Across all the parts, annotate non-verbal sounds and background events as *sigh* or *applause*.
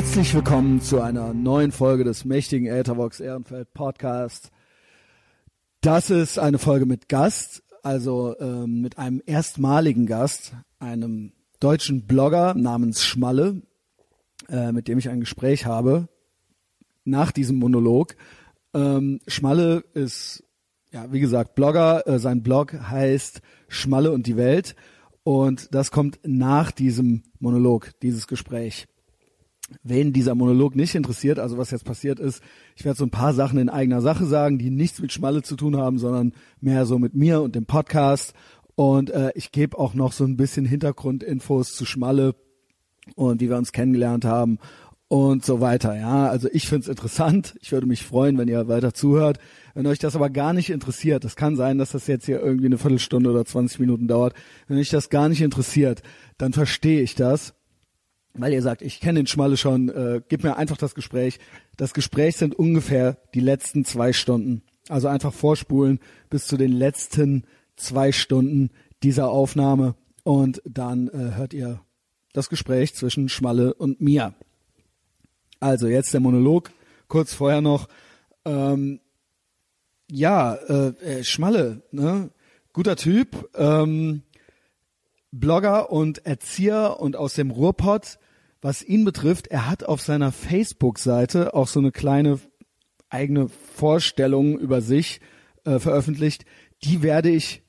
Herzlich willkommen zu einer neuen Folge des mächtigen Äthervox Ehrenfeld Podcast. Das ist eine Folge mit Gast, also ähm, mit einem erstmaligen Gast, einem deutschen Blogger namens Schmalle, äh, mit dem ich ein Gespräch habe nach diesem Monolog. Ähm, Schmalle ist, ja, wie gesagt, Blogger. Äh, sein Blog heißt Schmalle und die Welt. Und das kommt nach diesem Monolog, dieses Gespräch. Wen dieser Monolog nicht interessiert, also was jetzt passiert ist, ich werde so ein paar Sachen in eigener Sache sagen, die nichts mit Schmalle zu tun haben, sondern mehr so mit mir und dem Podcast. Und äh, ich gebe auch noch so ein bisschen Hintergrundinfos zu Schmalle und wie wir uns kennengelernt haben und so weiter. Ja, also ich finde es interessant. Ich würde mich freuen, wenn ihr weiter zuhört. Wenn euch das aber gar nicht interessiert, das kann sein, dass das jetzt hier irgendwie eine Viertelstunde oder 20 Minuten dauert. Wenn euch das gar nicht interessiert, dann verstehe ich das weil ihr sagt, ich kenne den Schmalle schon, äh, gib mir einfach das Gespräch. Das Gespräch sind ungefähr die letzten zwei Stunden. Also einfach vorspulen bis zu den letzten zwei Stunden dieser Aufnahme und dann äh, hört ihr das Gespräch zwischen Schmalle und mir. Also jetzt der Monolog, kurz vorher noch. Ähm, ja, äh, äh Schmalle, ne? guter Typ, ähm, Blogger und Erzieher und aus dem Ruhrpott was ihn betrifft, er hat auf seiner Facebook-Seite auch so eine kleine eigene Vorstellung über sich äh, veröffentlicht. Die werde ich,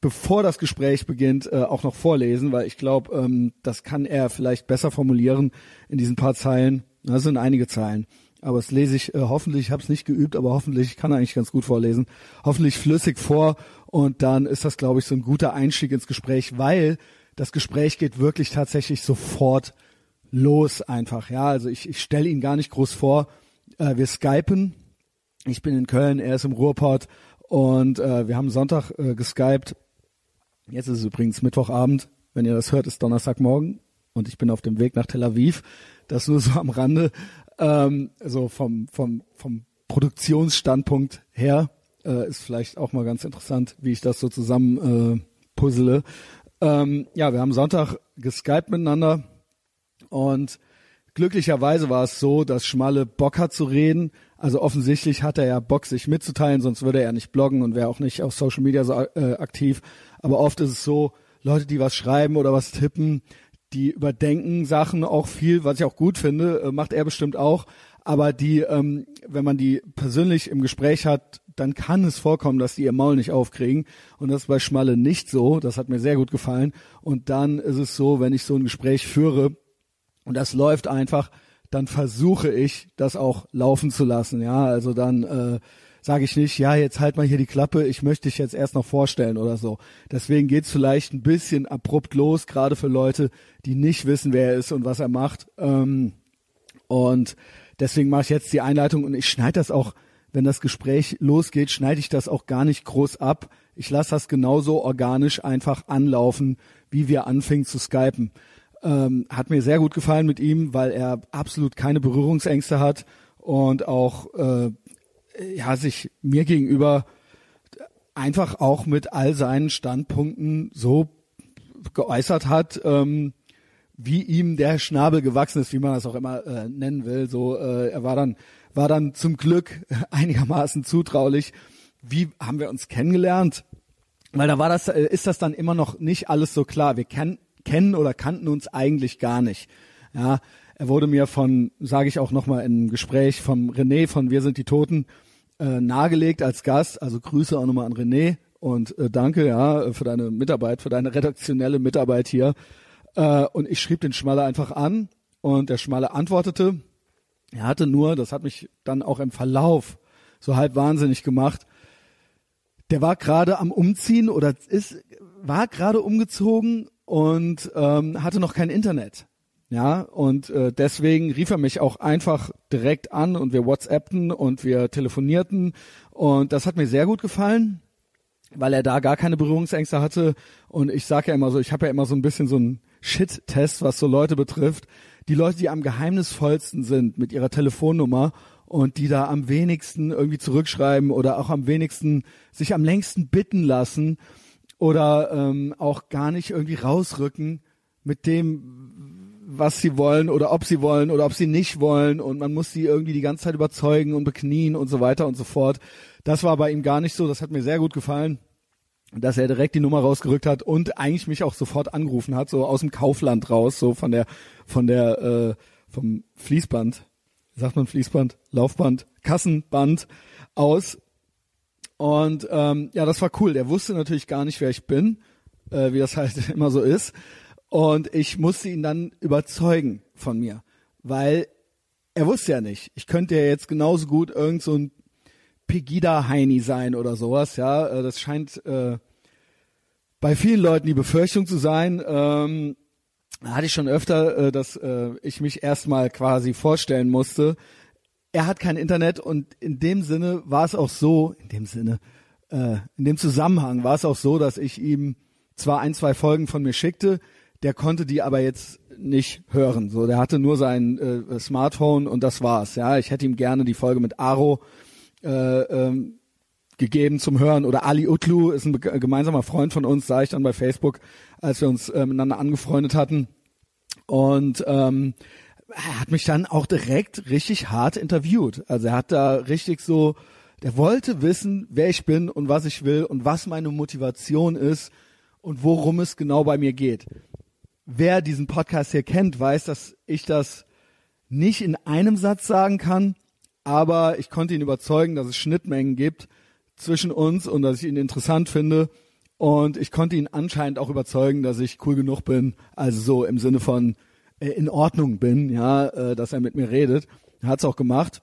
bevor das Gespräch beginnt, äh, auch noch vorlesen, weil ich glaube, ähm, das kann er vielleicht besser formulieren in diesen paar Zeilen. Das sind einige Zeilen. Aber das lese ich äh, hoffentlich, ich habe es nicht geübt, aber hoffentlich, ich kann eigentlich ganz gut vorlesen, hoffentlich flüssig vor und dann ist das, glaube ich, so ein guter Einstieg ins Gespräch, weil das Gespräch geht wirklich tatsächlich sofort los einfach. Ja, also ich, ich stelle ihn gar nicht groß vor. Äh, wir skypen. Ich bin in Köln, er ist im Ruhrport und äh, wir haben Sonntag äh, geskypt. Jetzt ist es übrigens Mittwochabend. Wenn ihr das hört, ist Donnerstagmorgen und ich bin auf dem Weg nach Tel Aviv. Das nur so am Rande. Ähm, so vom, vom, vom Produktionsstandpunkt her äh, ist vielleicht auch mal ganz interessant, wie ich das so zusammen äh, puzzle. Ähm, ja, wir haben Sonntag geskypt miteinander und glücklicherweise war es so, dass Schmalle Bock hat zu reden. Also offensichtlich hat er ja Bock, sich mitzuteilen, sonst würde er nicht bloggen und wäre auch nicht auf Social Media so äh, aktiv. Aber oft ist es so, Leute, die was schreiben oder was tippen, die überdenken Sachen auch viel, was ich auch gut finde, äh, macht er bestimmt auch. Aber die, ähm, wenn man die persönlich im Gespräch hat, dann kann es vorkommen, dass die ihr Maul nicht aufkriegen. Und das ist bei Schmalle nicht so. Das hat mir sehr gut gefallen. Und dann ist es so, wenn ich so ein Gespräch führe und das läuft einfach, dann versuche ich, das auch laufen zu lassen. Ja, also dann äh, sage ich nicht, ja, jetzt halt mal hier die Klappe, ich möchte dich jetzt erst noch vorstellen oder so. Deswegen geht's vielleicht ein bisschen abrupt los, gerade für Leute, die nicht wissen, wer er ist und was er macht. Ähm, und deswegen mache ich jetzt die Einleitung und ich schneide das auch wenn das Gespräch losgeht, schneide ich das auch gar nicht groß ab. Ich lasse das genauso organisch einfach anlaufen, wie wir anfingen zu skypen. Ähm, hat mir sehr gut gefallen mit ihm, weil er absolut keine Berührungsängste hat und auch äh, ja sich mir gegenüber einfach auch mit all seinen Standpunkten so geäußert hat, ähm, wie ihm der Schnabel gewachsen ist, wie man das auch immer äh, nennen will. So, äh, er war dann war dann zum Glück *laughs* einigermaßen zutraulich. Wie haben wir uns kennengelernt? Weil da war das, äh, ist das dann immer noch nicht alles so klar. Wir kennen, kennen oder kannten uns eigentlich gar nicht. Ja, er wurde mir von, sage ich auch nochmal im Gespräch, vom René von Wir sind die Toten äh, nahegelegt als Gast. Also Grüße auch nochmal an René und äh, danke ja für deine Mitarbeit, für deine redaktionelle Mitarbeit hier. Äh, und ich schrieb den Schmaler einfach an und der Schmaler antwortete er hatte nur, das hat mich dann auch im Verlauf so halb wahnsinnig gemacht. Der war gerade am Umziehen oder ist, war gerade umgezogen und ähm, hatte noch kein Internet. Ja, und äh, deswegen rief er mich auch einfach direkt an und wir WhatsAppten und wir telefonierten und das hat mir sehr gut gefallen, weil er da gar keine Berührungsängste hatte und ich sage ja immer so, ich habe ja immer so ein bisschen so einen Shit-Test, was so Leute betrifft. Die Leute, die am geheimnisvollsten sind mit ihrer Telefonnummer und die da am wenigsten irgendwie zurückschreiben oder auch am wenigsten sich am längsten bitten lassen oder ähm, auch gar nicht irgendwie rausrücken mit dem, was sie wollen oder ob sie wollen oder ob sie nicht wollen. Und man muss sie irgendwie die ganze Zeit überzeugen und beknien und so weiter und so fort. Das war bei ihm gar nicht so, das hat mir sehr gut gefallen, dass er direkt die Nummer rausgerückt hat und eigentlich mich auch sofort angerufen hat, so aus dem Kaufland raus, so von der, von der, äh, vom Fließband, sagt man Fließband, Laufband, Kassenband aus. Und ähm, ja, das war cool. Der wusste natürlich gar nicht, wer ich bin, äh, wie das halt *laughs* immer so ist. Und ich musste ihn dann überzeugen von mir, weil er wusste ja nicht. Ich könnte ja jetzt genauso gut irgend so ein Pegida-Heini sein oder sowas, ja. Äh, das scheint äh, bei vielen Leuten die Befürchtung zu sein. Ähm, hatte ich schon öfter, äh, dass äh, ich mich erstmal quasi vorstellen musste. Er hat kein Internet und in dem Sinne war es auch so, in dem Sinne, äh, in dem Zusammenhang war es auch so, dass ich ihm zwar ein, zwei Folgen von mir schickte, der konnte die aber jetzt nicht hören. So, der hatte nur sein äh, Smartphone und das war's. Ja, ich hätte ihm gerne die Folge mit Aro äh, ähm, gegeben zum Hören. Oder Ali Utlu ist ein gemeinsamer Freund von uns, sah ich dann bei Facebook, als wir uns äh, miteinander angefreundet hatten. Und ähm, er hat mich dann auch direkt richtig hart interviewt. Also er hat da richtig so, der wollte wissen, wer ich bin und was ich will und was meine Motivation ist und worum es genau bei mir geht. Wer diesen Podcast hier kennt, weiß, dass ich das nicht in einem Satz sagen kann, aber ich konnte ihn überzeugen, dass es Schnittmengen gibt zwischen uns und dass ich ihn interessant finde. Und ich konnte ihn anscheinend auch überzeugen, dass ich cool genug bin, also so im Sinne von äh, in Ordnung bin, ja, äh, dass er mit mir redet. Er hat's auch gemacht.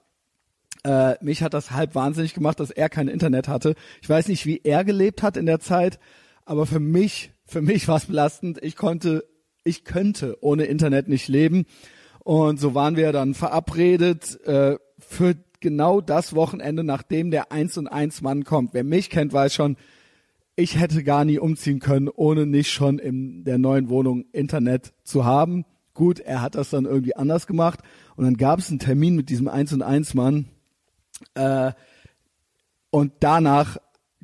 Äh, mich hat das halb wahnsinnig gemacht, dass er kein Internet hatte. Ich weiß nicht, wie er gelebt hat in der Zeit, aber für mich, für mich war es belastend. Ich konnte ich könnte ohne Internet nicht leben. Und so waren wir dann verabredet äh, für genau das Wochenende, nachdem der Eins und Eins Mann kommt. Wer mich kennt, weiß schon, ich hätte gar nie umziehen können, ohne nicht schon in der neuen Wohnung Internet zu haben. Gut, er hat das dann irgendwie anders gemacht. Und dann gab es einen Termin mit diesem Eins und Eins Mann. Äh, und danach,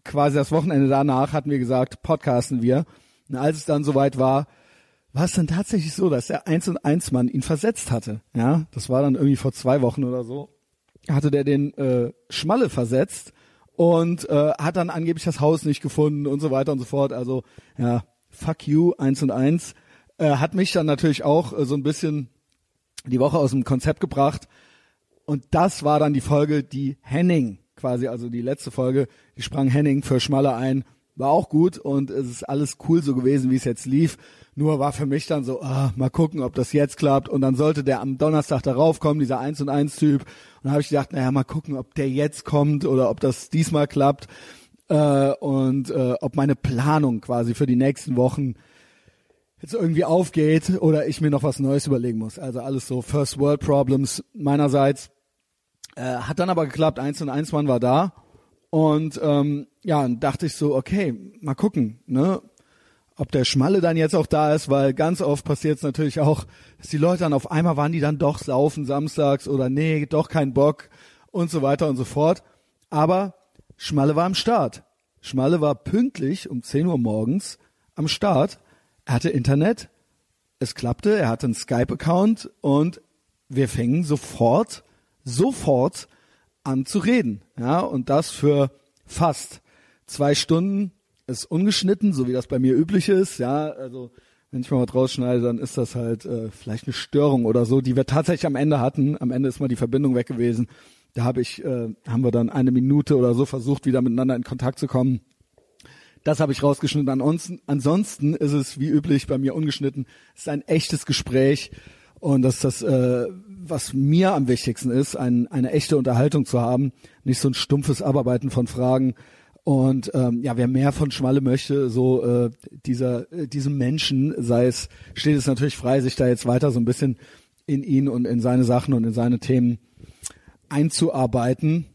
quasi das Wochenende danach, hatten wir gesagt, podcasten wir. Und als es dann soweit war, war es dann tatsächlich so, dass der Eins und Eins Mann ihn versetzt hatte. Ja, das war dann irgendwie vor zwei Wochen oder so. Hatte der den äh, Schmalle versetzt und äh, hat dann angeblich das Haus nicht gefunden und so weiter und so fort. Also ja, fuck you, eins und eins. Äh, hat mich dann natürlich auch äh, so ein bisschen die Woche aus dem Konzept gebracht. Und das war dann die Folge, die Henning quasi, also die letzte Folge, die sprang Henning für Schmalle ein. War auch gut und es ist alles cool so gewesen, wie es jetzt lief. Nur war für mich dann so, ah, mal gucken, ob das jetzt klappt. Und dann sollte der am Donnerstag darauf kommen, dieser 1 und 1 Typ. Und dann habe ich gedacht, naja, mal gucken, ob der jetzt kommt oder ob das diesmal klappt. Äh, und äh, ob meine Planung quasi für die nächsten Wochen jetzt irgendwie aufgeht oder ich mir noch was Neues überlegen muss. Also alles so First World Problems meinerseits. Äh, hat dann aber geklappt, 1 und 1 Mann war da. Und ähm, ja, dann dachte ich so, okay, mal gucken, ne? Ob der Schmalle dann jetzt auch da ist, weil ganz oft passiert es natürlich auch, dass die Leute dann auf einmal waren die dann doch saufen samstags oder nee, doch kein Bock und so weiter und so fort. Aber Schmalle war am Start. Schmalle war pünktlich um 10 Uhr morgens am Start. Er hatte Internet, es klappte, er hatte einen Skype-Account und wir fingen sofort, sofort an zu reden. Ja, und das für fast zwei Stunden ist ungeschnitten, so wie das bei mir üblich ist. Ja, also wenn ich mal was rausschneide, dann ist das halt äh, vielleicht eine Störung oder so, die wir tatsächlich am Ende hatten. Am Ende ist mal die Verbindung weg gewesen. Da habe ich, äh, haben wir dann eine Minute oder so versucht, wieder miteinander in Kontakt zu kommen. Das habe ich rausgeschnitten. Ansonsten, ansonsten ist es wie üblich bei mir ungeschnitten. Es ist ein echtes Gespräch und das ist das, äh, was mir am wichtigsten ist, ein, eine echte Unterhaltung zu haben, nicht so ein stumpfes Abarbeiten von Fragen. Und ähm, ja, wer mehr von Schmalle möchte, so äh, dieser äh, diesem Menschen, sei es, steht es natürlich frei, sich da jetzt weiter so ein bisschen in ihn und in seine Sachen und in seine Themen einzuarbeiten.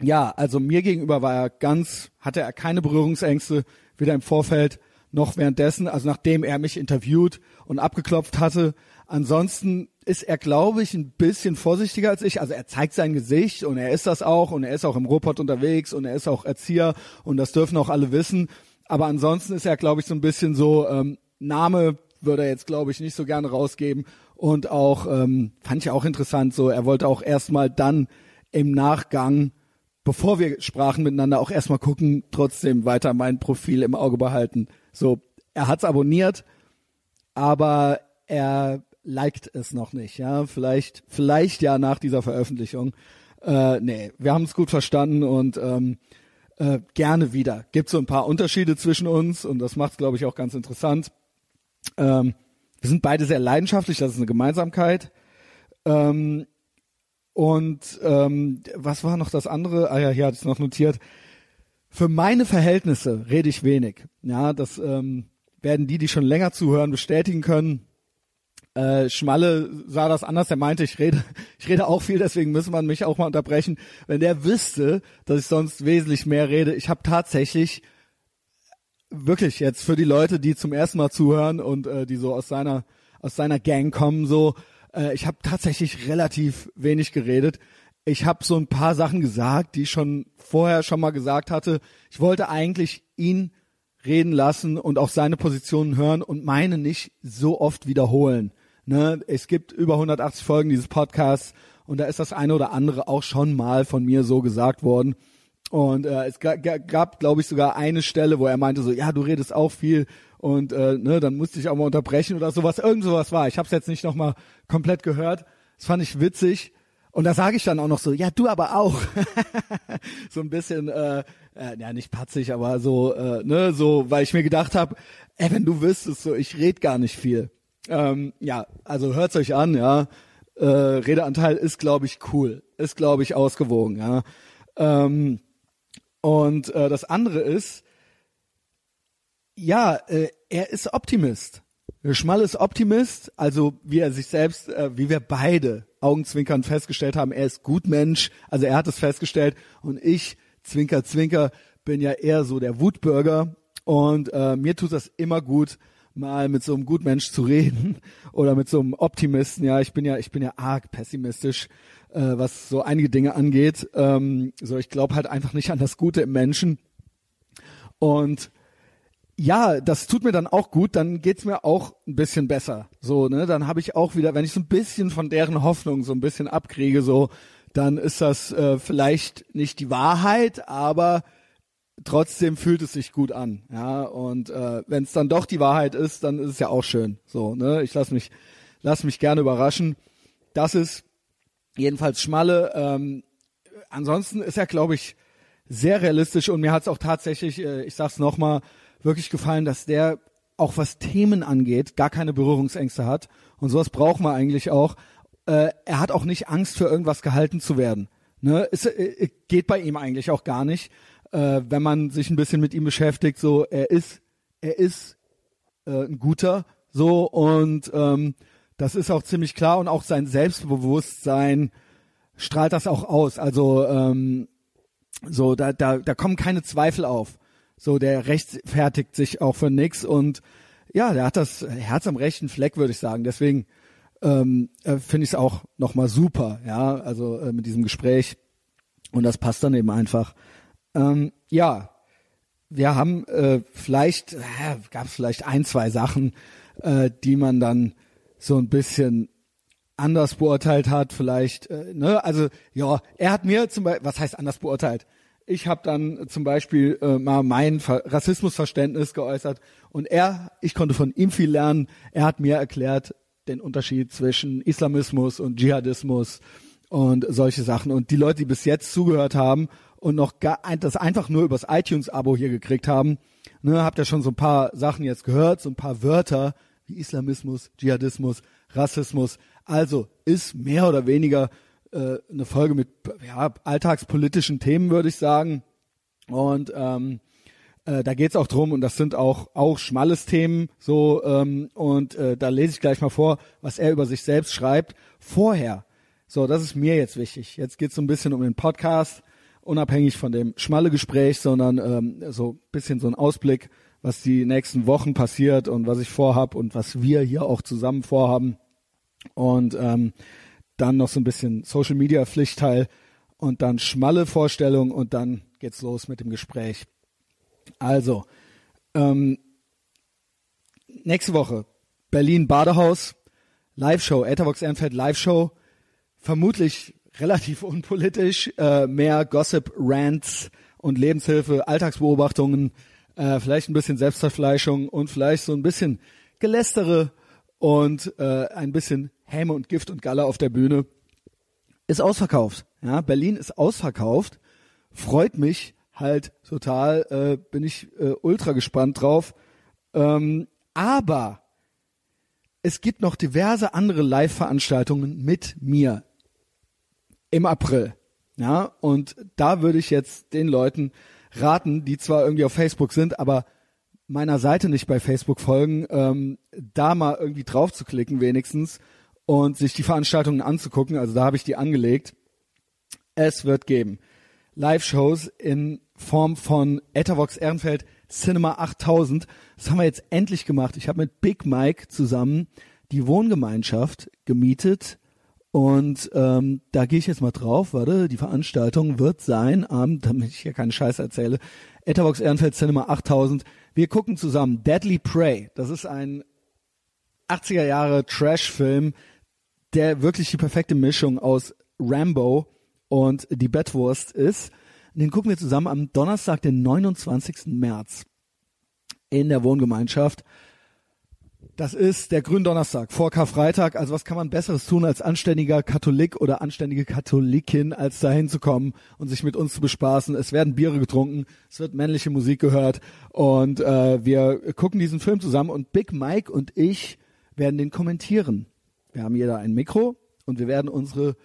Ja, also mir gegenüber war er ganz, hatte er keine Berührungsängste, weder im Vorfeld noch währenddessen, also nachdem er mich interviewt und abgeklopft hatte. Ansonsten ist er, glaube ich, ein bisschen vorsichtiger als ich. Also er zeigt sein Gesicht und er ist das auch und er ist auch im Ruhrpott unterwegs und er ist auch Erzieher und das dürfen auch alle wissen. Aber ansonsten ist er, glaube ich, so ein bisschen so ähm, Name würde er jetzt, glaube ich, nicht so gerne rausgeben. Und auch, ähm, fand ich auch interessant, so, er wollte auch erstmal dann im Nachgang, bevor wir sprachen miteinander, auch erstmal gucken, trotzdem weiter mein Profil im Auge behalten. So, er hat's abonniert, aber er liked es noch nicht, ja. Vielleicht, vielleicht ja nach dieser Veröffentlichung. Äh, nee, wir haben es gut verstanden und ähm, äh, gerne wieder. Gibt so ein paar Unterschiede zwischen uns und das macht glaube ich, auch ganz interessant. Ähm, wir sind beide sehr leidenschaftlich, das ist eine Gemeinsamkeit. Ähm, und ähm, was war noch das andere? Ah ja, hier hat es noch notiert. Für meine Verhältnisse rede ich wenig. Ja, das ähm, werden die, die schon länger zuhören, bestätigen können. Äh, Schmalle sah das anders, er meinte, ich rede, *laughs* ich rede auch viel, deswegen müssen wir mich auch mal unterbrechen. Wenn der wüsste, dass ich sonst wesentlich mehr rede, ich habe tatsächlich wirklich jetzt für die Leute, die zum ersten Mal zuhören und äh, die so aus seiner aus seiner Gang kommen, so äh, ich habe tatsächlich relativ wenig geredet. Ich habe so ein paar Sachen gesagt, die ich schon vorher schon mal gesagt hatte. Ich wollte eigentlich ihn reden lassen und auch seine Positionen hören und meine nicht so oft wiederholen. Ne, es gibt über 180 Folgen dieses Podcasts und da ist das eine oder andere auch schon mal von mir so gesagt worden. Und äh, es gab, glaube ich, sogar eine Stelle, wo er meinte so, ja, du redest auch viel und äh, ne, dann musste ich auch mal unterbrechen oder sowas. Irgend sowas war. Ich habe es jetzt nicht nochmal komplett gehört. Das fand ich witzig. Und da sage ich dann auch noch so, ja, du aber auch. *laughs* so ein bisschen, äh, äh, ja, nicht patzig, aber so, äh, ne, so, weil ich mir gedacht habe, ey, wenn du wüsstest, so, ich red gar nicht viel. Ähm, ja, also hört's euch an, ja. Äh, Redeanteil ist, glaube ich, cool. Ist, glaube ich, ausgewogen, ja. Ähm, und äh, das andere ist, ja, äh, er ist Optimist. Schmal ist Optimist, also wie er sich selbst, äh, wie wir beide Augenzwinkern festgestellt haben, er ist Gutmensch, also er hat es festgestellt und ich, Zwinker, Zwinker, bin ja eher so der Wutbürger und äh, mir tut das immer gut, mal mit so einem Gutmensch zu reden *laughs* oder mit so einem Optimisten. Ja, ich bin ja, ich bin ja arg pessimistisch, äh, was so einige Dinge angeht. Ähm, so, ich glaube halt einfach nicht an das Gute im Menschen. Und ja, das tut mir dann auch gut, dann geht's mir auch ein bisschen besser. So, ne, dann habe ich auch wieder, wenn ich so ein bisschen von deren Hoffnung so ein bisschen abkriege, so, dann ist das äh, vielleicht nicht die Wahrheit, aber trotzdem fühlt es sich gut an, ja. Und äh, wenn es dann doch die Wahrheit ist, dann ist es ja auch schön. So, ne? Ich lass mich, lass mich gerne überraschen. Das ist jedenfalls Schmalle. Ähm, ansonsten ist er, glaube ich, sehr realistisch und mir hat es auch tatsächlich, äh, ich sag's nochmal, wirklich gefallen, dass der auch was Themen angeht, gar keine Berührungsängste hat. Und sowas braucht man eigentlich auch. Äh, er hat auch nicht Angst, für irgendwas gehalten zu werden. Ne? Es, äh, geht bei ihm eigentlich auch gar nicht äh, wenn man sich ein bisschen mit ihm beschäftigt, so er ist, er ist äh, ein guter, so und ähm, das ist auch ziemlich klar und auch sein Selbstbewusstsein strahlt das auch aus. Also ähm, so da da da kommen keine Zweifel auf. So der rechtfertigt sich auch für nix und ja, der hat das Herz am rechten Fleck, würde ich sagen. Deswegen ähm, äh, finde ich es auch nochmal super, ja, also äh, mit diesem Gespräch. Und das passt dann eben einfach. Ähm, ja, wir haben äh, vielleicht, äh, gab es vielleicht ein, zwei Sachen, äh, die man dann so ein bisschen anders beurteilt hat, vielleicht, äh, ne, also ja, er hat mir zum Beispiel, was heißt anders beurteilt? Ich habe dann zum Beispiel äh, mal mein Ver Rassismusverständnis geäußert und er, ich konnte von ihm viel lernen. Er hat mir erklärt den Unterschied zwischen Islamismus und Dschihadismus und solche Sachen. Und die Leute, die bis jetzt zugehört haben und noch gar, das einfach nur übers iTunes-Abo hier gekriegt haben, ne, habt ihr schon so ein paar Sachen jetzt gehört, so ein paar Wörter wie Islamismus, Dschihadismus, Rassismus. Also ist mehr oder weniger äh, eine Folge mit ja, alltagspolitischen Themen, würde ich sagen. Und ähm, äh, da geht's auch drum und das sind auch auch schmales Themen so ähm, und äh, da lese ich gleich mal vor, was er über sich selbst schreibt. Vorher, so das ist mir jetzt wichtig. Jetzt geht's so ein bisschen um den Podcast unabhängig von dem schmalle Gespräch, sondern ähm, so bisschen so ein Ausblick, was die nächsten Wochen passiert und was ich vorhab und was wir hier auch zusammen vorhaben. Und ähm, dann noch so ein bisschen Social Media Pflichtteil und dann schmalle Vorstellung und dann geht's los mit dem Gespräch. Also, ähm, nächste Woche Berlin Badehaus, Live-Show, Etherbox Ehrenfeld Live-Show, vermutlich relativ unpolitisch, äh, mehr Gossip, Rants und Lebenshilfe, Alltagsbeobachtungen, äh, vielleicht ein bisschen Selbstverfleischung und vielleicht so ein bisschen Gelästere und äh, ein bisschen Häme und Gift und Galle auf der Bühne. Ist ausverkauft. Ja, Berlin ist ausverkauft. Freut mich halt total. Äh, bin ich äh, ultra gespannt drauf. Ähm, aber es gibt noch diverse andere Live-Veranstaltungen mit mir im April. Ja, und da würde ich jetzt den Leuten raten, die zwar irgendwie auf Facebook sind, aber meiner Seite nicht bei Facebook folgen, ähm, da mal irgendwie drauf zu klicken wenigstens und sich die Veranstaltungen anzugucken. Also da habe ich die angelegt. Es wird geben Live-Shows in Form von Ethervox Ehrenfeld Cinema 8000. Das haben wir jetzt endlich gemacht. Ich habe mit Big Mike zusammen die Wohngemeinschaft gemietet und ähm, da gehe ich jetzt mal drauf. Warte, die Veranstaltung wird sein am, damit ich hier keinen Scheiß erzähle, Etherbox Ehrenfeld Cinema 8000. Wir gucken zusammen Deadly Prey. Das ist ein 80er Jahre Trash-Film, der wirklich die perfekte Mischung aus Rambo und die Bettwurst ist. Den gucken wir zusammen am Donnerstag, den 29. März in der Wohngemeinschaft. Das ist der Gründonnerstag vor Karfreitag. Also was kann man Besseres tun als anständiger Katholik oder anständige Katholikin, als da hinzukommen und sich mit uns zu bespaßen. Es werden Biere getrunken, es wird männliche Musik gehört und äh, wir gucken diesen Film zusammen und Big Mike und ich werden den kommentieren. Wir haben jeder ein Mikro und wir werden unsere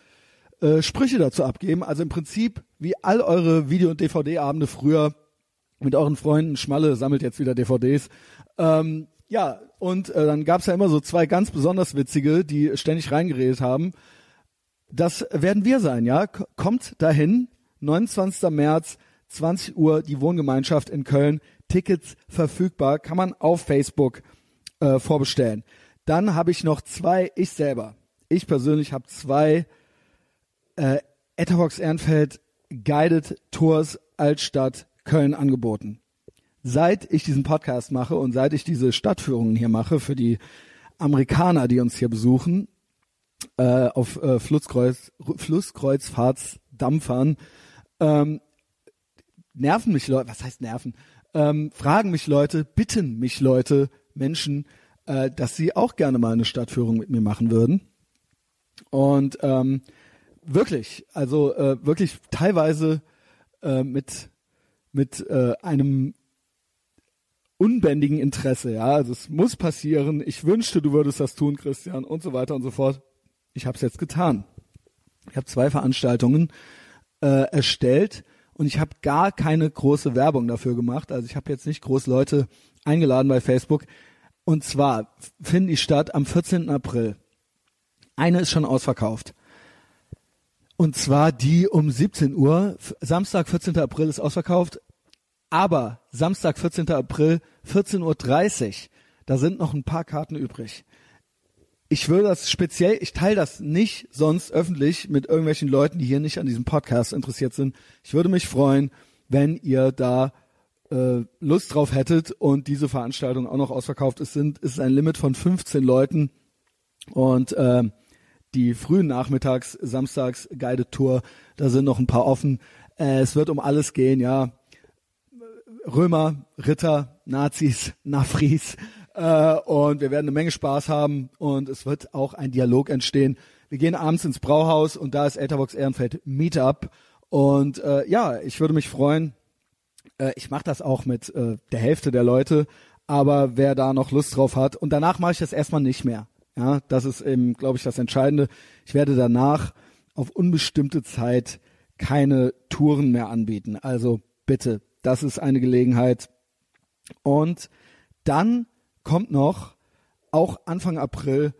äh, Sprüche dazu abgeben. Also im Prinzip wie all eure Video- und DVD-Abende früher mit euren Freunden. Schmalle sammelt jetzt wieder DVDs. Ähm, ja, und äh, dann gab's ja immer so zwei ganz besonders witzige, die ständig reingeredet haben. Das werden wir sein, ja. Kommt dahin, 29. März, 20 Uhr, die Wohngemeinschaft in Köln. Tickets verfügbar, kann man auf Facebook äh, vorbestellen. Dann habe ich noch zwei, ich selber, ich persönlich habe zwei äh, Etherbox Ehrenfeld Guided Tours Altstadt Köln angeboten. Seit ich diesen Podcast mache und seit ich diese Stadtführungen hier mache für die Amerikaner, die uns hier besuchen, äh, auf äh, Flusskreuz, Flusskreuzfahrtsdampfern, ähm, nerven mich Leute, was heißt nerven? Ähm, fragen mich Leute, bitten mich Leute, Menschen, äh, dass sie auch gerne mal eine Stadtführung mit mir machen würden. Und ähm, wirklich, also äh, wirklich teilweise äh, mit mit äh, einem unbändigen Interesse, ja, also es muss passieren. Ich wünschte, du würdest das tun, Christian, und so weiter und so fort. Ich habe es jetzt getan. Ich habe zwei Veranstaltungen äh, erstellt und ich habe gar keine große Werbung dafür gemacht. Also ich habe jetzt nicht groß Leute eingeladen bei Facebook. Und zwar finden die statt am 14. April. Eine ist schon ausverkauft. Und zwar die um 17 Uhr. Samstag, 14. April ist ausverkauft. Aber Samstag, 14. April, 14.30 Uhr, da sind noch ein paar Karten übrig. Ich würde das speziell, ich teile das nicht sonst öffentlich mit irgendwelchen Leuten, die hier nicht an diesem Podcast interessiert sind. Ich würde mich freuen, wenn ihr da äh, Lust drauf hättet und diese Veranstaltung auch noch ausverkauft ist. Sind, ist ein Limit von 15 Leuten und äh, die frühen Nachmittags, Samstags Guided Tour, da sind noch ein paar offen. Äh, es wird um alles gehen, ja. Römer, Ritter, Nazis, Nafris äh, und wir werden eine Menge Spaß haben und es wird auch ein Dialog entstehen. Wir gehen abends ins Brauhaus und da ist Etherbox Ehrenfeld Meetup und äh, ja, ich würde mich freuen. Äh, ich mache das auch mit äh, der Hälfte der Leute, aber wer da noch Lust drauf hat und danach mache ich das erstmal nicht mehr. Ja, das ist eben, glaube ich, das Entscheidende. Ich werde danach auf unbestimmte Zeit keine Touren mehr anbieten. Also bitte das ist eine Gelegenheit. Und dann kommt noch, auch Anfang April,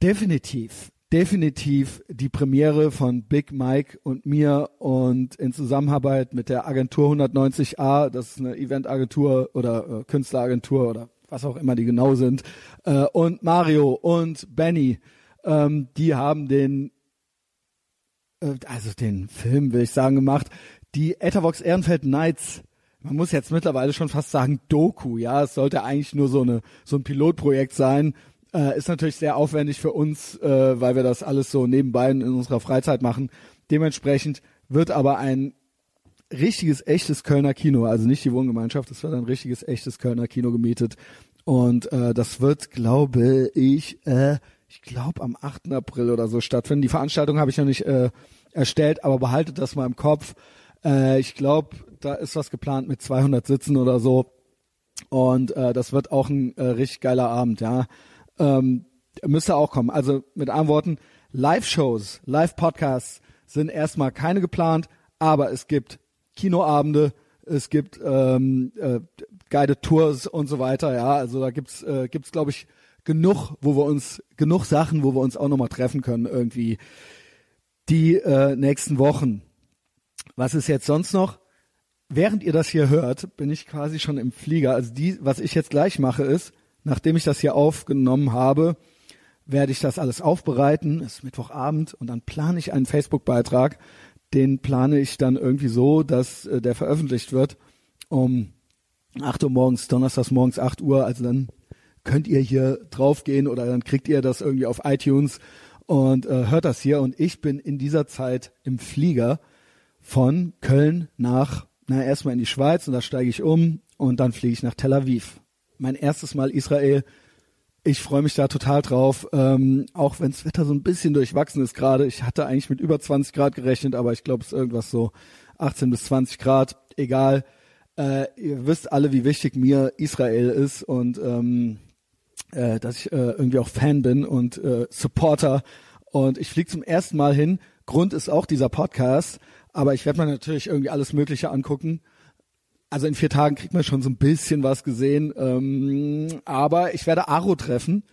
definitiv, definitiv die Premiere von Big Mike und mir und in Zusammenarbeit mit der Agentur 190a, das ist eine Eventagentur oder äh, Künstleragentur oder was auch immer die genau sind, äh, und Mario und Benny, ähm, die haben den äh, also den Film, will ich sagen, gemacht, die Ethervox Ehrenfeld Nights man muss jetzt mittlerweile schon fast sagen Doku, ja, es sollte eigentlich nur so eine so ein Pilotprojekt sein. Äh, ist natürlich sehr aufwendig für uns, äh, weil wir das alles so nebenbei in unserer Freizeit machen. Dementsprechend wird aber ein richtiges, echtes Kölner Kino, also nicht die Wohngemeinschaft, es wird ein richtiges, echtes Kölner Kino gemietet. Und äh, das wird, glaube ich, äh, ich glaube am 8. April oder so stattfinden. Die Veranstaltung habe ich noch nicht äh, erstellt, aber behaltet das mal im Kopf. Äh, ich glaube, da ist was geplant mit 200 Sitzen oder so. Und äh, das wird auch ein äh, richtig geiler Abend, ja. Ähm, müsste auch kommen. Also mit anderen Worten, Live-Shows, Live-Podcasts sind erstmal keine geplant, aber es gibt Kinoabende, es gibt ähm, äh, Guided Tours und so weiter, ja. Also da gibt's äh, gibt's glaube ich genug, wo wir uns genug Sachen, wo wir uns auch nochmal treffen können irgendwie die äh, nächsten Wochen. Was ist jetzt sonst noch? Während ihr das hier hört, bin ich quasi schon im Flieger. Also die, was ich jetzt gleich mache, ist, nachdem ich das hier aufgenommen habe, werde ich das alles aufbereiten. Es ist Mittwochabend und dann plane ich einen Facebook-Beitrag. Den plane ich dann irgendwie so, dass äh, der veröffentlicht wird um 8 Uhr morgens, donnerstags morgens 8 Uhr. Also dann könnt ihr hier draufgehen oder dann kriegt ihr das irgendwie auf iTunes und äh, hört das hier. Und ich bin in dieser Zeit im Flieger von Köln nach, na erstmal in die Schweiz und da steige ich um und dann fliege ich nach Tel Aviv. Mein erstes Mal Israel. Ich freue mich da total drauf, ähm, auch wenn das Wetter so ein bisschen durchwachsen ist gerade. Ich hatte eigentlich mit über 20 Grad gerechnet, aber ich glaube, es ist irgendwas so 18 bis 20 Grad. Egal. Äh, ihr wisst alle, wie wichtig mir Israel ist und ähm, äh, dass ich äh, irgendwie auch Fan bin und äh, Supporter. Und ich fliege zum ersten Mal hin. Grund ist auch dieser Podcast, aber ich werde mir natürlich irgendwie alles Mögliche angucken. Also in vier Tagen kriegt man schon so ein bisschen was gesehen. Ähm, aber ich werde Aro treffen.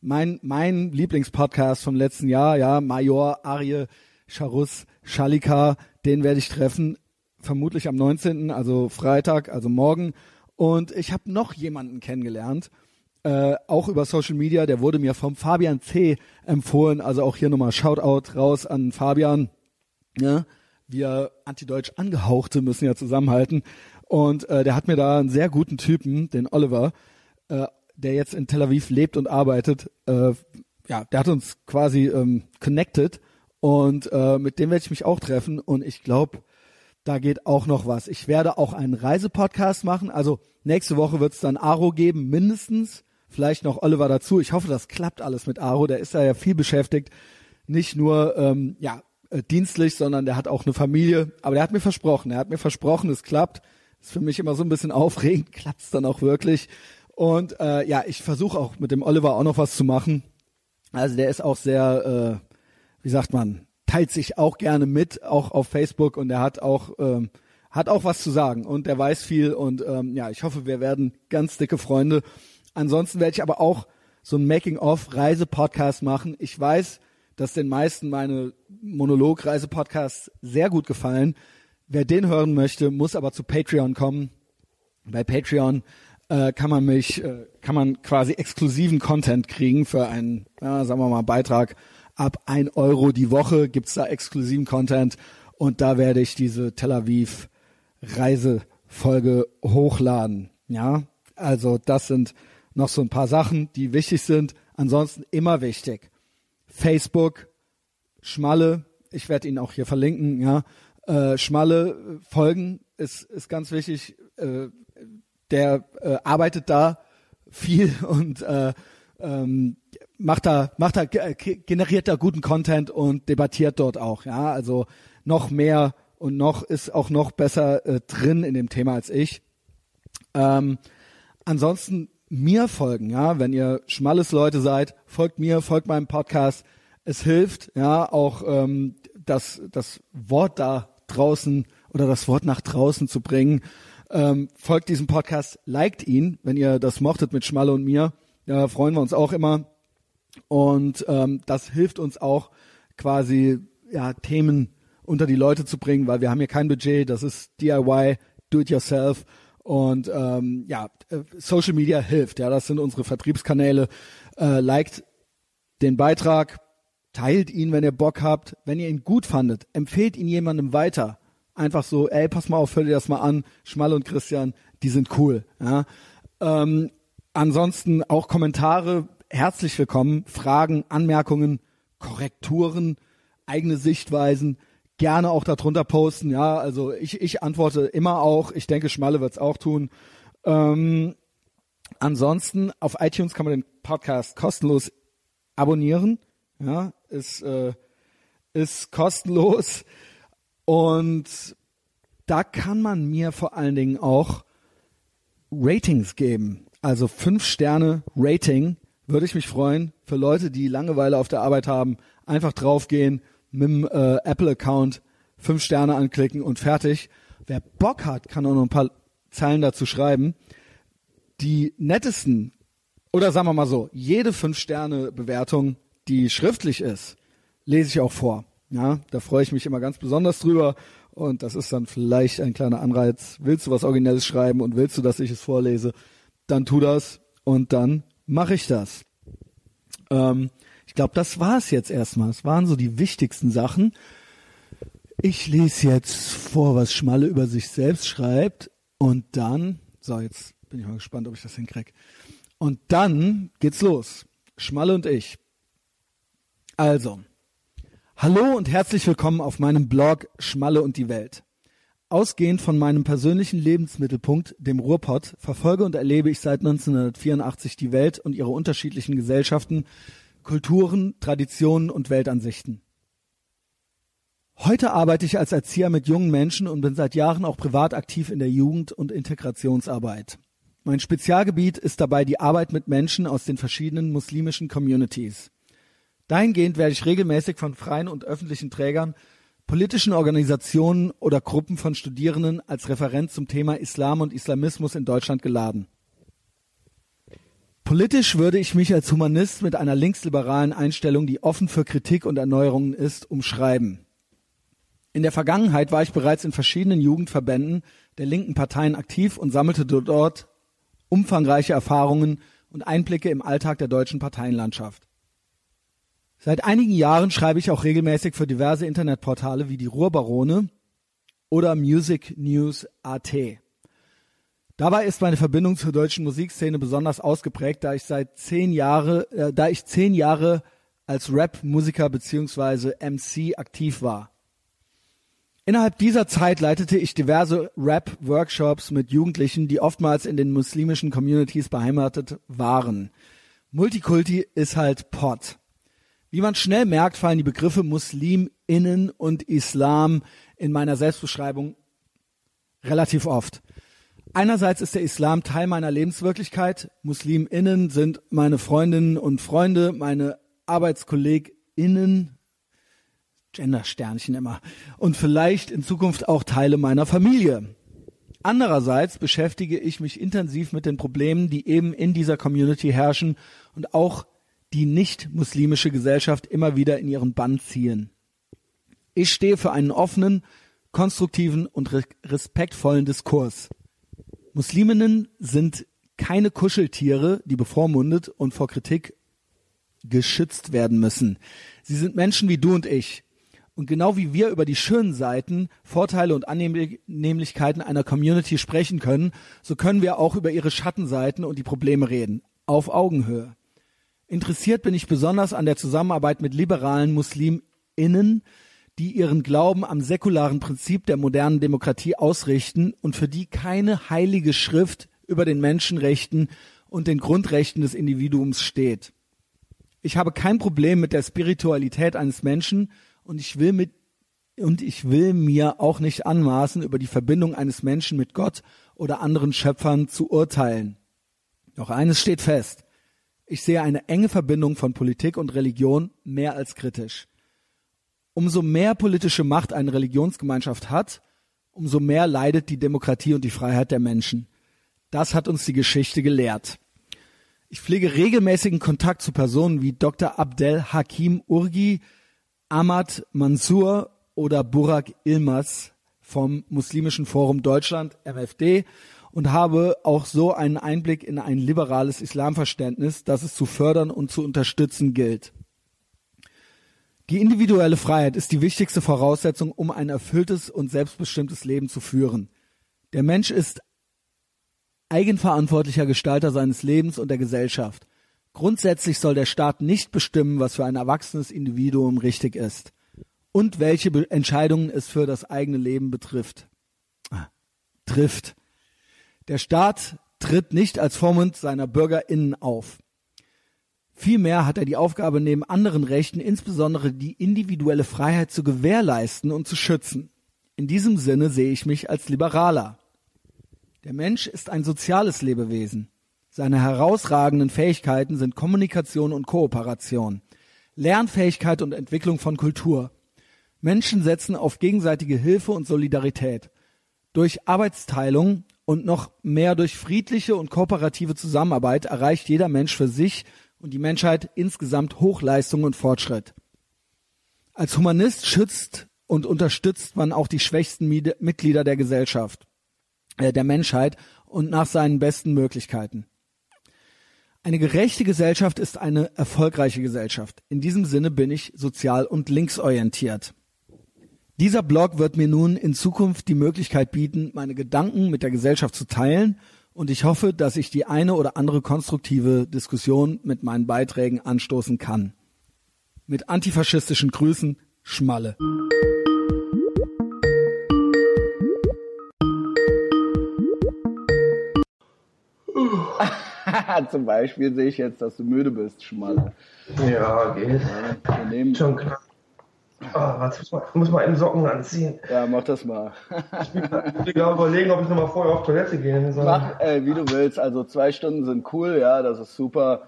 Mein, mein Lieblingspodcast vom letzten Jahr, ja, Major, Arie, Charus, Schalika, den werde ich treffen. Vermutlich am 19., also Freitag, also morgen. Und ich habe noch jemanden kennengelernt äh, auch über Social Media, der wurde mir vom Fabian C. empfohlen. Also auch hier nochmal Shoutout raus an Fabian. Ja, wir Antideutsch angehauchte müssen ja zusammenhalten. Und äh, der hat mir da einen sehr guten Typen, den Oliver, äh, der jetzt in Tel Aviv lebt und arbeitet. Äh, ja, der hat uns quasi ähm, connected und äh, mit dem werde ich mich auch treffen. Und ich glaube, da geht auch noch was. Ich werde auch einen Reisepodcast machen. Also nächste Woche wird es dann Aro geben, mindestens vielleicht noch Oliver dazu. Ich hoffe, das klappt alles mit Aro. Der ist da ja viel beschäftigt. Nicht nur ähm, ja äh, dienstlich, sondern der hat auch eine Familie. Aber der hat mir versprochen, er hat mir versprochen, es klappt. Ist für mich immer so ein bisschen *laughs* aufregend, klappt es dann auch wirklich. Und äh, ja, ich versuche auch mit dem Oliver auch noch was zu machen. Also der ist auch sehr, äh, wie sagt man, teilt sich auch gerne mit, auch auf Facebook und er hat auch ähm, hat auch was zu sagen und der weiß viel und ähm, ja, ich hoffe, wir werden ganz dicke Freunde Ansonsten werde ich aber auch so ein Making-of-Reise-Podcast machen. Ich weiß, dass den meisten meine Monolog-Reise-Podcasts sehr gut gefallen. Wer den hören möchte, muss aber zu Patreon kommen. Bei Patreon äh, kann man mich, äh, kann man quasi exklusiven Content kriegen für einen, ja, sagen wir mal, Beitrag. Ab ein Euro die Woche gibt's da exklusiven Content und da werde ich diese Tel Aviv Reisefolge hochladen. Ja, also das sind noch so ein paar Sachen, die wichtig sind. Ansonsten immer wichtig. Facebook, Schmalle, ich werde ihn auch hier verlinken, ja. Äh, Schmalle folgen ist, ist ganz wichtig. Äh, der äh, arbeitet da viel *laughs* und äh, ähm, macht da, macht da, generiert da guten Content und debattiert dort auch, ja. Also noch mehr und noch ist auch noch besser äh, drin in dem Thema als ich. Ähm, ansonsten mir folgen, ja, wenn ihr schmales Leute seid, folgt mir, folgt meinem Podcast. Es hilft, ja, auch ähm, das, das Wort da draußen oder das Wort nach draußen zu bringen. Ähm, folgt diesem Podcast, liked ihn, wenn ihr das mochtet mit Schmalle und mir. Da freuen wir uns auch immer. Und ähm, das hilft uns auch quasi ja, Themen unter die Leute zu bringen, weil wir haben hier kein Budget, das ist DIY, do it yourself und ähm, ja, äh, Social Media hilft. Ja, das sind unsere Vertriebskanäle. Äh, liked den Beitrag, teilt ihn, wenn ihr Bock habt. Wenn ihr ihn gut fandet, empfehlt ihn jemandem weiter. einfach so, ey, pass mal auf, hör dir das mal an, Schmal und Christian, die sind cool. Ja. Ähm, ansonsten auch Kommentare, herzlich willkommen, Fragen, Anmerkungen, Korrekturen, eigene Sichtweisen, gerne auch darunter posten. Ja, also ich, ich antworte immer auch. Ich denke, Schmalle wird's auch tun. Ähm, ansonsten auf iTunes kann man den Podcast kostenlos abonnieren. Ja, ist äh, ist kostenlos und da kann man mir vor allen Dingen auch Ratings geben. Also fünf Sterne Rating würde ich mich freuen für Leute, die Langeweile auf der Arbeit haben. Einfach draufgehen, mit dem äh, Apple-Account fünf Sterne anklicken und fertig. Wer Bock hat, kann auch noch ein paar Zeilen dazu schreiben. Die nettesten, oder sagen wir mal so, jede fünf Sterne Bewertung, die schriftlich ist, lese ich auch vor. Ja, da freue ich mich immer ganz besonders drüber. Und das ist dann vielleicht ein kleiner Anreiz. Willst du was Originelles schreiben und willst du, dass ich es vorlese, dann tu das und dann mache ich das. Ähm, ich glaube, das war es jetzt erstmal. Es waren so die wichtigsten Sachen. Ich lese jetzt vor, was Schmalle über sich selbst schreibt. Und dann, so, jetzt bin ich mal gespannt, ob ich das hinkriege. Und dann geht's los. Schmalle und ich. Also, Hallo und herzlich willkommen auf meinem Blog Schmalle und die Welt. Ausgehend von meinem persönlichen Lebensmittelpunkt, dem Ruhrpott, verfolge und erlebe ich seit 1984 die Welt und ihre unterschiedlichen Gesellschaften, Kulturen, Traditionen und Weltansichten. Heute arbeite ich als Erzieher mit jungen Menschen und bin seit Jahren auch privat aktiv in der Jugend- und Integrationsarbeit. Mein Spezialgebiet ist dabei die Arbeit mit Menschen aus den verschiedenen muslimischen Communities. Dahingehend werde ich regelmäßig von freien und öffentlichen Trägern, politischen Organisationen oder Gruppen von Studierenden als Referent zum Thema Islam und Islamismus in Deutschland geladen. Politisch würde ich mich als Humanist mit einer linksliberalen Einstellung, die offen für Kritik und Erneuerungen ist, umschreiben. In der Vergangenheit war ich bereits in verschiedenen Jugendverbänden der linken Parteien aktiv und sammelte dort umfangreiche Erfahrungen und Einblicke im Alltag der deutschen Parteienlandschaft. Seit einigen Jahren schreibe ich auch regelmäßig für diverse Internetportale wie die Ruhrbarone oder Music News AT. Dabei ist meine Verbindung zur deutschen Musikszene besonders ausgeprägt, da ich seit zehn Jahre, äh, da ich zehn Jahre als Rap-Musiker beziehungsweise MC aktiv war. Innerhalb dieser Zeit leitete ich diverse Rap-Workshops mit Jugendlichen, die oftmals in den muslimischen Communities beheimatet waren. Multikulti ist halt Pot. Wie man schnell merkt, fallen die Begriffe MuslimInnen und Islam in meiner Selbstbeschreibung relativ oft. Einerseits ist der Islam Teil meiner Lebenswirklichkeit. MuslimInnen sind meine Freundinnen und Freunde, meine ArbeitskollegInnen, Gendersternchen immer, und vielleicht in Zukunft auch Teile meiner Familie. Andererseits beschäftige ich mich intensiv mit den Problemen, die eben in dieser Community herrschen und auch die nicht-muslimische Gesellschaft immer wieder in ihren Bann ziehen. Ich stehe für einen offenen, konstruktiven und respektvollen Diskurs. Musliminnen sind keine Kuscheltiere, die bevormundet und vor Kritik geschützt werden müssen. Sie sind Menschen wie du und ich. Und genau wie wir über die schönen Seiten, Vorteile und Annehmlichkeiten einer Community sprechen können, so können wir auch über ihre Schattenseiten und die Probleme reden. Auf Augenhöhe. Interessiert bin ich besonders an der Zusammenarbeit mit liberalen MuslimInnen, die ihren Glauben am säkularen Prinzip der modernen Demokratie ausrichten und für die keine heilige Schrift über den Menschenrechten und den Grundrechten des Individuums steht. Ich habe kein Problem mit der Spiritualität eines Menschen und ich will mit und ich will mir auch nicht anmaßen, über die Verbindung eines Menschen mit Gott oder anderen Schöpfern zu urteilen. Doch eines steht fest. Ich sehe eine enge Verbindung von Politik und Religion mehr als kritisch. Umso mehr politische Macht eine Religionsgemeinschaft hat, umso mehr leidet die Demokratie und die Freiheit der Menschen. Das hat uns die Geschichte gelehrt. Ich pflege regelmäßigen Kontakt zu Personen wie Dr. Abdel Hakim Urgi, Ahmad Mansour oder Burak Ilmaz vom Muslimischen Forum Deutschland, MFD, und habe auch so einen Einblick in ein liberales Islamverständnis, das es zu fördern und zu unterstützen gilt. Die individuelle Freiheit ist die wichtigste Voraussetzung, um ein erfülltes und selbstbestimmtes Leben zu führen. Der Mensch ist eigenverantwortlicher Gestalter seines Lebens und der Gesellschaft. Grundsätzlich soll der Staat nicht bestimmen, was für ein erwachsenes Individuum richtig ist und welche Be Entscheidungen es für das eigene Leben betrifft. Ah, trifft. Der Staat tritt nicht als Vormund seiner BürgerInnen auf. Vielmehr hat er die Aufgabe, neben anderen Rechten insbesondere die individuelle Freiheit zu gewährleisten und zu schützen. In diesem Sinne sehe ich mich als Liberaler. Der Mensch ist ein soziales Lebewesen. Seine herausragenden Fähigkeiten sind Kommunikation und Kooperation, Lernfähigkeit und Entwicklung von Kultur. Menschen setzen auf gegenseitige Hilfe und Solidarität. Durch Arbeitsteilung und noch mehr durch friedliche und kooperative Zusammenarbeit erreicht jeder Mensch für sich und die Menschheit insgesamt Hochleistung und Fortschritt. Als Humanist schützt und unterstützt man auch die schwächsten Mitglieder der Gesellschaft, äh, der Menschheit und nach seinen besten Möglichkeiten. Eine gerechte Gesellschaft ist eine erfolgreiche Gesellschaft. In diesem Sinne bin ich sozial und linksorientiert. Dieser Blog wird mir nun in Zukunft die Möglichkeit bieten, meine Gedanken mit der Gesellschaft zu teilen und ich hoffe, dass ich die eine oder andere konstruktive Diskussion mit meinen Beiträgen anstoßen kann. Mit antifaschistischen Grüßen, Schmalle. *laughs* Zum Beispiel sehe ich jetzt, dass du müde bist, Schmalle. Ja, geht. Ja, wir nehmen Schon klar. Oh, warte, muss mal, muss mal eben Socken anziehen. Ja, mach das mal. ich bin gerade überlegen, ob ich nochmal vorher auf Toilette gehen soll. Mach, ey, wie du willst. Also zwei Stunden sind cool, ja, das ist super.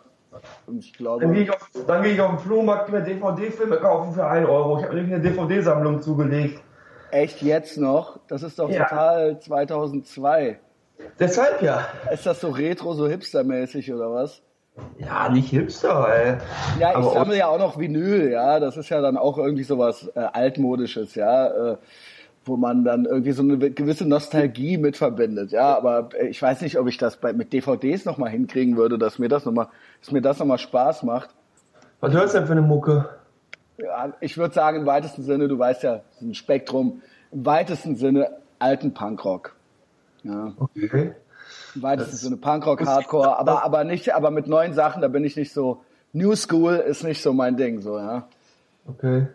Und ich glaube. Dann gehe ich, auf, dann geh ich auf den Flohmarkt mir DVD-Filme kaufen für 1 Euro. Ich habe nämlich eine DVD-Sammlung zugelegt. Echt jetzt noch? Das ist doch ja. total 2002. Deshalb ja. Ist das so retro, so hipstermäßig oder was? Ja, nicht Hipster, ey. Ja, ich sammle ja auch noch Vinyl, ja. Das ist ja dann auch irgendwie sowas äh, altmodisches, ja. Äh, wo man dann irgendwie so eine gewisse Nostalgie mit verbindet, ja. Aber äh, ich weiß nicht, ob ich das bei, mit DVDs nochmal hinkriegen würde, dass mir das nochmal, dass mir das nochmal Spaß macht. Was hörst du denn für eine Mucke? Ja, ich würde sagen, im weitesten Sinne, du weißt ja, es ist ein Spektrum, im weitesten Sinne alten Punkrock. Ja. Okay. Im weitesten Sinne Punkrock, Hardcore, aber, aber nicht, aber mit neuen Sachen, da bin ich nicht so, New School ist nicht so mein Ding, so, ja. Okay.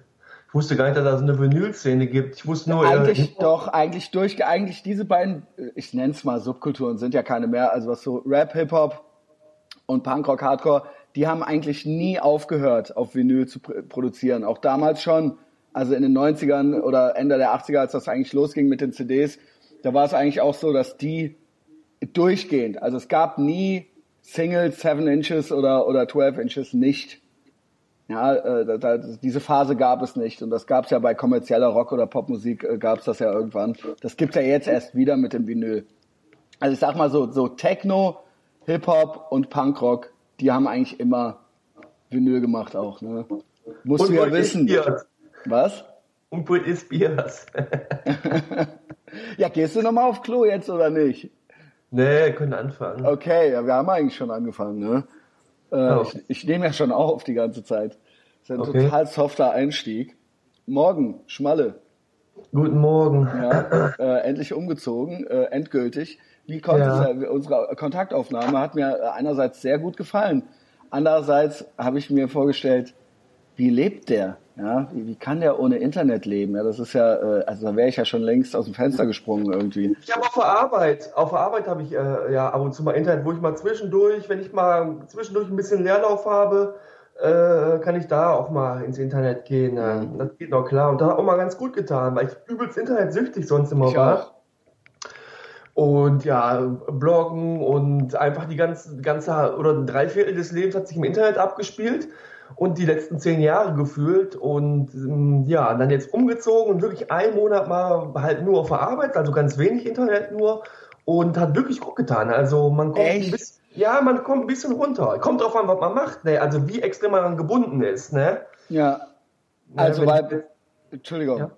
Ich wusste gar nicht, dass es eine Vinyl-Szene gibt. Ich wusste nur. Eigentlich äh, doch, eigentlich durch, eigentlich diese beiden, ich nenne es mal Subkulturen, sind ja keine mehr. Also was so Rap, Hip-Hop und Punkrock, Hardcore, die haben eigentlich nie aufgehört, auf Vinyl zu produzieren. Auch damals schon, also in den 90ern oder Ende der 80er, als das eigentlich losging mit den CDs, da war es eigentlich auch so, dass die durchgehend, also es gab nie Singles 7 Inches oder, oder 12 Inches nicht. Ja, äh, da, diese Phase gab es nicht und das gab es ja bei kommerzieller Rock- oder Popmusik äh, gab es das ja irgendwann. Das gibt's ja jetzt erst wieder mit dem Vinyl. Also ich sag mal so, so Techno, Hip-Hop und Punkrock, die haben eigentlich immer Vinyl gemacht auch. Ne? Musst und du ja wissen. Was? Und Britney Spears. *laughs* ja, gehst du nochmal auf Klo jetzt oder nicht? Nee, können anfangen. Okay, ja, wir haben eigentlich schon angefangen, ne? Äh, oh. ich, ich nehme ja schon auf die ganze Zeit. Das ist ein okay. total softer Einstieg. Morgen, Schmalle. Guten Morgen. Ja, äh, endlich umgezogen, äh, endgültig. Wie konnte ja. es, unsere Kontaktaufnahme hat mir einerseits sehr gut gefallen. Andererseits habe ich mir vorgestellt, wie lebt der? Ja, wie, kann der ohne Internet leben? Ja, das ist ja, äh, also da wäre ich ja schon längst aus dem Fenster gesprungen irgendwie. Ich habe auf der Arbeit, auf der Arbeit habe ich äh, ja ab und zu mal Internet, wo ich mal zwischendurch, wenn ich mal zwischendurch ein bisschen Leerlauf habe, äh, kann ich da auch mal ins Internet gehen. Mhm. Das geht noch klar. Und da hat auch mal ganz gut getan, weil ich übelst internetsüchtig sonst immer ich war. Auch. Und ja, Bloggen und einfach die ganze, ganze oder drei Viertel des Lebens hat sich im Internet abgespielt und die letzten zehn Jahre gefühlt und ähm, ja, dann jetzt umgezogen und wirklich einen Monat mal halt nur auf der Arbeit, also ganz wenig Internet nur und hat wirklich gut getan. Also man kommt Echt? ein bisschen, ja, man kommt ein bisschen runter. Kommt drauf an, was man macht, ne? Also wie extrem man gebunden ist, ne? Ja. Also ja, weil, Entschuldigung. Ja?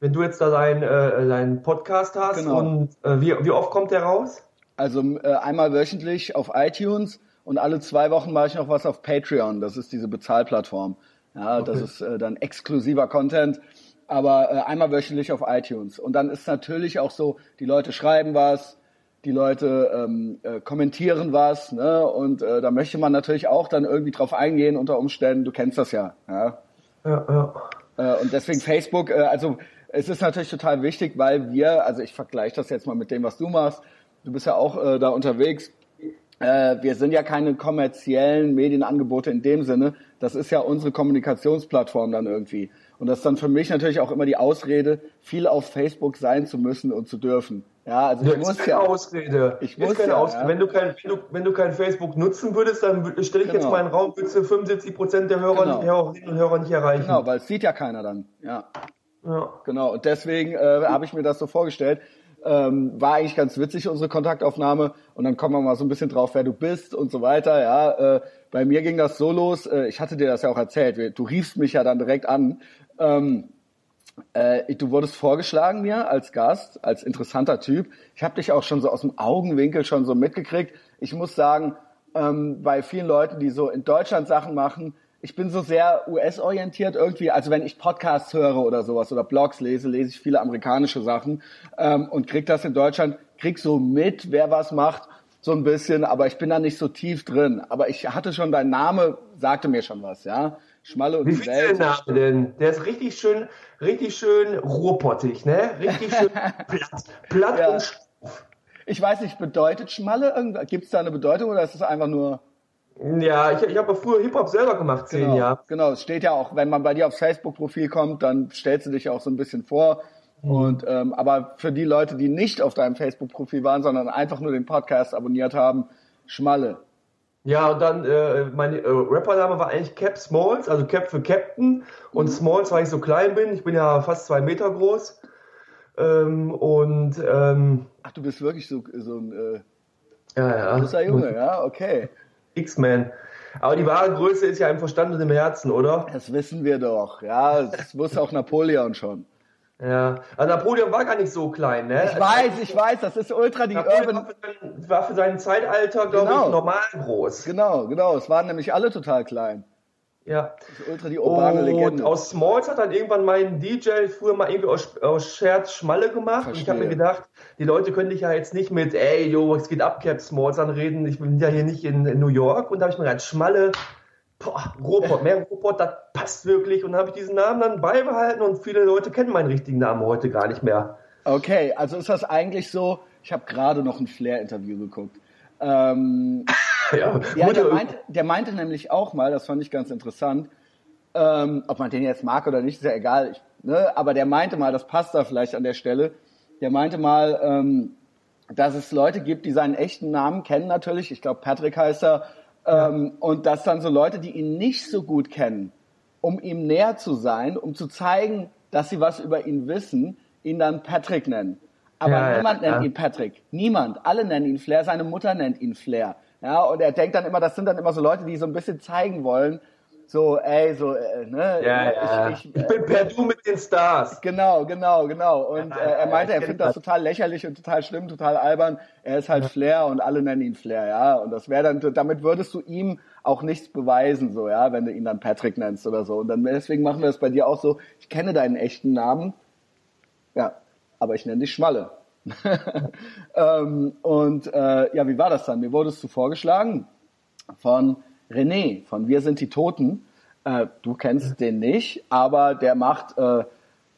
Wenn du jetzt da deinen äh, dein Podcast hast genau. und äh, wie, wie oft kommt der raus? Also äh, einmal wöchentlich auf iTunes und alle zwei Wochen mache ich noch was auf Patreon. Das ist diese Bezahlplattform. Ja, okay. das ist äh, dann exklusiver Content, aber äh, einmal wöchentlich auf iTunes. Und dann ist natürlich auch so, die Leute schreiben was, die Leute ähm, äh, kommentieren was, ne? Und äh, da möchte man natürlich auch dann irgendwie drauf eingehen unter Umständen. Du kennst das ja. Ja, ja. ja. Äh, und deswegen Facebook, äh, also es ist natürlich total wichtig, weil wir, also ich vergleiche das jetzt mal mit dem, was du machst. Du bist ja auch äh, da unterwegs. Äh, wir sind ja keine kommerziellen Medienangebote in dem Sinne. Das ist ja unsere Kommunikationsplattform dann irgendwie. Und das ist dann für mich natürlich auch immer die Ausrede, viel auf Facebook sein zu müssen und zu dürfen. Ja, also ich muss keine ja. Ausrede. Ich muss keine ja, Ausrede. Ja. Wenn du kein, wenn du, wenn du kein Facebook nutzen würdest, dann stelle ich genau. jetzt mal einen Raum, würdest du 75 Prozent der Hörer, genau. Hörerinnen und Hörer nicht erreichen. Genau, weil es sieht ja keiner dann. Ja. Ja. Genau. Und deswegen äh, habe ich mir das so vorgestellt. Ähm, war eigentlich ganz witzig unsere Kontaktaufnahme und dann kommen wir mal so ein bisschen drauf, wer du bist und so weiter. Ja, äh, bei mir ging das so los. Äh, ich hatte dir das ja auch erzählt. Du riefst mich ja dann direkt an. Ähm, äh, du wurdest vorgeschlagen mir als Gast, als interessanter Typ. Ich habe dich auch schon so aus dem Augenwinkel schon so mitgekriegt. Ich muss sagen, ähm, bei vielen Leuten, die so in Deutschland Sachen machen, ich bin so sehr US-orientiert irgendwie. Also wenn ich Podcasts höre oder sowas oder Blogs lese, lese ich viele amerikanische Sachen ähm, und krieg das in Deutschland, krieg so mit, wer was macht, so ein bisschen, aber ich bin da nicht so tief drin. Aber ich hatte schon, dein Name sagte mir schon was, ja. Schmalle und Wie die Welt. Der Name denn? Der ist richtig schön, richtig schön ruhrpottig, ne? Richtig schön *laughs* platt, platt ja. und stumpf. Ich weiß nicht, bedeutet Schmalle Gibt es da eine Bedeutung oder ist es einfach nur... Ja, ich, ich habe früher Hip-Hop selber gemacht, zehn genau, Jahre. Genau, es steht ja auch, wenn man bei dir aufs Facebook-Profil kommt, dann stellst du dich ja auch so ein bisschen vor. Mhm. Und ähm, aber für die Leute, die nicht auf deinem Facebook-Profil waren, sondern einfach nur den Podcast abonniert haben, Schmalle. Ja, und dann, äh, mein äh, Rappername war eigentlich Cap Smalls, also Cap für Captain. Und mhm. Smalls, weil ich so klein bin. Ich bin ja fast zwei Meter groß. Ähm, und ähm, Ach, du bist wirklich so, so ein äh, ja, ja. großer Junge, *laughs* ja, okay. X-Men. Aber die wahre Größe ist ja im Verstand und im Herzen, oder? Das wissen wir doch. Ja, das wusste auch Napoleon schon. Ja, also Napoleon war gar nicht so klein, ne? Ich weiß, ich weiß, das ist ultra die Napoleon Urban. War für, sein, war für sein Zeitalter, glaube genau. ich, normal groß. Genau, genau. Es waren nämlich alle total klein. Ja. Das ist ultra die urbane und Legende. Aus Smalls hat dann irgendwann mein DJ früher mal irgendwie aus, aus Scherz Schmalle gemacht. Verstehe. Und ich habe mir gedacht, die Leute können dich ja jetzt nicht mit, ey, yo, es geht ab, Cap Smalls anreden. Ich bin ja hier nicht in, in New York. Und da habe ich mir gedacht, Schmalle, boah, Ruhrpott, mehr Ruhrpott, das passt wirklich. Und dann habe ich diesen Namen dann beibehalten und viele Leute kennen meinen richtigen Namen heute gar nicht mehr. Okay, also ist das eigentlich so, ich habe gerade noch ein Flair-Interview geguckt. Ähm, *laughs* ja, ja *laughs* der, meinte, der, meinte, nämlich auch mal, das fand ich ganz interessant, ähm, ob man den jetzt mag oder nicht, ist ja egal, ich, ne? aber der meinte mal, das passt da vielleicht an der Stelle, der meinte mal, ähm, dass es Leute gibt, die seinen echten Namen kennen natürlich, ich glaube Patrick heißt er, ähm, und dass dann so Leute, die ihn nicht so gut kennen, um ihm näher zu sein, um zu zeigen, dass sie was über ihn wissen, ihn dann Patrick nennen. Aber ja, niemand ja, nennt ja. ihn Patrick. Niemand. Alle nennen ihn Flair. Seine Mutter nennt ihn Flair. Ja, und er denkt dann immer, das sind dann immer so Leute, die so ein bisschen zeigen wollen, so, ey, so, äh, ne? Ja, ja. Ich, ich, ich bin per Du mit den Stars. Genau, genau, genau. Und ja, äh, er meinte, er findet das total lächerlich und total schlimm, total albern. Er ist halt Flair und alle nennen ihn Flair, ja. Und das wäre dann, damit würdest du ihm auch nichts beweisen, so, ja, wenn du ihn dann Patrick nennst oder so. Und dann deswegen machen wir das bei dir auch so. Ich kenne deinen echten Namen, ja, aber ich nenne dich Schmalle. *laughs* ähm, und äh, ja, wie war das dann? Mir wurdest du vorgeschlagen von René von Wir sind die Toten. Äh, du kennst den nicht, aber der macht äh,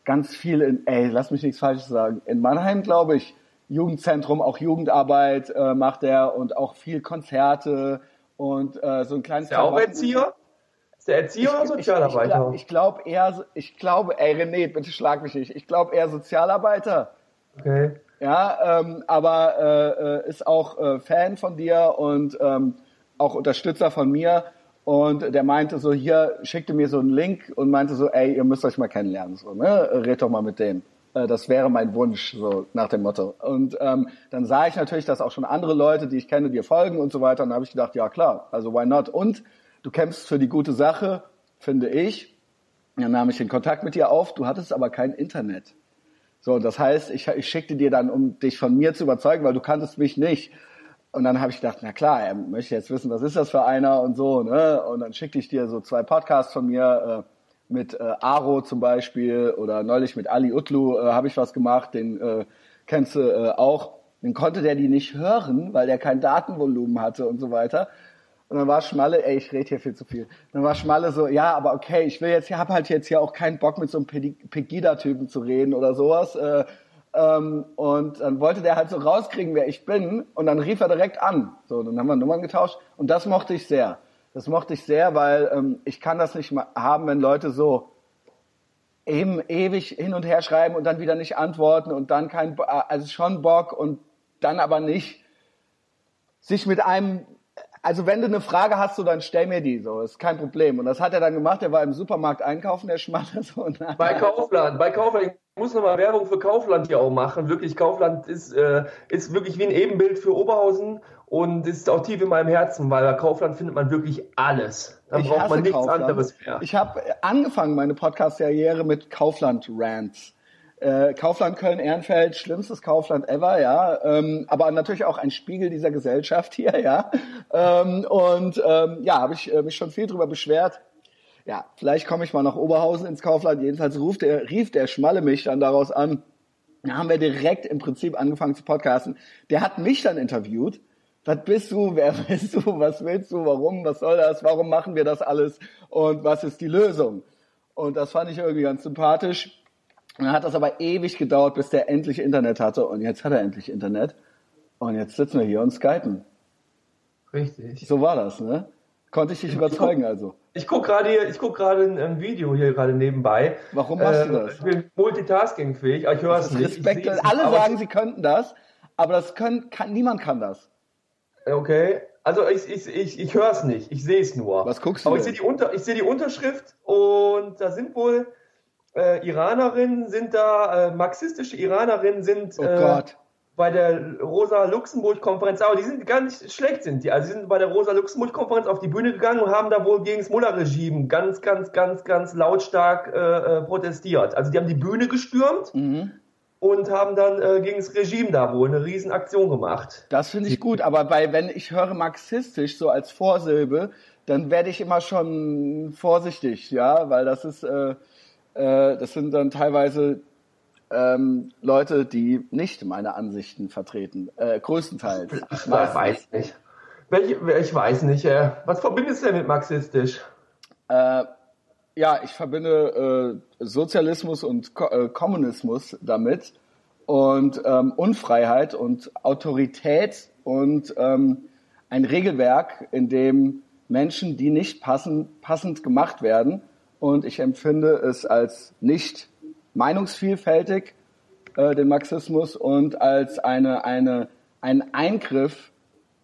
ganz viel in, ey, lass mich nichts Falsches sagen, in Mannheim, glaube ich, Jugendzentrum, auch Jugendarbeit äh, macht er und auch viel Konzerte und äh, so ein kleines. Ist der auch Erzieher? Ist der Erzieher ich, oder Sozialarbeiter? Ich, ich glaube glaub eher, ich glaube, ey René, bitte schlag mich nicht. Ich glaube eher Sozialarbeiter. Okay. Ja, ähm, aber äh, äh, ist auch äh, Fan von dir und ähm, auch Unterstützer von mir. Und der meinte so, hier, schickte mir so einen Link und meinte so, ey, ihr müsst euch mal kennenlernen. So, ne? Red doch mal mit dem. Äh, das wäre mein Wunsch, so nach dem Motto. Und ähm, dann sah ich natürlich, dass auch schon andere Leute, die ich kenne, dir folgen und so weiter. Und dann habe ich gedacht, ja klar, also why not? Und du kämpfst für die gute Sache, finde ich. Dann nahm ich den Kontakt mit dir auf. Du hattest aber kein Internet. So, das heißt, ich, ich schickte dir dann, um dich von mir zu überzeugen, weil du kanntest mich nicht, und dann habe ich gedacht, na klar, er möchte jetzt wissen, was ist das für einer und so, ne? Und dann schickte ich dir so zwei Podcasts von mir äh, mit äh, Aro zum Beispiel oder neulich mit Ali Utlu äh, habe ich was gemacht, den äh, kennst du äh, auch. Dann konnte der die nicht hören, weil der kein Datenvolumen hatte und so weiter. Und dann war Schmalle, ey, ich rede hier viel zu viel. Dann war Schmalle so, ja, aber okay, ich will jetzt, ich habe halt jetzt hier auch keinen Bock mit so einem Pegida-Typen zu reden oder sowas. Äh, ähm, und dann wollte der halt so rauskriegen, wer ich bin. Und dann rief er direkt an. So, dann haben wir Nummern getauscht. Und das mochte ich sehr. Das mochte ich sehr, weil ähm, ich kann das nicht haben, wenn Leute so eben ewig hin und her schreiben und dann wieder nicht antworten und dann kein, also schon Bock und dann aber nicht sich mit einem also wenn du eine Frage hast, so, dann stell mir die so, ist kein Problem. Und das hat er dann gemacht, er war im Supermarkt einkaufen, der Schmatter *laughs* so. Bei Kaufland, bei Kaufland, ich muss nochmal Werbung für Kaufland hier auch machen. Wirklich, Kaufland ist, äh, ist wirklich wie ein Ebenbild für Oberhausen und ist auch tief in meinem Herzen, weil bei Kaufland findet man wirklich alles. Dann ich braucht man nichts Kaufland. anderes mehr. Ich habe angefangen meine Podcast-Karriere mit Kaufland-Rants. Äh, Kaufland Köln-Ehrenfeld, schlimmstes Kaufland ever, ja. Ähm, aber natürlich auch ein Spiegel dieser Gesellschaft hier, ja. Ähm, und ähm, ja, habe ich äh, mich schon viel drüber beschwert. Ja, vielleicht komme ich mal nach Oberhausen ins Kaufland. Jedenfalls ruft der, rief der Schmalle mich dann daraus an. Da haben wir direkt im Prinzip angefangen zu podcasten. Der hat mich dann interviewt. Was bist du? Wer *laughs* bist du? Was willst du? Warum? Was soll das? Warum machen wir das alles? Und was ist die Lösung? Und das fand ich irgendwie ganz sympathisch. Und dann hat das aber ewig gedauert, bis der endlich Internet hatte. Und jetzt hat er endlich Internet. Und jetzt sitzen wir hier und skypen. Richtig. So war das, ne? Konnte ich dich überzeugen ich guck, also? Ich gucke gerade ich guck gerade ein, Video hier gerade nebenbei. Warum machst äh, du das? Ich bin multitaskingfähig, ich höre es nicht. Respekt, alle sagen, sie könnten das, aber das können, kann, niemand kann das. Okay. Also ich, ich, ich, ich höre es nicht, ich sehe es nur. Was guckst du? Aber denn? ich sehe die, Unter, ich seh die Unterschrift und da sind wohl äh, Iranerinnen sind da, äh, marxistische Iranerinnen sind oh äh, bei der Rosa-Luxemburg-Konferenz, aber die sind gar nicht schlecht, sind die. Also sie sind bei der Rosa-Luxemburg-Konferenz auf die Bühne gegangen und haben da wohl gegen das Mullah-Regime ganz, ganz, ganz, ganz lautstark äh, äh, protestiert. Also die haben die Bühne gestürmt. Mhm und haben dann äh, gegen das Regime da wohl eine Riesen-Aktion gemacht. Das finde ich gut, aber bei, wenn ich höre marxistisch so als Vorsilbe, dann werde ich immer schon vorsichtig, ja, weil das ist, äh, äh, das sind dann teilweise ähm, Leute, die nicht meine Ansichten vertreten, äh, größtenteils. Ich weiß nicht. Welche, ich weiß nicht. Äh, was verbindest du denn mit marxistisch? Äh, ja, ich verbinde äh, Sozialismus und Ko äh, Kommunismus damit und ähm, Unfreiheit und Autorität und ähm, ein Regelwerk, in dem Menschen, die nicht passen, passend gemacht werden, und ich empfinde es als nicht meinungsvielfältig, äh, den Marxismus, und als eine, eine, ein Eingriff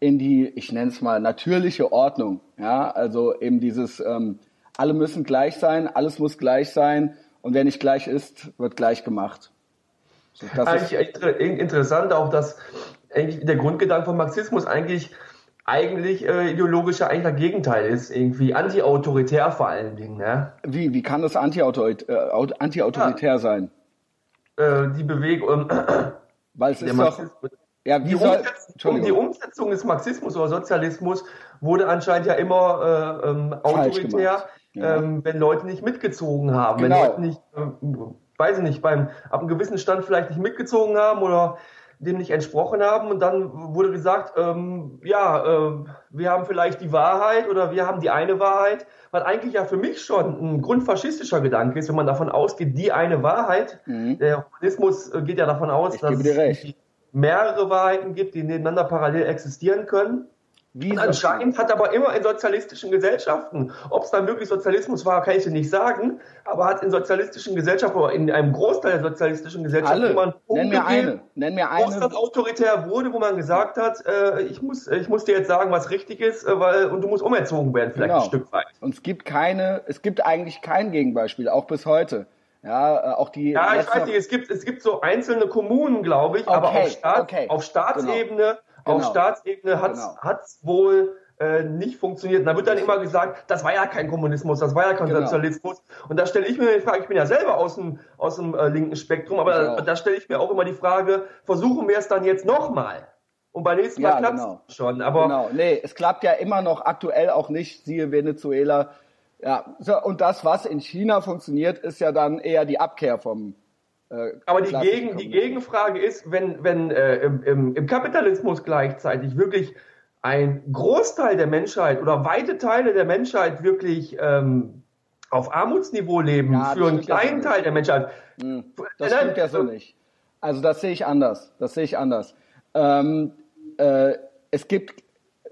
in die, ich nenne es mal, natürliche Ordnung. Ja, also eben dieses, ähm, alle müssen gleich sein, alles muss gleich sein und wer nicht gleich ist, wird gleich gemacht. So, eigentlich ist interessant auch, dass eigentlich der Grundgedanke vom Marxismus eigentlich eigentlich äh, ideologischer eigentlich das Gegenteil ist, irgendwie anti-autoritär vor allen Dingen. Ne? Wie, wie kann das anti-autoritär äh, anti ja. sein? Äh, die Bewegung. Äh, *clears throat* Weil es ist doch. Ja, die, soll, Umsetzung, die Umsetzung des Marxismus oder Sozialismus wurde anscheinend ja immer äh, ähm, autoritär, ja. ähm, wenn Leute nicht mitgezogen haben, genau. wenn Leute nicht, äh, weiß ich nicht, beim ab einem gewissen Stand vielleicht nicht mitgezogen haben oder dem nicht entsprochen haben und dann wurde gesagt, ähm, ja, äh, wir haben vielleicht die Wahrheit oder wir haben die eine Wahrheit, was eigentlich ja für mich schon ein grundfaschistischer Gedanke ist, wenn man davon ausgeht, die eine Wahrheit. Mhm. Der Humanismus äh, geht ja davon aus, ich dass es mehrere Wahrheiten gibt, die nebeneinander parallel existieren können. Wie anscheinend hat aber immer in sozialistischen Gesellschaften, ob es dann wirklich Sozialismus war, kann ich dir nicht sagen, aber hat in sozialistischen Gesellschaften oder in einem Großteil der sozialistischen Gesellschaften einen Punkt Nenn mir eine. Nenn mir eine. wo dann autoritär wurde, wo man gesagt hat, äh, ich, muss, ich muss dir jetzt sagen, was richtig ist, äh, weil, und du musst umerzogen werden, vielleicht genau. ein Stück weit. Und es gibt keine, es gibt eigentlich kein Gegenbeispiel, auch bis heute. Ja, äh, auch die. Ja, ich weiß nicht, es gibt, es gibt so einzelne Kommunen, glaube ich, okay, aber auf, Staat, okay. auf Staatsebene genau Genau. Auf Staatsebene hat es genau. wohl äh, nicht funktioniert. Und da wird dann immer gesagt, das war ja kein Kommunismus, das war ja kein genau. Sozialismus. Und da stelle ich mir die Frage, ich bin ja selber aus dem, aus dem äh, linken Spektrum, aber da, da stelle ich mir auch immer die Frage, versuchen wir es dann jetzt nochmal? und beim nächsten Mal Ja, klappt genau. es schon. Aber Genau, nee, es klappt ja immer noch aktuell auch nicht, siehe Venezuela. Ja, so, und das, was in China funktioniert, ist ja dann eher die Abkehr vom. Äh, Aber die, Gegen, die. Gegenfrage ist, wenn, wenn äh, im, im, im Kapitalismus gleichzeitig wirklich ein Großteil der Menschheit oder weite Teile der Menschheit wirklich ähm, auf Armutsniveau leben, Ja, das für einen stimmt ja so kleinen. Teil der Menschheit. Das Nein, stimmt ja so nicht. Also das sehe ich anders. Das sehe ich anders. Ähm, äh, es gibt,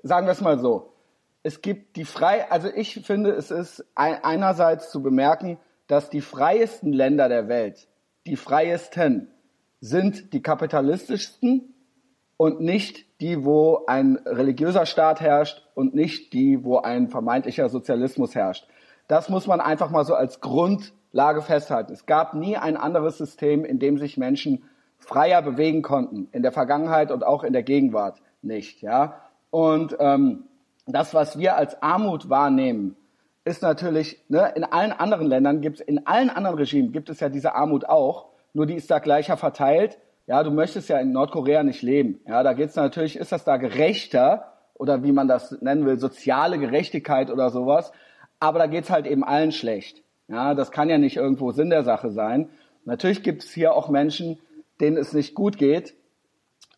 sagen wir es mal so, es gibt die frei, also ich finde, es ist ein, einerseits zu bemerken, dass die freiesten Länder der Welt, die freiesten, sind die kapitalistischsten und nicht die, wo ein religiöser Staat herrscht und nicht die, wo ein vermeintlicher Sozialismus herrscht. Das muss man einfach mal so als Grundlage festhalten. Es gab nie ein anderes System, in dem sich Menschen freier bewegen konnten, in der Vergangenheit und auch in der Gegenwart nicht. Ja? Und ähm, das, was wir als Armut wahrnehmen, ist natürlich, ne, in allen anderen Ländern gibt es, in allen anderen Regimen gibt es ja diese Armut auch, nur die ist da gleicher verteilt. Ja, du möchtest ja in Nordkorea nicht leben. Ja, da geht's natürlich, ist das da gerechter oder wie man das nennen will, soziale Gerechtigkeit oder sowas. Aber da geht's halt eben allen schlecht. Ja, das kann ja nicht irgendwo Sinn der Sache sein. Natürlich gibt es hier auch Menschen, denen es nicht gut geht.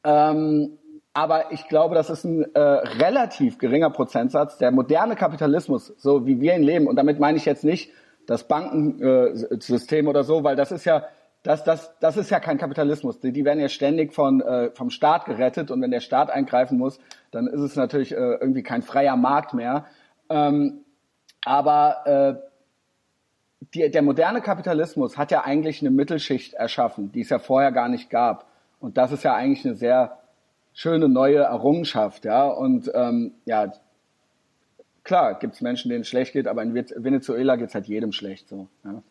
Ähm, aber ich glaube, das ist ein äh, relativ geringer Prozentsatz. Der moderne Kapitalismus, so wie wir ihn leben, und damit meine ich jetzt nicht das Bankensystem oder so, weil das ist ja das, das, das ist ja kein Kapitalismus. Die, die werden ja ständig von, äh, vom Staat gerettet und wenn der Staat eingreifen muss, dann ist es natürlich äh, irgendwie kein freier Markt mehr. Ähm, aber äh, die, der moderne Kapitalismus hat ja eigentlich eine Mittelschicht erschaffen, die es ja vorher gar nicht gab. Und das ist ja eigentlich eine sehr schöne neue Errungenschaft, ja. Und ähm, ja, klar, gibt es Menschen, denen es schlecht geht, aber in Venezuela geht es halt jedem schlecht so. Ja.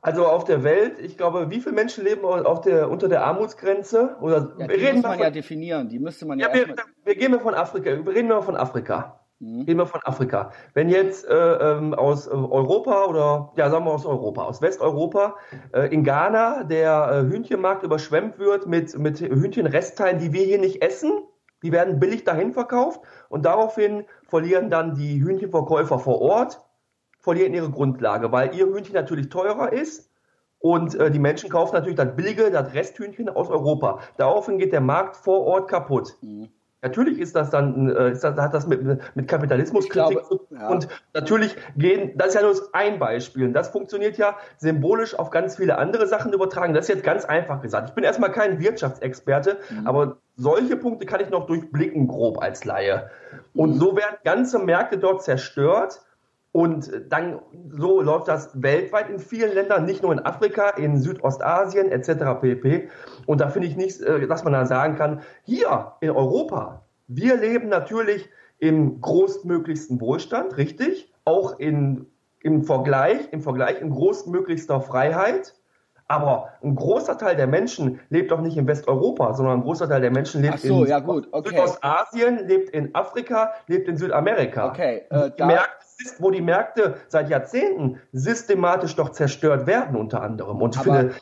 Also auf der Welt, ich glaube, wie viele Menschen leben auf der, unter der Armutsgrenze? Oder Ja, wir die reden muss man von, ja definieren, die müsste man ja, Ja, wir, wir gehen mal von Afrika. Wir reden mal von Afrika. Mhm. Reden wir von Afrika. Wenn jetzt äh, ähm, aus äh, Europa oder ja, sagen wir aus Europa, aus Westeuropa, äh, in Ghana der äh, Hühnchenmarkt überschwemmt wird mit, mit Hühnchenrestteilen, die wir hier nicht essen, die werden billig dahin verkauft und daraufhin verlieren dann die Hühnchenverkäufer vor Ort, verlieren ihre Grundlage, weil ihr Hühnchen natürlich teurer ist und äh, die Menschen kaufen natürlich das billige, das Resthühnchen aus Europa. Daraufhin geht der Markt vor Ort kaputt. Mhm. Natürlich ist das dann, äh, ist das, hat das mit, mit Kapitalismuskritik Ich zu glaube, tun. ja. Und natürlich gehen, das ist ja nur ein Beispiel. Und das funktioniert ja symbolisch auf ganz viele andere Sachen übertragen. Das ist jetzt ganz einfach gesagt. Ich bin erstmal kein Wirtschaftsexperte, Mhm. aber solche Punkte kann ich noch durchblicken, grob als Laie. Und Mhm. so werden ganze Märkte dort zerstört. Und dann so läuft das weltweit in vielen Ländern, nicht nur in Afrika, in Südostasien etc. pp. Und da finde ich nichts, äh, dass man da sagen kann, hier in Europa, wir leben natürlich im großmöglichsten Wohlstand, richtig, auch in, im Vergleich, im Vergleich in großmöglichster Freiheit. Aber ein großer Teil der Menschen lebt doch nicht in Westeuropa, sondern ein großer Teil der Menschen lebt so, in ja gut, okay. Südostasien, lebt in Afrika, lebt in Südamerika. Okay, äh, die da- Märkte, wo die Märkte seit Jahrzehnten systematisch doch zerstört werden, unter anderem. Und finde,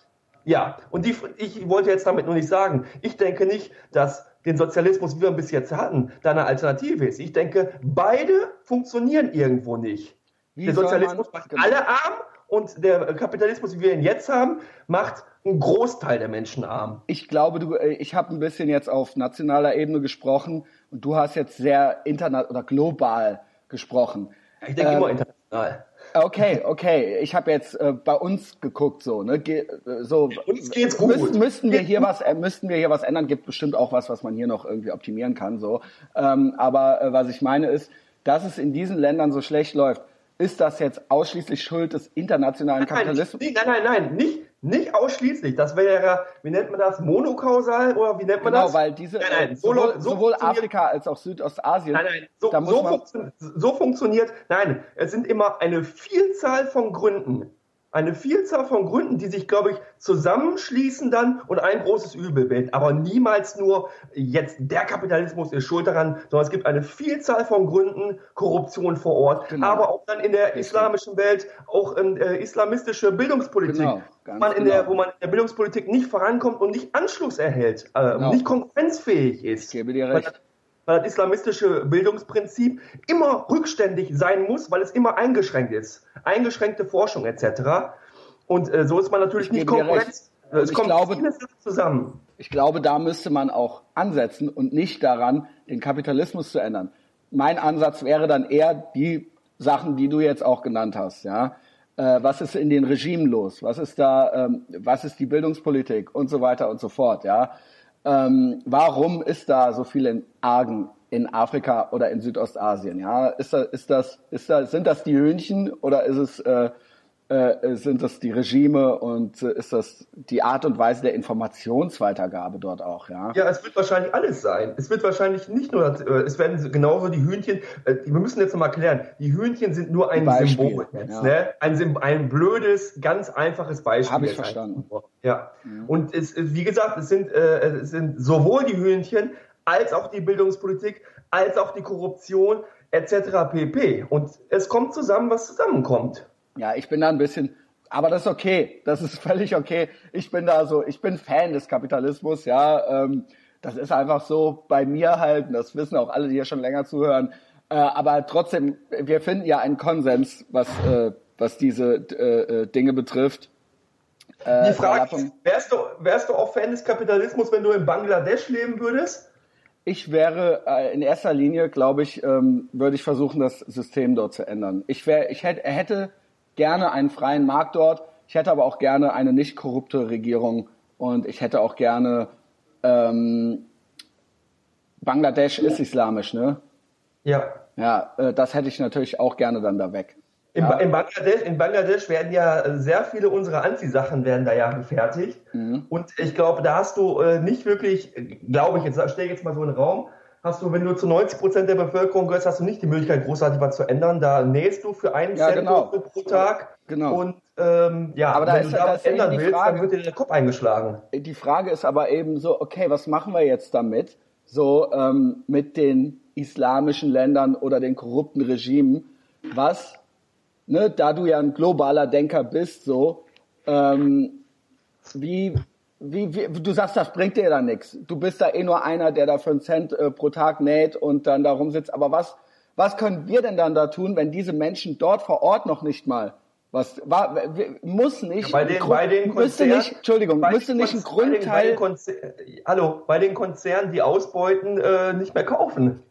ja, und die, ich wollte jetzt damit nur nicht sagen, ich denke nicht, dass den Sozialismus, wie wir ihn bis jetzt hatten, da eine Alternative ist. Ich denke, beide funktionieren irgendwo nicht. Wie der Sozialismus macht genau. alle arm und der Kapitalismus, wie wir ihn jetzt haben, macht einen Großteil der Menschen arm. Ich glaube, du, äh, ich habe ein bisschen jetzt auf nationaler Ebene gesprochen und du hast jetzt sehr interna oder global gesprochen. Ich denke Ähm, immer international. Okay, okay. Ich habe jetzt äh, bei uns geguckt, so ne, Ge äh, so. Uns geht's gut. Müssten, müssten wir hier was, äh, müssten wir hier was ändern? Gibt bestimmt auch was, was man hier noch irgendwie optimieren kann, so. Ähm, aber äh, was ich meine ist, dass es in diesen Ländern so schlecht läuft. Ist das jetzt ausschließlich Schuld des internationalen Kapitalismus? Nein, nein, nein, nein, nicht, nicht ausschließlich. Das wäre, wie nennt man das, monokausal oder wie nennt man Genau, das? weil diese nein, nein, so, sowohl, so sowohl Afrika als auch Südostasien. Nein, nein, so, da muss so, man, funktio- so funktioniert, nein, es sind immer eine Vielzahl von Gründen. Eine Vielzahl von Gründen, die sich, glaube ich, zusammenschließen dann und ein großes Übel bilden. Aber niemals nur jetzt der Kapitalismus ist schuld daran, sondern es gibt eine Vielzahl von Gründen, Korruption vor Ort, genau. aber auch dann in der islamischen Welt, auch in äh, islamistische Bildungspolitik. Genau. man in genau. der, wo man in der Bildungspolitik nicht vorankommt und nicht Anschluss erhält, äh, genau. nicht konkurrenzfähig ist. Ich gebe dir recht weil das islamistische Bildungsprinzip immer rückständig sein muss, weil es immer eingeschränkt ist. Eingeschränkte Forschung etc. Und äh, so ist man natürlich nicht Konkurrenz. Es kommt glaube, zusammen. Ich glaube, da müsste man auch ansetzen und nicht daran, den Kapitalismus zu ändern. Mein Ansatz wäre dann eher die Sachen, die du jetzt auch genannt hast. Ja, äh, was ist in den Regimen los? Was ist da? Ähm, was ist die Bildungspolitik und so weiter und so fort? Ja, ähm, warum ist da so viel in Argen in Afrika oder in Südostasien? Ja, ist das, ist das, ist das, sind das die Hühnchen oder ist es, äh, äh, sind das die Regime und äh, ist das die Art und Weise der Informationsweitergabe dort auch? Ja, ja, es wird wahrscheinlich alles sein. Es wird wahrscheinlich nicht nur, äh, es werden genauso die Hühnchen. Äh, wir müssen jetzt nochmal klären: Die Hühnchen sind nur ein Beispiel, Symbol, jetzt, ja. ne? ein, ein blödes, ganz einfaches Beispiel. Habe ich verstanden. Ja. Mhm. Und es, wie gesagt, es sind, äh, es sind sowohl die Hühnchen als auch die Bildungspolitik, als auch die Korruption etc. pp. Und es kommt zusammen, was zusammenkommt. Ja, ich bin da ein bisschen, aber das ist okay, das ist *laughs* völlig okay. Ich bin da so, ich bin Fan des Kapitalismus, ja. Ähm, das ist einfach so bei mir halt, und das wissen auch alle, die hier schon länger zuhören. Äh, aber trotzdem, wir finden ja einen Konsens, was, äh, was diese äh, äh Dinge betrifft. Äh, Die Frage ist, wärst du, wärst du auch Fan des Kapitalismus, wenn du in Bangladesch leben würdest? Ich wäre äh, in erster Linie, glaube ich, ähm, würde ich versuchen, das System dort zu ändern. Ich, wär, ich hätte, hätte gerne einen freien Markt dort. Ich hätte aber auch gerne eine nicht korrupte Regierung und ich hätte auch gerne ähm, Bangladesch ist islamisch, ne? Ja. Ja, äh, das hätte ich natürlich auch gerne dann da weg. In, ja. in, Bangladesch, in Bangladesch werden ja sehr viele unserer Anziehsachen werden da ja gefertigt. Mhm. Und ich glaube, da hast du äh, nicht wirklich, glaube ich, jetzt stell jetzt mal so einen Raum, hast du, wenn du zu 90 Prozent der Bevölkerung gehörst, hast du nicht die Möglichkeit, großartig was zu ändern. Da nähst du für einen ja, Cent genau. pro Tag. Genau. Und ähm, ja, aber da wenn ist, du da was ändern willst, Frage, dann wird dir der Kopf eingeschlagen. Die Frage ist aber eben so, okay, was machen wir jetzt damit? So ähm, mit den islamischen Ländern oder den korrupten Regimen. Was ne, da du ja ein globaler Denker bist, so, ähm, wie, wie, wie, du sagst, das bringt dir da nichts. Du bist da eh nur einer, der da für einen Cent äh, pro Tag näht und dann da rumsitzt. Aber was, was können wir denn dann da tun, wenn diese Menschen dort vor Ort noch nicht mal was war, muss nicht, ja, bei den, bei den müsste nicht, Entschuldigung, müsste nicht ein Grundteil. Bei den, bei den hallo, bei den Konzernen, die ausbeuten, äh, nicht mehr kaufen.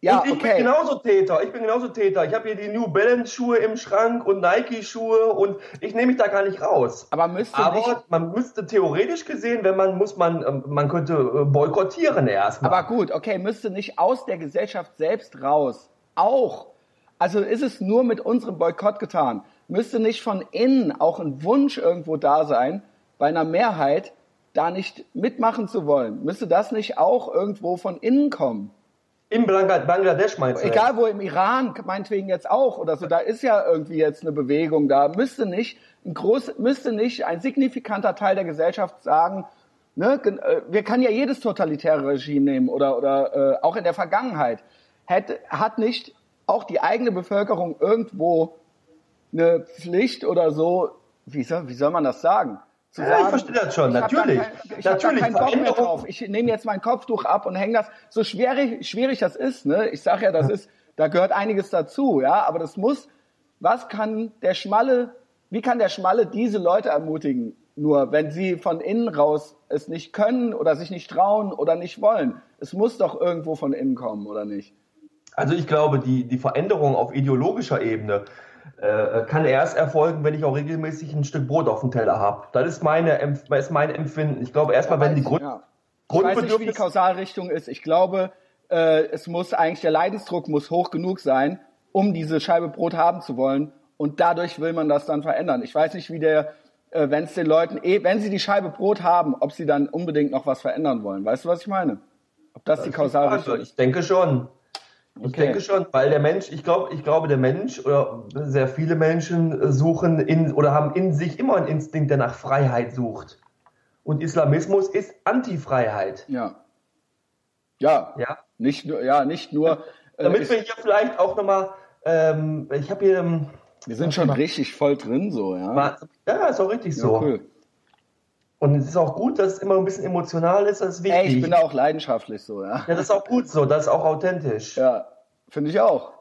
Ja, ich, ich okay. bin genauso Täter. Ich bin genauso Täter. Ich habe hier die New Balance Schuhe im Schrank und Nike Schuhe und ich nehme mich da gar nicht raus. Aber müsste Aber man müsste theoretisch gesehen, wenn man muss man ähm, man könnte äh, boykottieren erstmal. Aber gut, okay, müsste nicht aus der Gesellschaft selbst raus. Auch. Also ist es nur mit unserem Boykott getan. Müsste nicht von innen auch ein Wunsch irgendwo da sein, bei einer Mehrheit da nicht mitmachen zu wollen? Müsste das nicht auch irgendwo von innen kommen? Im Bangladesch meinst du? Egal wo, im Iran meinetwegen jetzt auch oder so, da ist ja irgendwie jetzt eine Bewegung da. Müsste nicht ein groß, müsste nicht ein signifikanter Teil der Gesellschaft sagen, ne, äh, wir können ja jedes totalitäre Regime nehmen oder, oder äh, auch in der Vergangenheit. Hätte, hat nicht auch die eigene Bevölkerung irgendwo eine Pflicht oder so, wie soll, wie soll man das sagen? Ja. Ich verstehe das schon, natürlich. Kein, ich natürlich. keinen Bock mehr drauf. Ich nehme jetzt mein Kopftuch ab und hänge das. So schwierig, schwierig das ist, ne? Ich sage ja, das ist, da gehört einiges dazu, ja. Aber das muss. Was kann der Schmalle? Wie kann der Schmalle diese Leute ermutigen? Nur wenn sie von innen raus es nicht können oder sich nicht trauen oder nicht wollen. Es muss doch irgendwo von innen kommen, oder nicht? Also ich glaube, die, die Veränderung auf ideologischer Ebene, äh, kann erst erfolgen, wenn ich auch regelmäßig ein Stück Brot auf dem Teller habe. Das ist meine ist mein Empfinden. Ich glaube erstmal, wenn die Grund ja. Ich weiß nicht, wie die Kausalrichtung ist. Ich glaube, äh, es muss eigentlich der Leidensdruck muss hoch genug sein, um diese Scheibe Brot haben zu wollen. Und dadurch will man das dann verändern. Ich weiß nicht, wie der, äh, wenn es den Leuten, eh, wenn sie die Scheibe Brot haben, ob sie dann unbedingt noch was verändern wollen. Weißt du, was ich meine? Ob das, das die Kausalrichtung ist? Ich denke schon. Ich denke schon, weil der Mensch, ich glaube, ich glaube, der Mensch oder sehr viele Menschen suchen in oder haben in sich immer einen Instinkt, der nach Freiheit sucht. Und Islamismus ist Antifreiheit. Ja. Ja. Ja. Nicht nur, ja, nicht nur. äh, Damit ist, wir hier vielleicht auch nochmal, ähm, ich habe hier. Ähm, wir sind schon richtig voll drin, so, ja. Ja, ist auch richtig ja, so. Cool. Und es ist auch gut, dass es immer ein bisschen emotional ist, das ist wichtig. Ey, ich bin da auch leidenschaftlich so, ja. Ja, das ist auch gut so, das ist auch authentisch. Ja, finde ich auch.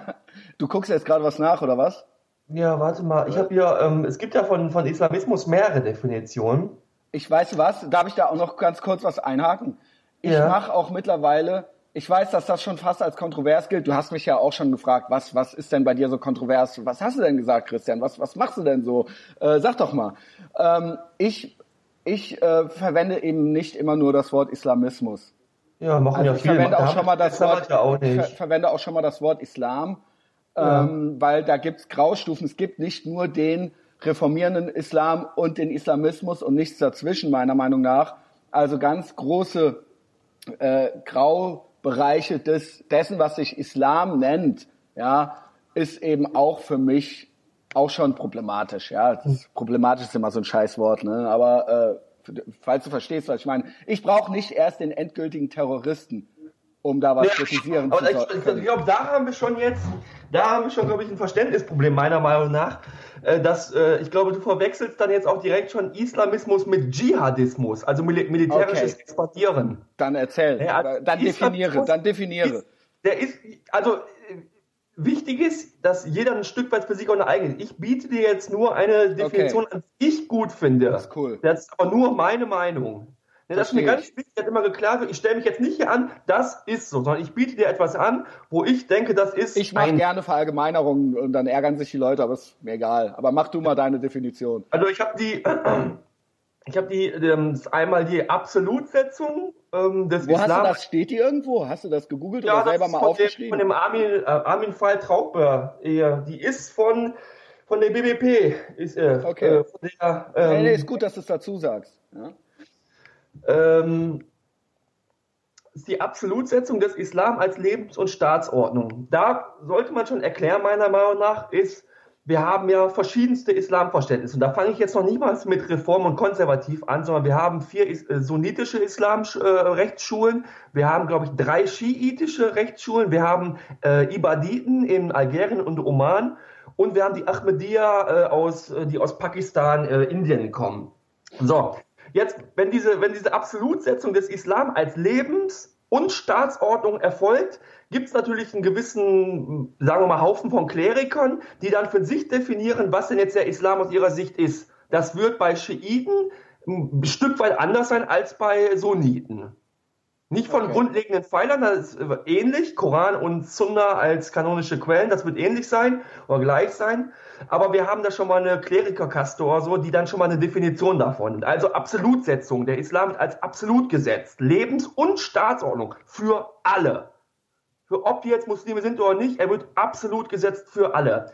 *laughs* du guckst jetzt gerade was nach, oder was? Ja, warte mal. Ich habe hier, ähm, es gibt ja von, von Islamismus mehrere Definitionen. Ich weiß was, darf ich da auch noch ganz kurz was einhaken? Ich ja. mache auch mittlerweile, ich weiß, dass das schon fast als kontrovers gilt. Du hast mich ja auch schon gefragt, was, was ist denn bei dir so kontrovers? Was hast du denn gesagt, Christian? Was, was machst du denn so? Äh, sag doch mal. Ähm, ich ich äh, verwende eben nicht immer nur das Wort Islamismus. Ja, machen also ja viele. Ich verwende auch schon mal das Wort, ja auch ver verwende auch schon mal das Wort Islam, ja. ähm, weil da gibt's Graustufen. Es gibt nicht nur den reformierenden Islam und den Islamismus und nichts dazwischen, meiner Meinung nach. Also ganz große äh, Graubereiche des, dessen, was sich Islam nennt, ja, ist eben auch für mich auch schon problematisch, ja. Das ist, problematisch ist immer so ein Scheißwort, ne? Aber äh, falls du verstehst, was ich meine, ich brauche nicht erst den endgültigen Terroristen, um da was ja, kritisieren aber zu können. Ich, ich glaube, da haben wir schon jetzt, da haben wir schon, glaube ich, ein Verständnisproblem meiner Meinung nach. Äh, dass, äh, ich glaube, du verwechselst dann jetzt auch direkt schon Islamismus mit Dschihadismus, also mil militärisches okay. Expandieren. Dann erzähl, ja, also dann definiere, dann definiere. Ist, der ist, also Wichtig ist, dass jeder ein Stück weit für sich auch eine eigene. Ich biete dir jetzt nur eine Definition okay. an, die ich gut finde. Das ist cool. Das ist aber nur meine Meinung. Das ist mir ganz wichtig, hat immer geklärt, ich stelle mich jetzt nicht hier an, das ist so, sondern ich biete dir etwas an, wo ich denke, das ist. Ich mache gerne Verallgemeinerungen und dann ärgern sich die Leute, aber ist mir egal. Aber mach du mal deine Definition. Also ich habe die, ich habe die ähm, einmal die Absolutsetzung ähm, des Wo Islam. hast du das? Steht die irgendwo? Hast du das gegoogelt ja, oder selber mal von aufgeschrieben? Dem, von dem Armin, äh, Armin Fall Traubber. Die ist von, von der BBP. Ist, äh, okay. Äh, der, ähm, nee, nee, ist gut, dass du es dazu sagst. Ja? Ähm, ist die Absolutsetzung des Islam als Lebens- und Staatsordnung. Da sollte man schon erklären, meiner Meinung nach, ist wir haben ja verschiedenste Islamverständnisse. Und da fange ich jetzt noch niemals mit Reform und Konservativ an, sondern wir haben vier äh, sunnitische Islamrechtsschulen, äh, wir haben, glaube ich, drei schiitische Rechtsschulen, wir haben äh, Ibaditen in Algerien und Oman und wir haben die Ahmadiyya, äh, aus, äh, die aus Pakistan, äh, Indien kommen. So, jetzt, wenn diese, wenn diese Absolutsetzung des Islam als Lebens- und Staatsordnung erfolgt, gibt es natürlich einen gewissen, sagen wir mal, Haufen von Klerikern, die dann für sich definieren, was denn jetzt der Islam aus ihrer Sicht ist. Das wird bei Schiiten ein Stück weit anders sein als bei Sunniten. Nicht von okay. grundlegenden Pfeilern, das ist ähnlich, Koran und Sunna als kanonische Quellen, das wird ähnlich sein oder gleich sein. Aber wir haben da schon mal eine Klerikerkaste oder so, die dann schon mal eine Definition davon. Also Absolutsetzung. Der Islam wird als absolut gesetzt. Lebens- und Staatsordnung für alle für ob die jetzt Muslime sind oder nicht, er wird absolut gesetzt für alle.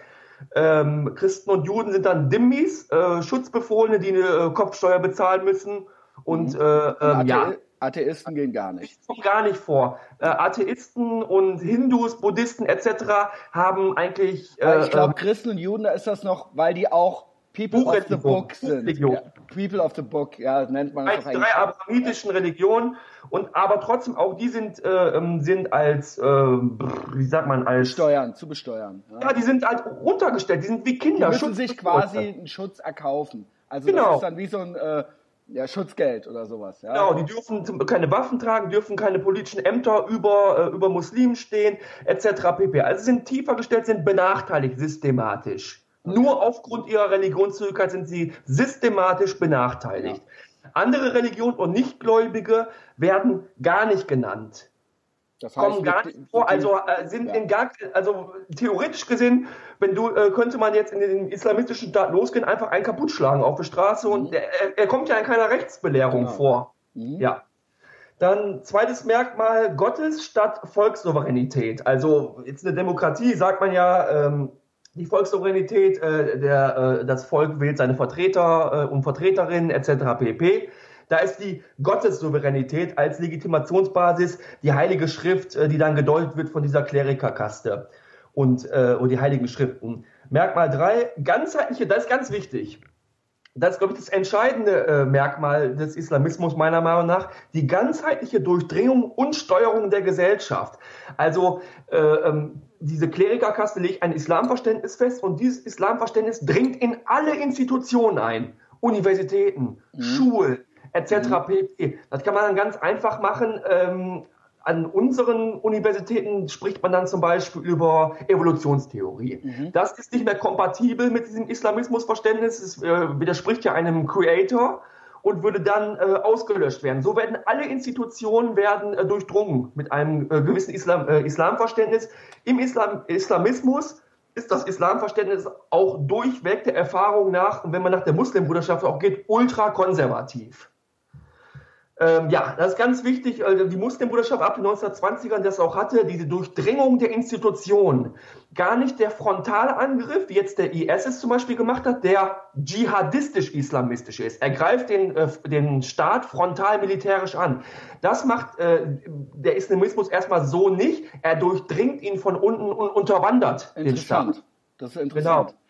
Ähm, Christen und Juden sind dann Dimmis, äh, Schutzbefohlene, die eine äh, Kopfsteuer bezahlen müssen. Und mhm. äh, ähm, ja. Atheisten gehen gar nicht. Kommt gar nicht vor. Äh, Atheisten und Hindus, Buddhisten etc. haben eigentlich. Äh, ich glaube, ähm, Christen und Juden, da ist das noch, weil die auch People of the Book sind. Ja, People of the Book, ja, nennt man das. Als drei abrahamitischen Religionen und aber trotzdem auch die sind äh, ähm, sind als äh, wie sagt man als Steuern zu besteuern. Ja. ja. die sind halt runtergestellt, die sind wie Kinder. Die müssen Schutz sich quasi einen Schutz erkaufen. Also genau. das ist dann wie so ein äh, ja, Schutzgeld oder sowas. Ja. Genau, die dürfen keine Waffen tragen, dürfen keine politischen Ämter über, äh, über Muslimen stehen, etc. pp. Also sind tiefer gestellt, sind benachteiligt systematisch. Nur aufgrund ihrer Religionszugehörigkeit sind sie systematisch benachteiligt. Andere Religionen und Nichtgläubige werden gar nicht genannt. Das heißt, kommen gar nicht vor, also äh, sind ja. in gar, also theoretisch gesehen, wenn du, äh, könnte man jetzt in den islamistischen Staat losgehen, einfach einen kaputt schlagen auf der Straße mhm. und er, er, kommt ja in keiner Rechtsbelehrung genau. vor. Mhm. Ja. Dann zweites Merkmal Gottes statt Volkssouveränität. Also jetzt eine Demokratie, sagt man ja, ähm, die Volkssouveränität, äh, der, äh, das Volk wählt seine Vertreter äh, und Vertreterinnen etc. pp. Da ist die Gottessouveränität als Legitimationsbasis die Heilige Schrift, äh, die dann gedeutet wird von dieser Klerikerkaste und, äh, und die Heiligen Schriften. Merkmal drei, ganzheitliche, das ist ganz wichtig. Das ist, glaube ich, das entscheidende äh, Merkmal des Islamismus meiner Meinung nach, die ganzheitliche Durchdringung und Steuerung der Gesellschaft. Also äh, ähm, diese Klerikerkaste legt ein Islamverständnis fest und dieses Islamverständnis dringt in alle Institutionen ein. Universitäten, mhm. Schulen, etc. Mhm. pp. Das kann man dann ganz einfach machen. Ähm, an unseren Universitäten spricht man dann zum Beispiel über Evolutionstheorie. Mhm. Das ist nicht mehr kompatibel mit diesem Islamismusverständnis. Es äh, widerspricht ja einem Creator und würde dann äh, ausgelöscht werden. So werden alle Institutionen werden äh, durchdrungen mit einem äh, gewissen Islam, äh, Islamverständnis. Im Islam, Islamismus ist das Islamverständnis auch durchweg der Erfahrung nach, wenn man nach der Muslimbruderschaft auch geht, ultrakonservativ. Ähm, ja, das ist ganz wichtig. Also die Muslimbruderschaft ab den 1920ern das auch hatte, diese Durchdringung der Institutionen. Gar nicht der Frontalangriff, wie jetzt der IS es zum Beispiel gemacht hat, der dschihadistisch-islamistisch ist. Er greift den, äh, den Staat frontal militärisch an. Das macht äh, der Islamismus erstmal so nicht. Er durchdringt ihn von unten und unterwandert den Staat. Das ist interessant. Genau.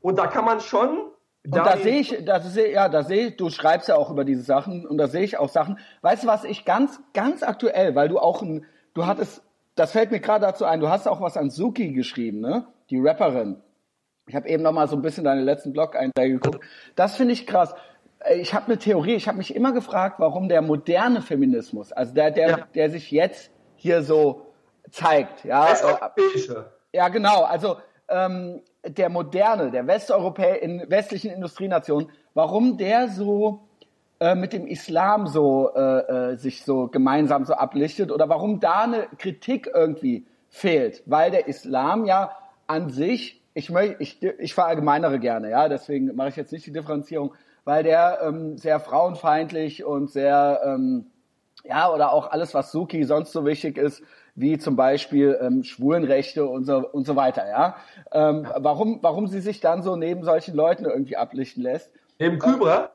Und da kann man schon und da, da sehe ich, da sehe, ja, da sehe ich, du schreibst ja auch über diese Sachen und da sehe ich auch Sachen. Weißt du, was ich ganz, ganz aktuell, weil du auch ein, du hattest, das fällt mir gerade dazu ein, du hast auch was an Suki geschrieben, ne? Die Rapperin. Ich habe eben noch mal so ein bisschen deine letzten Blog-Einträge geguckt. Das finde ich krass. Ich habe eine Theorie. Ich habe mich immer gefragt, warum der moderne Feminismus, also der, der, ja. der sich jetzt hier so zeigt, ja. Das europäische. Ja, genau. Also ähm, der moderne, der Westeuropäer in westlichen Industrienationen, warum der so äh, mit dem Islam so äh, äh, sich so gemeinsam so ablichtet oder warum da eine Kritik irgendwie fehlt, weil der Islam ja an sich, ich möchte, ich, ich verallgemeinere gerne, ja, deswegen mache ich jetzt nicht die Differenzierung, weil der ähm, sehr frauenfeindlich und sehr ähm, ja oder auch alles was Suki sonst so wichtig ist, wie zum Beispiel ähm, Schwulenrechte und so, und so weiter. Ja? Ähm, warum, warum sie sich dann so neben solchen Leuten irgendwie ablichten lässt. Neben Kybra?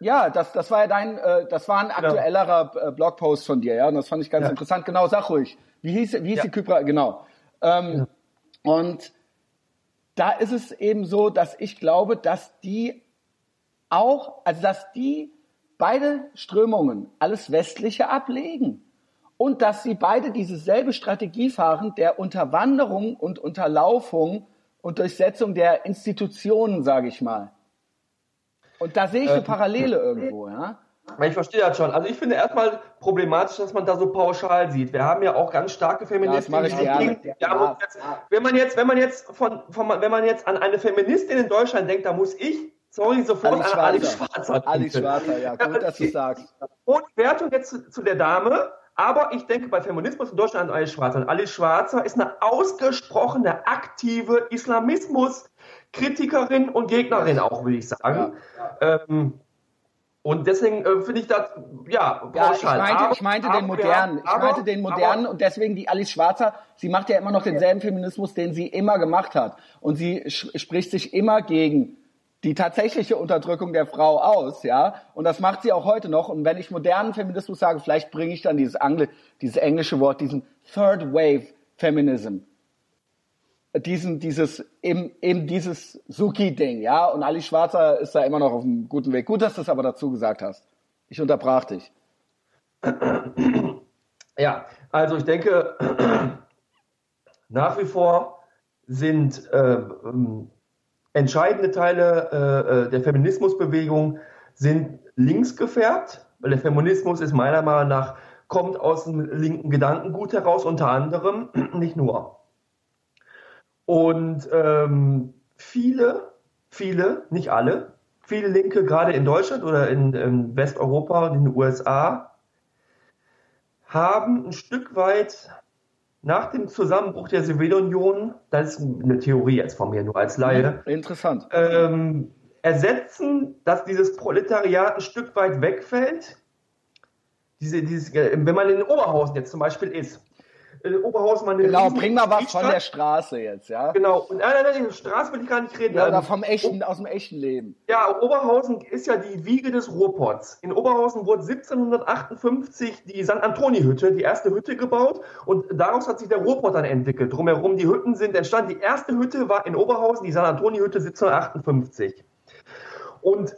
Ja, das, das war ja dein, äh, das war ein genau. aktuellerer genau. Blogpost von dir, ja, und das fand ich ganz ja. interessant. Genau, sag ruhig. Wie hieß, wie hieß ja. die Kybra? Genau. Ähm, ja. Und da ist es eben so, dass ich glaube, dass die auch, also dass die beide Strömungen alles Westliche ablegen und dass sie beide dieselbe Strategie fahren der Unterwanderung und Unterlaufung und Durchsetzung der Institutionen, sage ich mal. Und da sehe ich eine äh, Parallele irgendwo, ja. Ich verstehe das schon. Also ich finde erstmal problematisch, dass man da so pauschal sieht. Wir haben ja auch ganz starke Feministinnen. Ja, das mache ich gerne. Ja, jetzt, wenn man jetzt, wenn man jetzt von, von, wenn man jetzt an eine Feministin in Deutschland denkt, da muss ich, sorry, sofort Ali an Ali Schwarzer. Ali Schwarzer, ja, gut, dass du sagst. Und Wertung jetzt zu, zu der Dame. Aber ich denke bei Feminismus in Deutschland an Alice Schwarzer. Und Alice Schwarzer ist eine ausgesprochene, aktive Islamismus-Kritikerin und Gegnerin auch, will ich sagen. Ja. Ähm, und deswegen äh, finde ich das, ja, ja ich meinte, aber, ich meinte den modernen. ich meinte den modernen aber, und deswegen die Alice Schwarzer, sie macht ja immer noch denselben Feminismus, den sie immer gemacht hat. Und sie spricht sich immer gegen die tatsächliche Unterdrückung der Frau aus, ja, und das macht sie auch heute noch. Und wenn ich modernen Feminismus sage, vielleicht bringe ich dann dieses, Angl dieses englische Wort, diesen Third Wave Feminism, diesen, dieses, eben, eben dieses Suki-Ding, ja, und Ali Schwarzer ist da immer noch auf einem guten Weg. Gut, dass du es aber dazu gesagt hast. Ich unterbrach dich. *clears throat* Ja, also ich denke, *clears throat* nach wie vor sind äh, entscheidende Teile äh, äh, der Feminismusbewegung sind links gefärbt, weil der Feminismus ist meiner Meinung nach, kommt aus dem linken Gedankengut heraus, unter anderem, *clears throat* nicht nur. Und ähm, viele, viele, nicht alle, viele Linke, gerade in Deutschland oder in, in Westeuropa und in den USA, haben ein Stück weit nach dem Zusammenbruch der Sowjetunion, das ist eine Theorie jetzt von mir nur als Laie. Interessant. Ähm, ersetzen, dass dieses Proletariat ein Stück weit wegfällt. Diese, dieses, wenn man in Oberhausen jetzt zum Beispiel ist, äh, Oberhausen mal eine Genau, bring mal was von der Straße jetzt, ja? Genau, und nein, nein, nein, Straße will ich gar nicht reden. Ja, oder vom echten, aus dem echten Leben. Ja, Oberhausen ist ja die Wiege des Ruhrpots. In Oberhausen wurde 1758 die St. Antoni-Hütte, die erste Hütte gebaut und daraus hat sich der Ruhrpott dann entwickelt. Drumherum die Hütten sind entstanden. Die erste Hütte war in Oberhausen, die St. Antoni-Hütte 1758. Und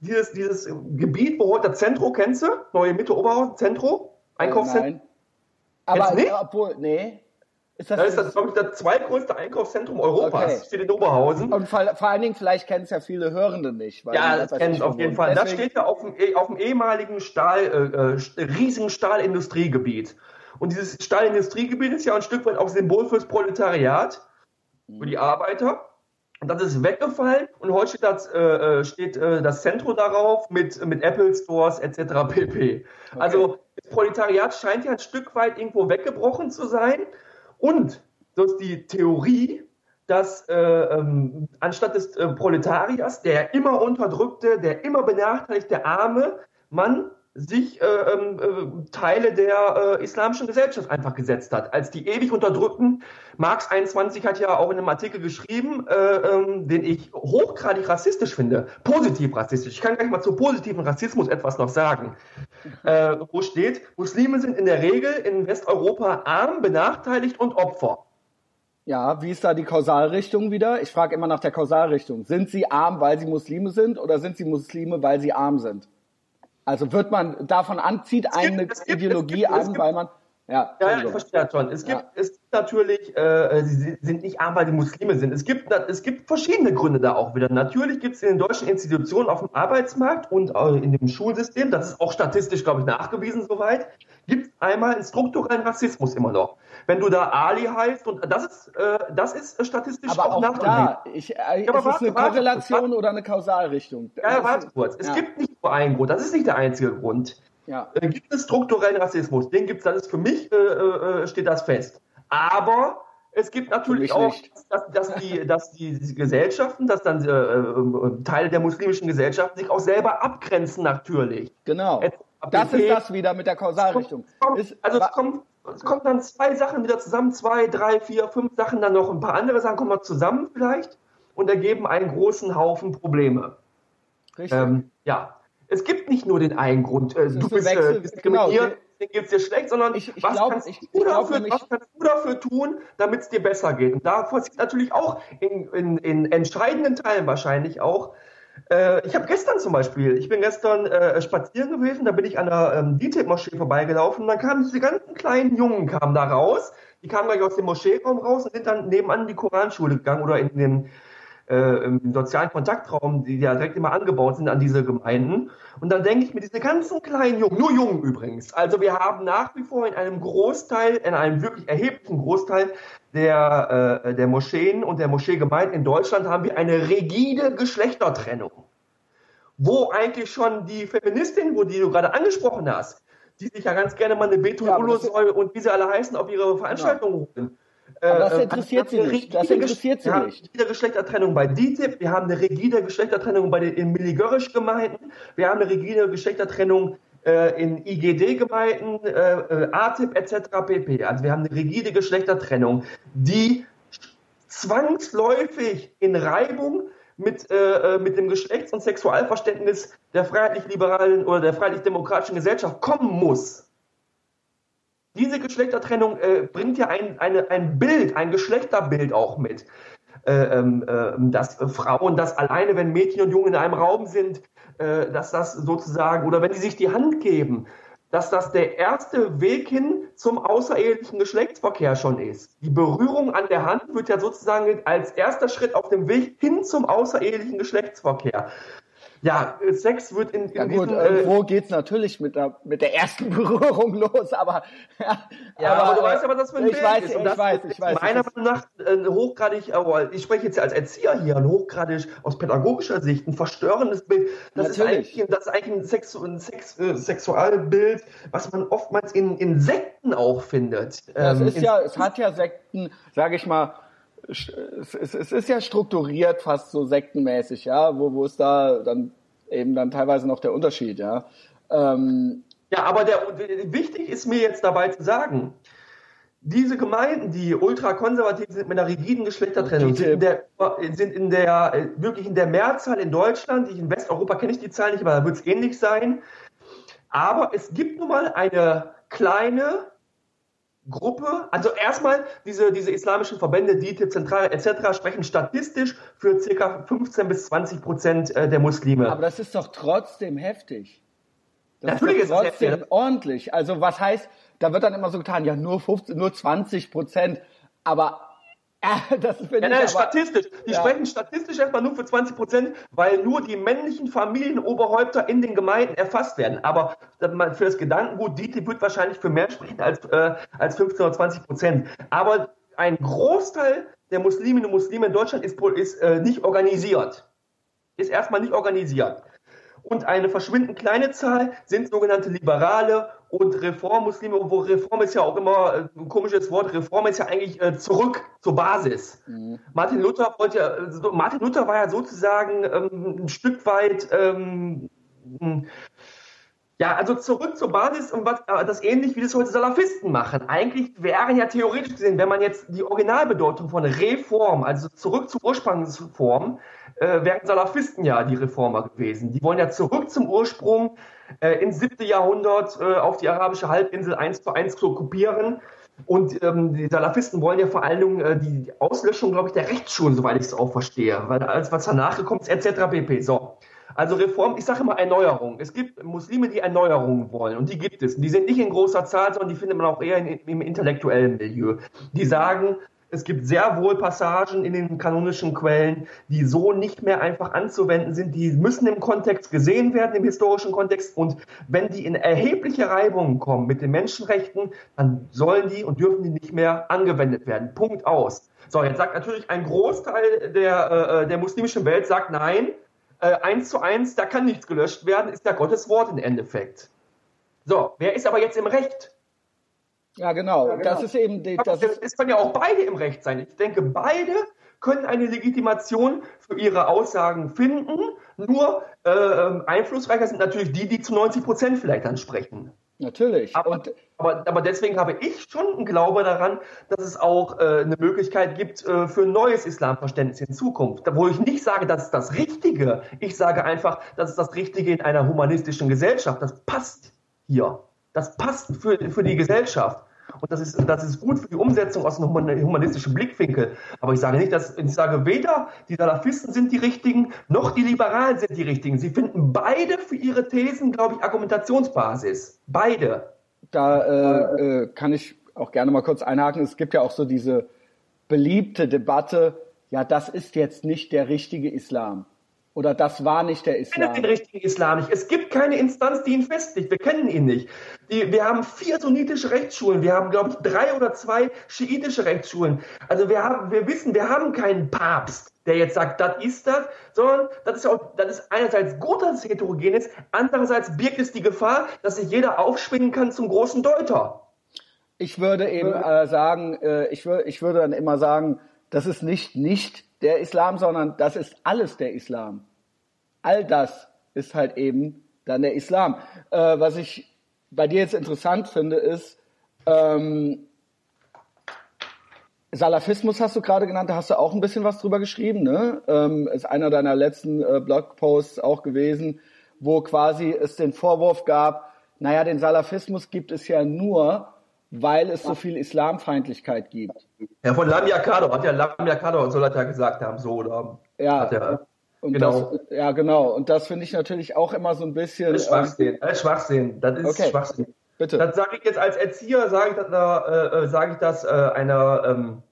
dieses, dieses Gebiet, wo heute das Zentro, kennst du? Neue Mitte Oberhausen, Zentro? Einkaufszentrum? Nein. Aber nicht? obwohl, nee. Ist das, das ist das, glaube ich, das zweitgrößte Einkaufszentrum Europas. Okay. Steht in Oberhausen. Und vor, vor allen Dingen, vielleicht kennen es ja viele Hörende nicht. ja, das kennen es auf jeden Fall. Deswegen... Das steht ja auf dem, eh, auf dem ehemaligen Stahl, äh, äh riesigen Stahlindustriegebiet. Und dieses Stahlindustriegebiet ist ja ein Stück weit auch Symbol fürs Proletariat, für die Arbeiter. Und das ist weggefallen und heute steht das, äh, äh, steht, äh, das Zentrum darauf mit, mit Apple Stores etc. pp. Okay. Also das Proletariat scheint ja ein Stück weit irgendwo weggebrochen zu sein. Und das ist die Theorie, dass äh, ähm, anstatt des äh, Proletariers, der immer unterdrückte, der immer benachteiligte Arme, man sich äh, ähm, äh, Teile der äh, islamischen Gesellschaft einfach gesetzt hat. Als die ewig unterdrückten, Marx 21 hat ja auch in einem Artikel geschrieben, äh, ähm, den ich hochgradig rassistisch finde, positiv rassistisch. Ich kann gleich mal zu positiven Rassismus etwas noch sagen. Äh, wo steht, Muslime sind in der Regel in Westeuropa arm, benachteiligt und Opfer. Ja, wie ist da die Kausalrichtung wieder? Ich frage immer nach der Kausalrichtung. Sind sie arm, weil sie Muslime sind oder sind sie Muslime, weil sie arm sind? Also wird man davon anzieht eine Ideologie an, weil man ja, ja, ich verstehe das schon. Es gibt, ja. es gibt natürlich, äh, sie sind nicht arm, weil sie Muslime sind. Es gibt, es gibt verschiedene Gründe da auch wieder. Natürlich gibt es in den deutschen Institutionen auf dem Arbeitsmarkt und äh, in dem Schulsystem, das ist auch statistisch, glaube ich, nachgewiesen soweit, gibt es einmal einen strukturellen Rassismus immer noch. Wenn du da Ali heißt und das ist, äh, das ist statistisch aber auch, auch da, ich, äh, ja, aber ist warte, es eine Korrelation warte, oder eine Kausalrichtung? Ja, ja warte kurz. Es ja. gibt nicht nur einen Grund. Das ist nicht der einzige Grund. Ja. Äh, gibt es strukturellen Rassismus? Den gibt es, das ist für mich, äh, äh, steht das fest. Aber es gibt natürlich auch, dass, dass, die, dass die Gesellschaften, dass dann äh, äh, Teile der muslimischen Gesellschaften sich auch selber abgrenzen natürlich. Genau. Das ist das wieder mit der Kausalrichtung. Kommt, also es kommt, es kommt dann zwei Sachen wieder zusammen, zwei, drei, vier, fünf Sachen, dann noch ein paar andere Sachen kommen zusammen vielleicht und ergeben einen großen Haufen Probleme. Richtig. Ähm, ja es gibt nicht nur den einen Grund, äh, du bist äh, diskriminiert, genau. geht es dir schlecht, sondern ich, ich was, glaub, kannst ich, du dafür, was kannst du dafür tun, damit es dir besser geht? Und da passiert natürlich auch in, in, in entscheidenden Teilen wahrscheinlich auch. Äh, ich habe gestern zum Beispiel, ich bin gestern äh, spazieren gewesen, da bin ich an der ähm, DTIP-Moschee vorbeigelaufen und dann kamen diese ganzen kleinen Jungen kamen da raus, die kamen gleich aus dem Moscheeraum raus und sind dann nebenan in die Koranschule gegangen oder in den äh, im sozialen Kontaktraum, die ja direkt immer angebaut sind an diese Gemeinden. Und dann denke ich mir, diese ganzen kleinen Jungen, nur Jungen übrigens, also wir haben nach wie vor in einem Großteil, in einem wirklich erheblichen Großteil der, äh, der Moscheen und der Moscheegemeinden in Deutschland haben wir eine rigide Geschlechtertrennung. Wo eigentlich schon die Feministin, wo die du gerade angesprochen hast, die sich ja ganz gerne mal eine Betul ja, und wie sie alle heißen auf ihre Veranstaltungen genau. holen aber das äh, interessiert sie nicht. Das interessiert sie nicht. Wir haben eine Geschlechtertrennung bei DTIP, wir haben eine rigide Geschlechtertrennung bei den Milli-Görrisch-Gemeinden, wir haben eine rigide Geschlechtertrennung äh, in IGD-Gemeinden, äh, äh ATIP etc. pp. Also wir haben eine rigide Geschlechtertrennung, die zwangsläufig in Reibung mit, äh, äh, mit dem Geschlechts- und Sexualverständnis der freiheitlich-liberalen oder der freiheitlich-demokratischen Gesellschaft kommen muss. Diese Geschlechtertrennung äh, bringt ja ein, eine, ein Bild, ein Geschlechterbild auch mit. Äh, ähm, äh, dass Frauen, dass alleine, wenn Mädchen und Jungen in einem Raum sind, äh, dass das sozusagen, oder wenn sie sich die Hand geben, dass das der erste Weg hin zum außerehelichen Geschlechtsverkehr schon ist. Die Berührung an der Hand wird ja sozusagen als erster Schritt auf dem Weg hin zum außerehelichen Geschlechtsverkehr. Ja, Sex wird in, in ja, gut, diesen, irgendwo äh, geht's natürlich mit der, mit der ersten *laughs* Berührung los, aber ja, ja aber, aber, du weißt aber, dass man ich weiß, ist. Und ich weiß, ich weiß. Meiner Meinung nach ein hochgradig, aber ich spreche jetzt als Erzieher hier, ein hochgradig aus pädagogischer Sicht ein verstörendes Bild. Das natürlich. ist eigentlich, das ist eigentlich ein, Sex, ein Sex, äh, Sexualbild, was man oftmals in, in Sekten auch findet. Das ähm, ist ja, es hat ja Sekten, sage ich mal, es, es ist ja strukturiert fast so sektenmäßig, ja, wo, wo ist da dann eben dann teilweise noch der Unterschied, ja. Ähm, ja, aber der, wichtig ist mir jetzt dabei zu sagen, diese Gemeinden, die ultrakonservativ sind mit einer rigiden Geschlechtertrennung, sind in der, sind in der, wirklich in der Mehrzahl in Deutschland, in Westeuropa kenne ich die Zahl nicht, aber da wird es ähnlich sein. Aber es gibt nun mal eine kleine Gruppe, also erstmal diese, diese islamischen Verbände, DITIB, Zentrale etc. sprechen statistisch für ca. 15 bis 20 Prozent äh, der Muslime. Aber das ist doch trotzdem heftig. Das Natürlich ist, ist trotzdem heftig. ordentlich. Also was heißt, da wird dann immer so getan, ja nur 15, nur 20 Prozent, aber ja, das finde ja, nein, ich statistisch. Die ja. sprechen statistisch erstmal nur für 20 Prozent, weil nur die männlichen Familienoberhäupter in den Gemeinden erfasst werden. Aber für das Gedankengut, DITIB wird wahrscheinlich für mehr sprechen als, äh, als 15 oder 20 Prozent. Aber ein Großteil der Musliminnen und Muslime in Deutschland ist, ist äh, nicht organisiert. Ist erstmal nicht organisiert. Und eine verschwindend kleine Zahl sind sogenannte Liberale und Reformmuslime, wo Reform ist ja auch immer äh, ein komisches Wort. Reform ist ja eigentlich äh, zurück zur Basis. Mhm. Martin Luther wollte ja, also Martin Luther war ja sozusagen ähm, ein Stück weit, ähm, ja, also zurück zur Basis und was, äh, das ähnlich wie das heute Salafisten machen. Eigentlich wären ja theoretisch gesehen, wenn man jetzt die Originalbedeutung von Reform, also zurück zur Ursprungsform, äh, wären Salafisten ja die Reformer gewesen. Die wollen ja zurück zum Ursprung äh, ins siebte Jahrhundert äh, auf die arabische Halbinsel eins zu eins zu kopieren. Und ähm, die Salafisten wollen ja vor allen Dingen äh, die Auslöschung, glaube ich, der Rechtsschulen, soweit ich es auch verstehe, weil alles, was danach gekommen ist, etc. pp. So. Also Reform, ich sage immer Erneuerung. Es gibt Muslime, die Erneuerungen wollen und die gibt es. Und die sind nicht in großer Zahl, sondern die findet man auch eher in, im intellektuellen Milieu. Die sagen, es gibt sehr wohl Passagen in den kanonischen Quellen, die so nicht mehr einfach anzuwenden sind. Die müssen im Kontext gesehen werden, im historischen Kontext. Und wenn die in erhebliche Reibungen kommen mit den Menschenrechten, dann sollen die und dürfen die nicht mehr angewendet werden. Punkt aus. So, jetzt sagt natürlich ein Großteil der, äh, der muslimischen Welt, sagt nein, äh, eins zu eins, da kann nichts gelöscht werden, ist ja Gottes Wort im Endeffekt. So, wer ist aber jetzt im Recht? Ja, genau. Ja, genau. Das ist eben die, das ist, es können ja auch beide im Recht sein. Ich denke, beide können eine Legitimation für ihre Aussagen finden. Nur äh, einflussreicher sind natürlich die, die zu 90 Prozent vielleicht ansprechen. Natürlich. Aber, aber, aber, deswegen habe ich schon einen Glaube daran, dass es auch äh, eine Möglichkeit gibt äh, für ein neues Islamverständnis in Zukunft. Wo ich nicht sage, das ist das Richtige. Ich sage einfach, das ist das Richtige in einer humanistischen Gesellschaft. Das passt hier. Das passt für, für die Gesellschaft. Und das ist, das ist gut für die Umsetzung aus einem humanistischen Blickwinkel. Aber ich sage nicht, dass ich sage, weder die Salafisten sind die richtigen, noch die Liberalen sind die richtigen. Sie finden beide für ihre Thesen, glaube ich, Argumentationsbasis. Beide. Da äh, äh, kann ich auch gerne mal kurz einhaken. Es gibt ja auch so diese beliebte Debatte, ja, das ist jetzt nicht der richtige Islam. Oder das war nicht der Islam. Ich kenne den richtigen Islam nicht. Es gibt keine Instanz, die ihn festlegt. Wir kennen ihn nicht. Die, wir haben vier sunnitische Rechtsschulen. Wir haben, glaube ich, drei oder zwei schiitische Rechtsschulen. Also wir haben, wir wissen, wir haben keinen Papst, der jetzt sagt, das ist das, sondern das ist, auch, das ist einerseits gut, dass es heterogen ist, andererseits birgt es die Gefahr, dass sich jeder aufschwingen kann zum großen Deuter. Ich würde eben äh, sagen, äh, ich, wür ich würde dann immer sagen, das ist nicht nicht der Islam, sondern das ist alles der Islam. All das ist halt eben dann der Islam. Äh, was ich bei dir jetzt interessant finde, ist, ähm, Salafismus hast du gerade genannt, da hast du auch ein bisschen was drüber geschrieben, ne? Ähm, ist einer deiner letzten äh, Blogposts auch gewesen, wo quasi es den Vorwurf gab, naja, den Salafismus gibt es ja nur, weil es so viel Islamfeindlichkeit gibt. Ja, von Lamia Kado, hat ja Lamia Kado und so Leute gesagt haben, so, oder? Ja. Er, genau. Das, ja, genau. Und das finde ich natürlich auch immer so ein bisschen. Das ist Schwachsinn. Das ist Schwachsinn. Das ist okay. Schwachsinn. Bitte. Das sage ich jetzt als Erzieher, sage ich das, äh, äh sage ich das äh, einer, ähm,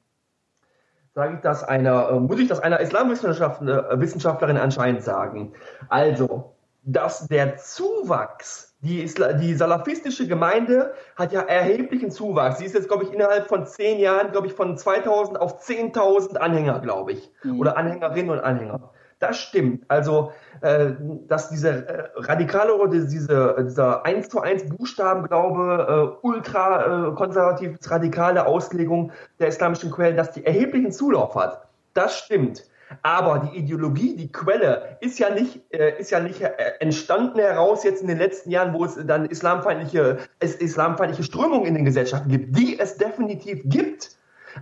sage ich das einer, äh, muss ich das einer Islamwissenschaftlerin anscheinend sagen. Also, dass der Zuwachs die, die salafistische Gemeinde hat ja erheblichen Zuwachs. Sie ist jetzt, glaube ich, innerhalb von zehn Jahren, glaube ich, von 2000 auf 10.000 Anhänger, glaube ich. Mhm. Oder Anhängerinnen und Anhänger. Das stimmt. Also, äh, dass diese äh, radikale oder diese, dieser 1 zu 1 Buchstabenglaube, äh, ultra äh, konservativ radikale Auslegung der islamischen Quellen, dass die erheblichen Zulauf hat. Das stimmt. Aber die Ideologie, die Quelle ist ja nicht, äh, ist ja nicht äh, entstanden heraus jetzt in den letzten Jahren, wo es dann islamfeindliche, es islamfeindliche Strömungen in den Gesellschaften gibt, die es definitiv gibt.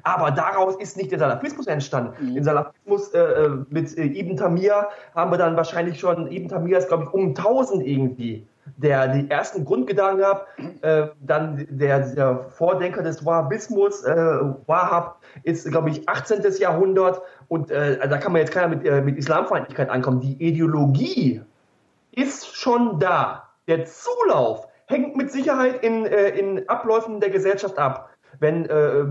Aber daraus ist nicht der Salafismus entstanden. Mhm. Den Salafismus äh, äh mit Ibn Tamir haben wir dann wahrscheinlich schon, Ibn Tamir ist glaube ich um 1000 irgendwie der die ersten Grundgedanken hat, äh, dann der, der, Vordenker des Wahhabismus, äh, Wahhab, ist, glaube ich, 18. Jahrhundert und äh, also da kann man jetzt keiner mit, äh, mit Islamfeindlichkeit ankommen. Die Ideologie ist schon da. Der Zulauf hängt mit Sicherheit in, äh, in Abläufen der Gesellschaft ab. Wenn äh,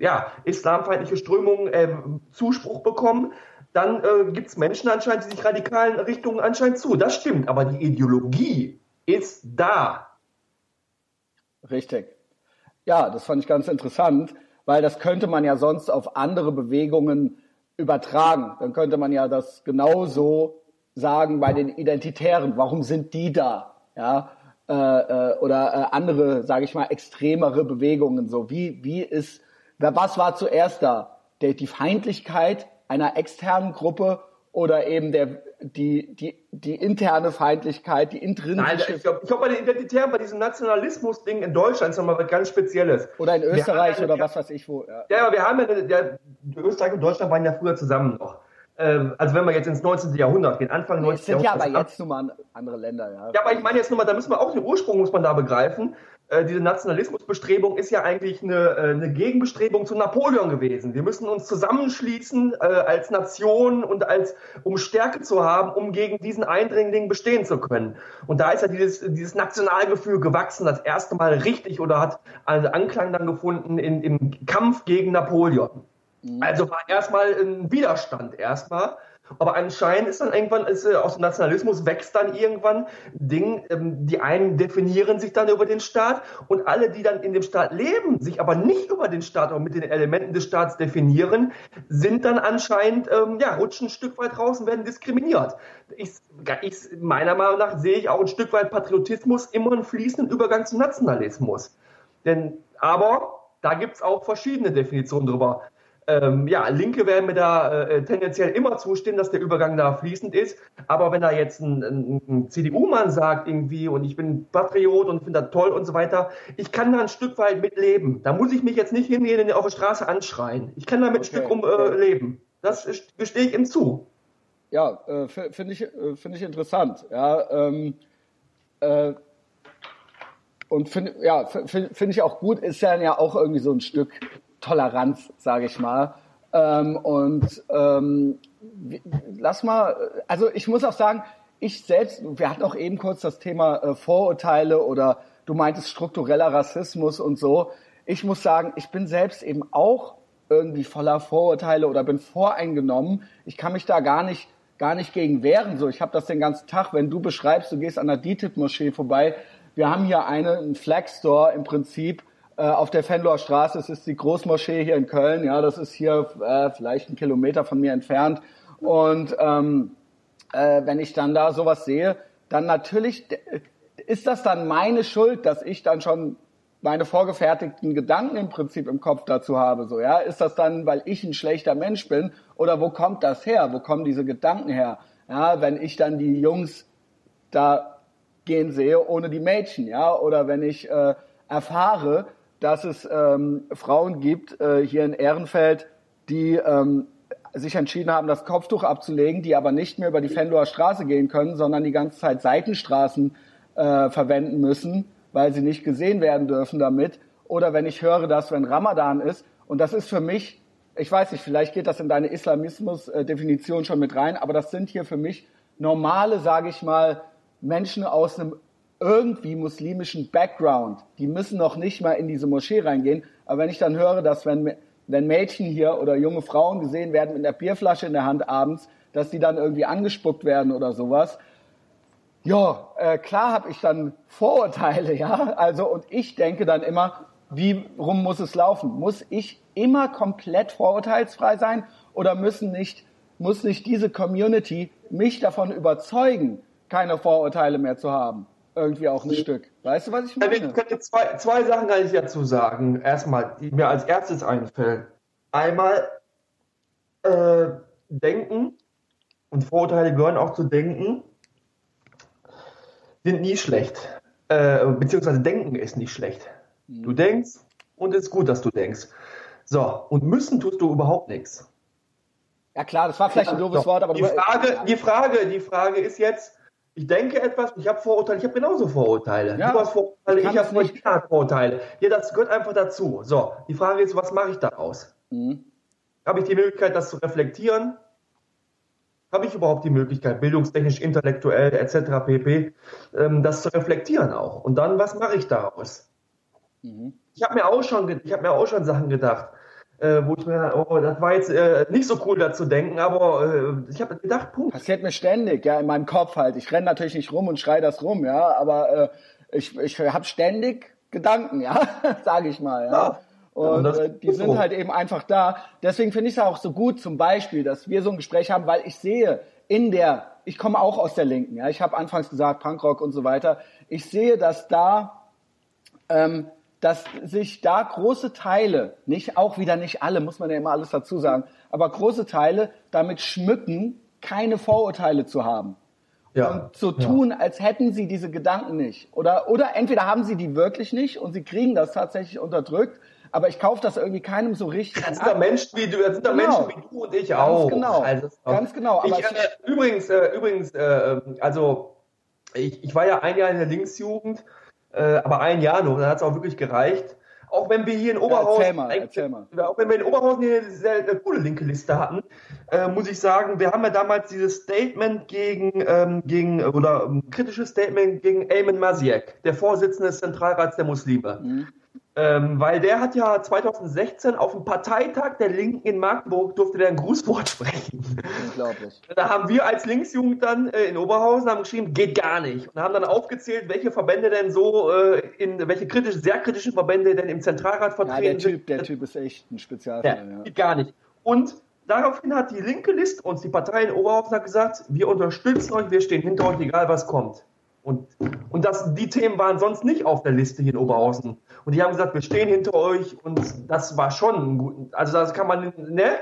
ja, islamfeindliche Strömungen äh, Zuspruch bekommen, dann äh, gibt es Menschen anscheinend, die sich radikalen Richtungen anscheinend zu. Das stimmt, aber die Ideologie ist da. Richtig. Ja, das fand ich ganz interessant, weil das könnte man ja sonst auf andere Bewegungen übertragen. Dann könnte man ja das genauso sagen bei den Identitären. Warum sind die da? Ja, äh, äh, oder äh, andere, sage ich mal, extremere Bewegungen. So wie wie ist, was war zuerst da? Der, die Feindlichkeit einer externen Gruppe oder eben der, die, die, die interne Feindlichkeit, die intrinsische. Nein, ich glaube, glaub, bei den Identitären, bei diesem Nationalismus-Ding in Deutschland ist nochmal was ganz Spezielles. Oder in Österreich oder was weiß ich wo. Ja, ja aber wir haben ja, der, Österreich und Deutschland waren ja früher zusammen noch. Ähm, also wenn wir jetzt ins 19. Jahrhundert gehen, Anfang 19. Jahrhundert. Das sind ja aber jetzt nun mal andere Länder, ja. Ja, aber ich meine jetzt nur mal, da müssen wir auch den Ursprung muss man da begreifen. Äh, diese Nationalismusbestrebung ist ja eigentlich eine, äh, eine, Gegenbestrebung zu Napoleon gewesen. Wir müssen uns zusammenschließen äh, als Nation und als um Stärke zu haben, um gegen diesen Eindringling bestehen zu können. Und da ist ja dieses, dieses Nationalgefühl gewachsen, das erste Mal richtig oder hat einen Anklang dann gefunden in, im Kampf gegen Napoleon. Mhm. Also war erstmal ein Widerstand erstmal. Aber anscheinend ist dann irgendwann, ist, äh, aus dem Nationalismus wächst dann irgendwann Ding, ähm, die einen definieren sich dann über den Staat und alle, die dann in dem Staat leben, sich aber nicht über den Staat, aber mit den Elementen des Staats definieren, sind dann anscheinend, ähm, ja, rutschen ein Stück weit raus und werden diskriminiert. Ich, ich, meiner Meinung nach sehe ich auch ein Stück weit Patriotismus immer einen fließenden Übergang zum Nationalismus. Denn, aber da gibt es auch verschiedene Definitionen drüber. Ähm, ja, Linke werden mir da äh, tendenziell immer zustimmen, dass der Übergang da fließend ist. Aber wenn da jetzt ein, ein, ein CDU-Mann sagt irgendwie und ich bin Patriot und finde das toll und so weiter, ich kann da ein Stück weit mitleben. Da muss ich mich jetzt nicht hingehen und auf der Straße anschreien. Ich kann damit okay. ein Stück um äh, leben. Das gestehe ich ihm zu. Ja, äh, finde ich, äh, finde ich interessant. Ja, ähm, äh, und finde ja, find, find ich auch gut, ist ja, ja auch irgendwie so ein Stück Toleranz, sage ich mal. Ähm, und ähm, lass mal, also ich muss auch sagen, ich selbst, wir hatten auch eben kurz das Thema äh, Vorurteile oder du meintest struktureller Rassismus und so. Ich muss sagen, ich bin selbst eben auch irgendwie voller Vorurteile oder bin voreingenommen. Ich kann mich da gar nicht gar nicht gegen wehren. So, ich habe das den ganzen Tag. Wenn du beschreibst, du gehst an der DITIB-Moschee vorbei. Wir haben hier eine, einen Flag Store im Prinzip auf der Fenloer Straße. Es ist die Großmoschee hier in Köln. Ja, das ist hier äh, vielleicht ein Kilometer von mir entfernt. Und ähm, äh, wenn ich dann da sowas sehe, dann natürlich ist das dann meine Schuld, dass ich dann schon meine vorgefertigten Gedanken im Prinzip im Kopf dazu habe. So, ja, ist das dann, weil ich ein schlechter Mensch bin? Oder wo kommt das her? Wo kommen diese Gedanken her? Ja, wenn ich dann die Jungs da gehen sehe ohne die Mädchen, ja, oder wenn ich äh, erfahre, dass es ähm, Frauen gibt äh, hier in Ehrenfeld, die ähm, sich entschieden haben, das Kopftuch abzulegen, die aber nicht mehr über die Fenloer Straße gehen können, sondern die ganze Zeit Seitenstraßen äh, verwenden müssen, weil sie nicht gesehen werden dürfen damit. Oder wenn ich höre, dass wenn Ramadan ist, und das ist für mich, ich weiß nicht, vielleicht geht das in deine Islamismus-Definition schon mit rein, aber das sind hier für mich normale, sage ich mal, Menschen aus einem irgendwie muslimischen Background. Die müssen noch nicht mal in diese Moschee reingehen. Aber wenn ich dann höre, dass wenn, wenn Mädchen hier oder junge Frauen gesehen werden mit einer Bierflasche in der Hand abends, dass die dann irgendwie angespuckt werden oder sowas. Ja, äh, klar habe ich dann Vorurteile, ja. Also und ich denke dann immer, wie rum muss es laufen? Muss ich immer komplett vorurteilsfrei sein oder müssen nicht muss nicht diese Community mich davon überzeugen, keine Vorurteile mehr zu haben? Irgendwie auch ein ja. Stück. Weißt du, was ich meine? Ich könnte zwei, zwei Sachen kann ich dazu sagen. Erstmal, die mir als erstes einfällt. Einmal, äh, Denken und Vorurteile gehören auch zu Denken, sind nie schlecht. Äh, beziehungsweise Denken ist nicht schlecht. Du mhm. denkst und es ist gut, dass du denkst. So, und müssen tust du überhaupt nichts. Ja klar, das war vielleicht ein doofes Wort, aber die Frage, die Frage, die Frage ist jetzt, ich denke etwas, ich habe Vorurteile, ich habe genauso Vorurteile. Ja, du hast Vorurteile, ich, habe nicht Vorurteile. Ja, das gehört einfach dazu. So, die Frage ist, was mache ich daraus? Mhm. Habe ich die Möglichkeit, das zu reflektieren? Habe ich überhaupt die Möglichkeit, bildungstechnisch, intellektuell etc. pp. Ähm, das zu reflektieren auch? Und dann, was mache ich daraus? Mhm. Ich habe mir auch schon, ich habe mir auch schon Sachen gedacht, äh, wo ich mir, oh, das war jetzt äh, nicht so cool, da zu denken, aber äh, ich habe gedacht, Punkt. Passiert mir ständig, ja, in meinem Kopf halt. Ich renne natürlich nicht rum und schrei das rum, ja, aber äh, ich, ich habe ständig Gedanken, ja, *laughs* sage ich mal, ja. ja. Und äh, die sind so. halt eben einfach da. Deswegen finde ich es auch so gut, zum Beispiel, dass wir so ein Gespräch haben, weil ich sehe in der, ich komme auch aus der Linken, ja, ich habe anfangs gesagt Punkrock und so weiter. Ich sehe, dass da ähm, dass sich da große Teile, nicht auch wieder nicht alle, muss man ja immer alles dazu sagen, aber große Teile damit schmücken, keine Vorurteile zu haben. Ja, und zu tun, ja. als hätten sie diese Gedanken nicht. Oder, oder entweder haben sie die wirklich nicht und sie kriegen das tatsächlich unterdrückt, aber ich kaufe das irgendwie keinem so richtig. Das sind da Menschen wie du, das sind da genau. Menschen wie du und ich ganz auch. Genau, also, ganz genau. Ich, ich, übrigens, äh, übrigens, äh, also ich, ich war ja ein Jahr in der Linksjugend äh, aber ein Jahr noch, dann hat es auch wirklich gereicht. Auch wenn wir hier in Oberhausen, ja, erzähl mal, erzähl mal. auch wenn wir in Oberhausen hier eine sehr eine coole linke Liste hatten, äh, muss ich sagen, wir haben ja damals dieses Statement gegen, ähm, gegen oder ein kritisches Statement gegen Ayman Masiek, der Vorsitzende des Zentralrats der Muslime. Mhm. Ähm, weil der hat ja 2016 auf dem Parteitag der Linken in Magdeburg durfte der ein Grußwort *laughs* sprechen. Unglaublich. Da haben wir als Linksjugend dann äh, in Oberhausen haben geschrieben, geht gar nicht. Und haben dann aufgezählt, welche Verbände denn so äh, in welche kritisch, sehr kritischen Verbände denn im Zentralrat vertreten ja, der typ, Der Typ ist echt ein Spezialfall. Ja, ja. Geht gar nicht. Und daraufhin hat die linke Liste uns, die Partei in Oberhausen, gesagt, wir unterstützen euch, wir stehen hinter euch, egal was kommt. Und, und das, die Themen waren sonst nicht auf der Liste hier in Oberhausen. Und die haben gesagt, wir stehen hinter euch und das war schon gut. Also das kann man, ne?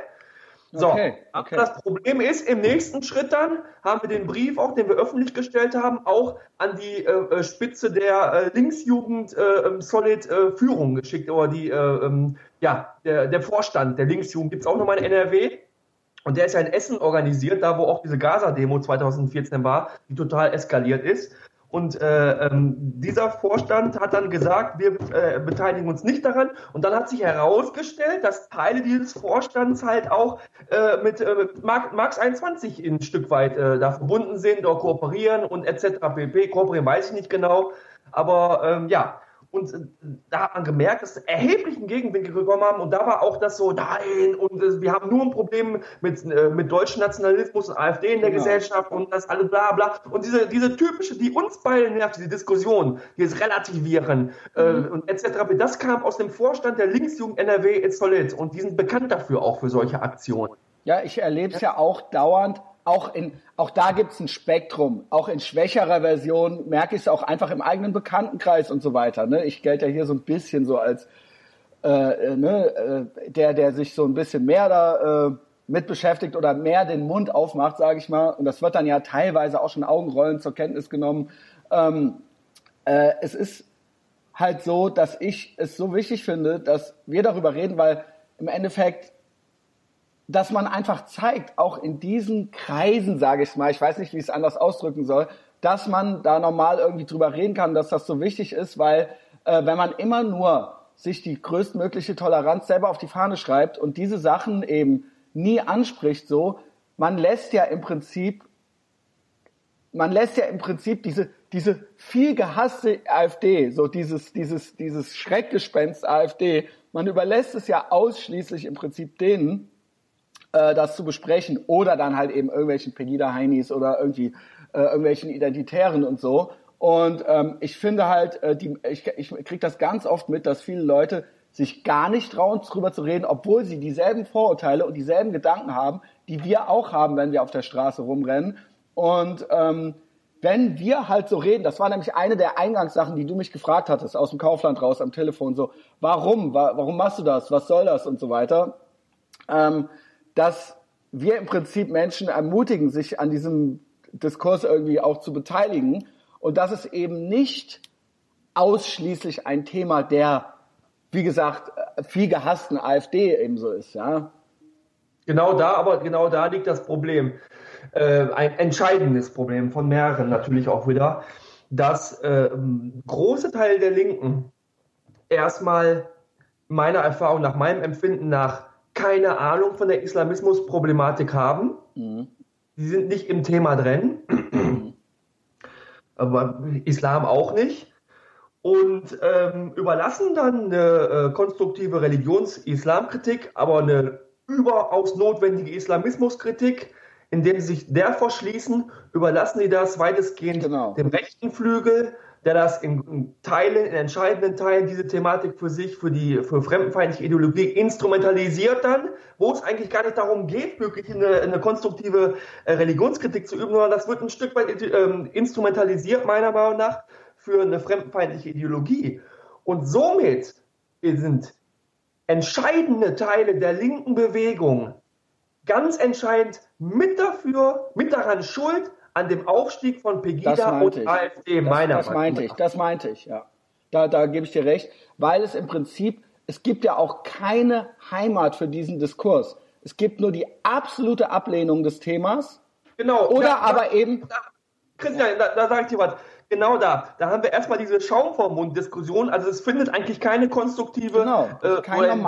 So, okay, okay. das Problem ist, im nächsten Schritt dann haben wir den Brief auch, den wir öffentlich gestellt haben, auch an die äh, äh Spitze der äh, Linksjugend äh, ähm, Solid äh, Führung geschickt, oder die, äh, ähm, ja, der, der Vorstand der Linksjugend gibt es auch nochmal in NRW. Und der ist ja in Essen organisiert, da wo auch diese Gaza-Demo 2014 war, die total eskaliert ist. Und äh, ähm, dieser Vorstand hat dann gesagt, wir äh, beteiligen uns nicht daran. Und dann hat sich herausgestellt, dass Teile dieses Vorstands halt auch äh, mit äh, Marx 21 ein Stück weit äh, da verbunden sind oder kooperieren und etc. pp. Kooperieren weiß ich nicht genau. Aber ähm, ja, und äh, da hat man gemerkt, dass erheblichen Gegenwinkel bekommen haben. Und da war auch das so, nein, und äh, wir haben nur ein Problem mit, äh, mit deutschem Nationalismus und AfD in der genau. Gesellschaft und das alles bla bla. Und diese, diese typische, die uns beide nervt, diese Diskussion, dieses Relativieren mhm. äh, und etc., das kam aus dem Vorstand der Linksjugend NRW in Solid. Und die sind bekannt dafür auch für solche Aktionen. Ja, ich erlebe es ja auch dauernd auch in, auch da gibt's ein Spektrum. Auch in schwächerer Version merke ich es auch einfach im eigenen Bekanntenkreis und so weiter. Ne? Ich gelte ja hier so ein bisschen so als äh, äh, ne, äh, der, der sich so ein bisschen mehr da äh, mit beschäftigt oder mehr den Mund aufmacht, sage ich mal. Und das wird dann ja teilweise auch schon Augenrollen zur Kenntnis genommen. Ähm, äh, es ist halt so, dass ich es so wichtig finde, dass wir darüber reden, weil im Endeffekt dass man einfach zeigt, auch in diesen Kreisen, sage ich mal, ich weiß nicht, wie ich es anders ausdrücken soll, dass man da normal irgendwie drüber reden kann, dass das so wichtig ist, weil äh, wenn man immer nur sich die größtmögliche Toleranz selber auf die Fahne schreibt und diese Sachen eben nie anspricht, so, man lässt ja im Prinzip, man lässt ja im Prinzip diese, diese viel gehasste AfD, so dieses, dieses, dieses Schreckgespenst AfD, man überlässt es ja ausschließlich im Prinzip denen, äh, das zu besprechen oder dann halt eben irgendwelchen Pegida-Heinis oder irgendwie äh, irgendwelchen Identitären und so. Und ähm, ich finde halt, äh, die, ich, ich kriege das ganz oft mit, dass viele Leute sich gar nicht trauen, drüber zu reden, obwohl sie dieselben Vorurteile und dieselben Gedanken haben, die wir auch haben, wenn wir auf der Straße rumrennen. Und ähm, wenn wir halt so reden, das war nämlich eine der Eingangssachen, die du mich gefragt hattest, aus dem Kaufland raus am Telefon, so, warum, warum machst du das, was soll das und so weiter. Ähm, dass wir im Prinzip Menschen ermutigen, sich an diesem Diskurs irgendwie auch zu beteiligen und dass es eben nicht ausschließlich ein Thema der, wie gesagt, viel gehassten AfD ebenso ist, ja. Genau da, aber genau da liegt das Problem. Äh, ein entscheidendes Problem von mehreren natürlich auch wieder, dass äh, große Teile der Linken erstmal meiner Erfahrung nach, meinem Empfinden nach, keine Ahnung von der Islamismusproblematik haben. Mhm. Sie sind nicht im Thema drin, mhm. aber Islam auch nicht. Und ähm, überlassen dann eine äh, konstruktive Religions-Islamkritik, aber eine überaus notwendige Islamismuskritik, indem sie sich der verschließen, überlassen sie das weitestgehend genau. dem rechten Flügel, der das in, Teilen, in entscheidenden Teilen diese Thematik für sich, für die für fremdenfeindliche Ideologie instrumentalisiert dann, wo es eigentlich gar nicht darum geht, wirklich eine, eine konstruktive äh, Religionskritik zu üben, sondern das wird ein Stück weit äh, instrumentalisiert, meiner Meinung nach, für eine fremdenfeindliche Ideologie. Und somit sind entscheidende Teile der linken Bewegung ganz entscheidend mit dafür, mit daran schuld an dem Aufstieg von Pegida und ich. AfD, das, meiner Das meinte ich, das meinte ich, ja. Da, da gebe ich dir recht, weil es im Prinzip, es gibt ja auch keine Heimat für diesen Diskurs. Es gibt nur die absolute Ablehnung des Themas. Genau. Oder da, aber da, eben. Christian, da, da sage ich dir was. Genau da. Da haben wir erstmal diese Schaum vom Mund-Diskussion. Also es findet eigentlich keine konstruktive, genau, äh, keine,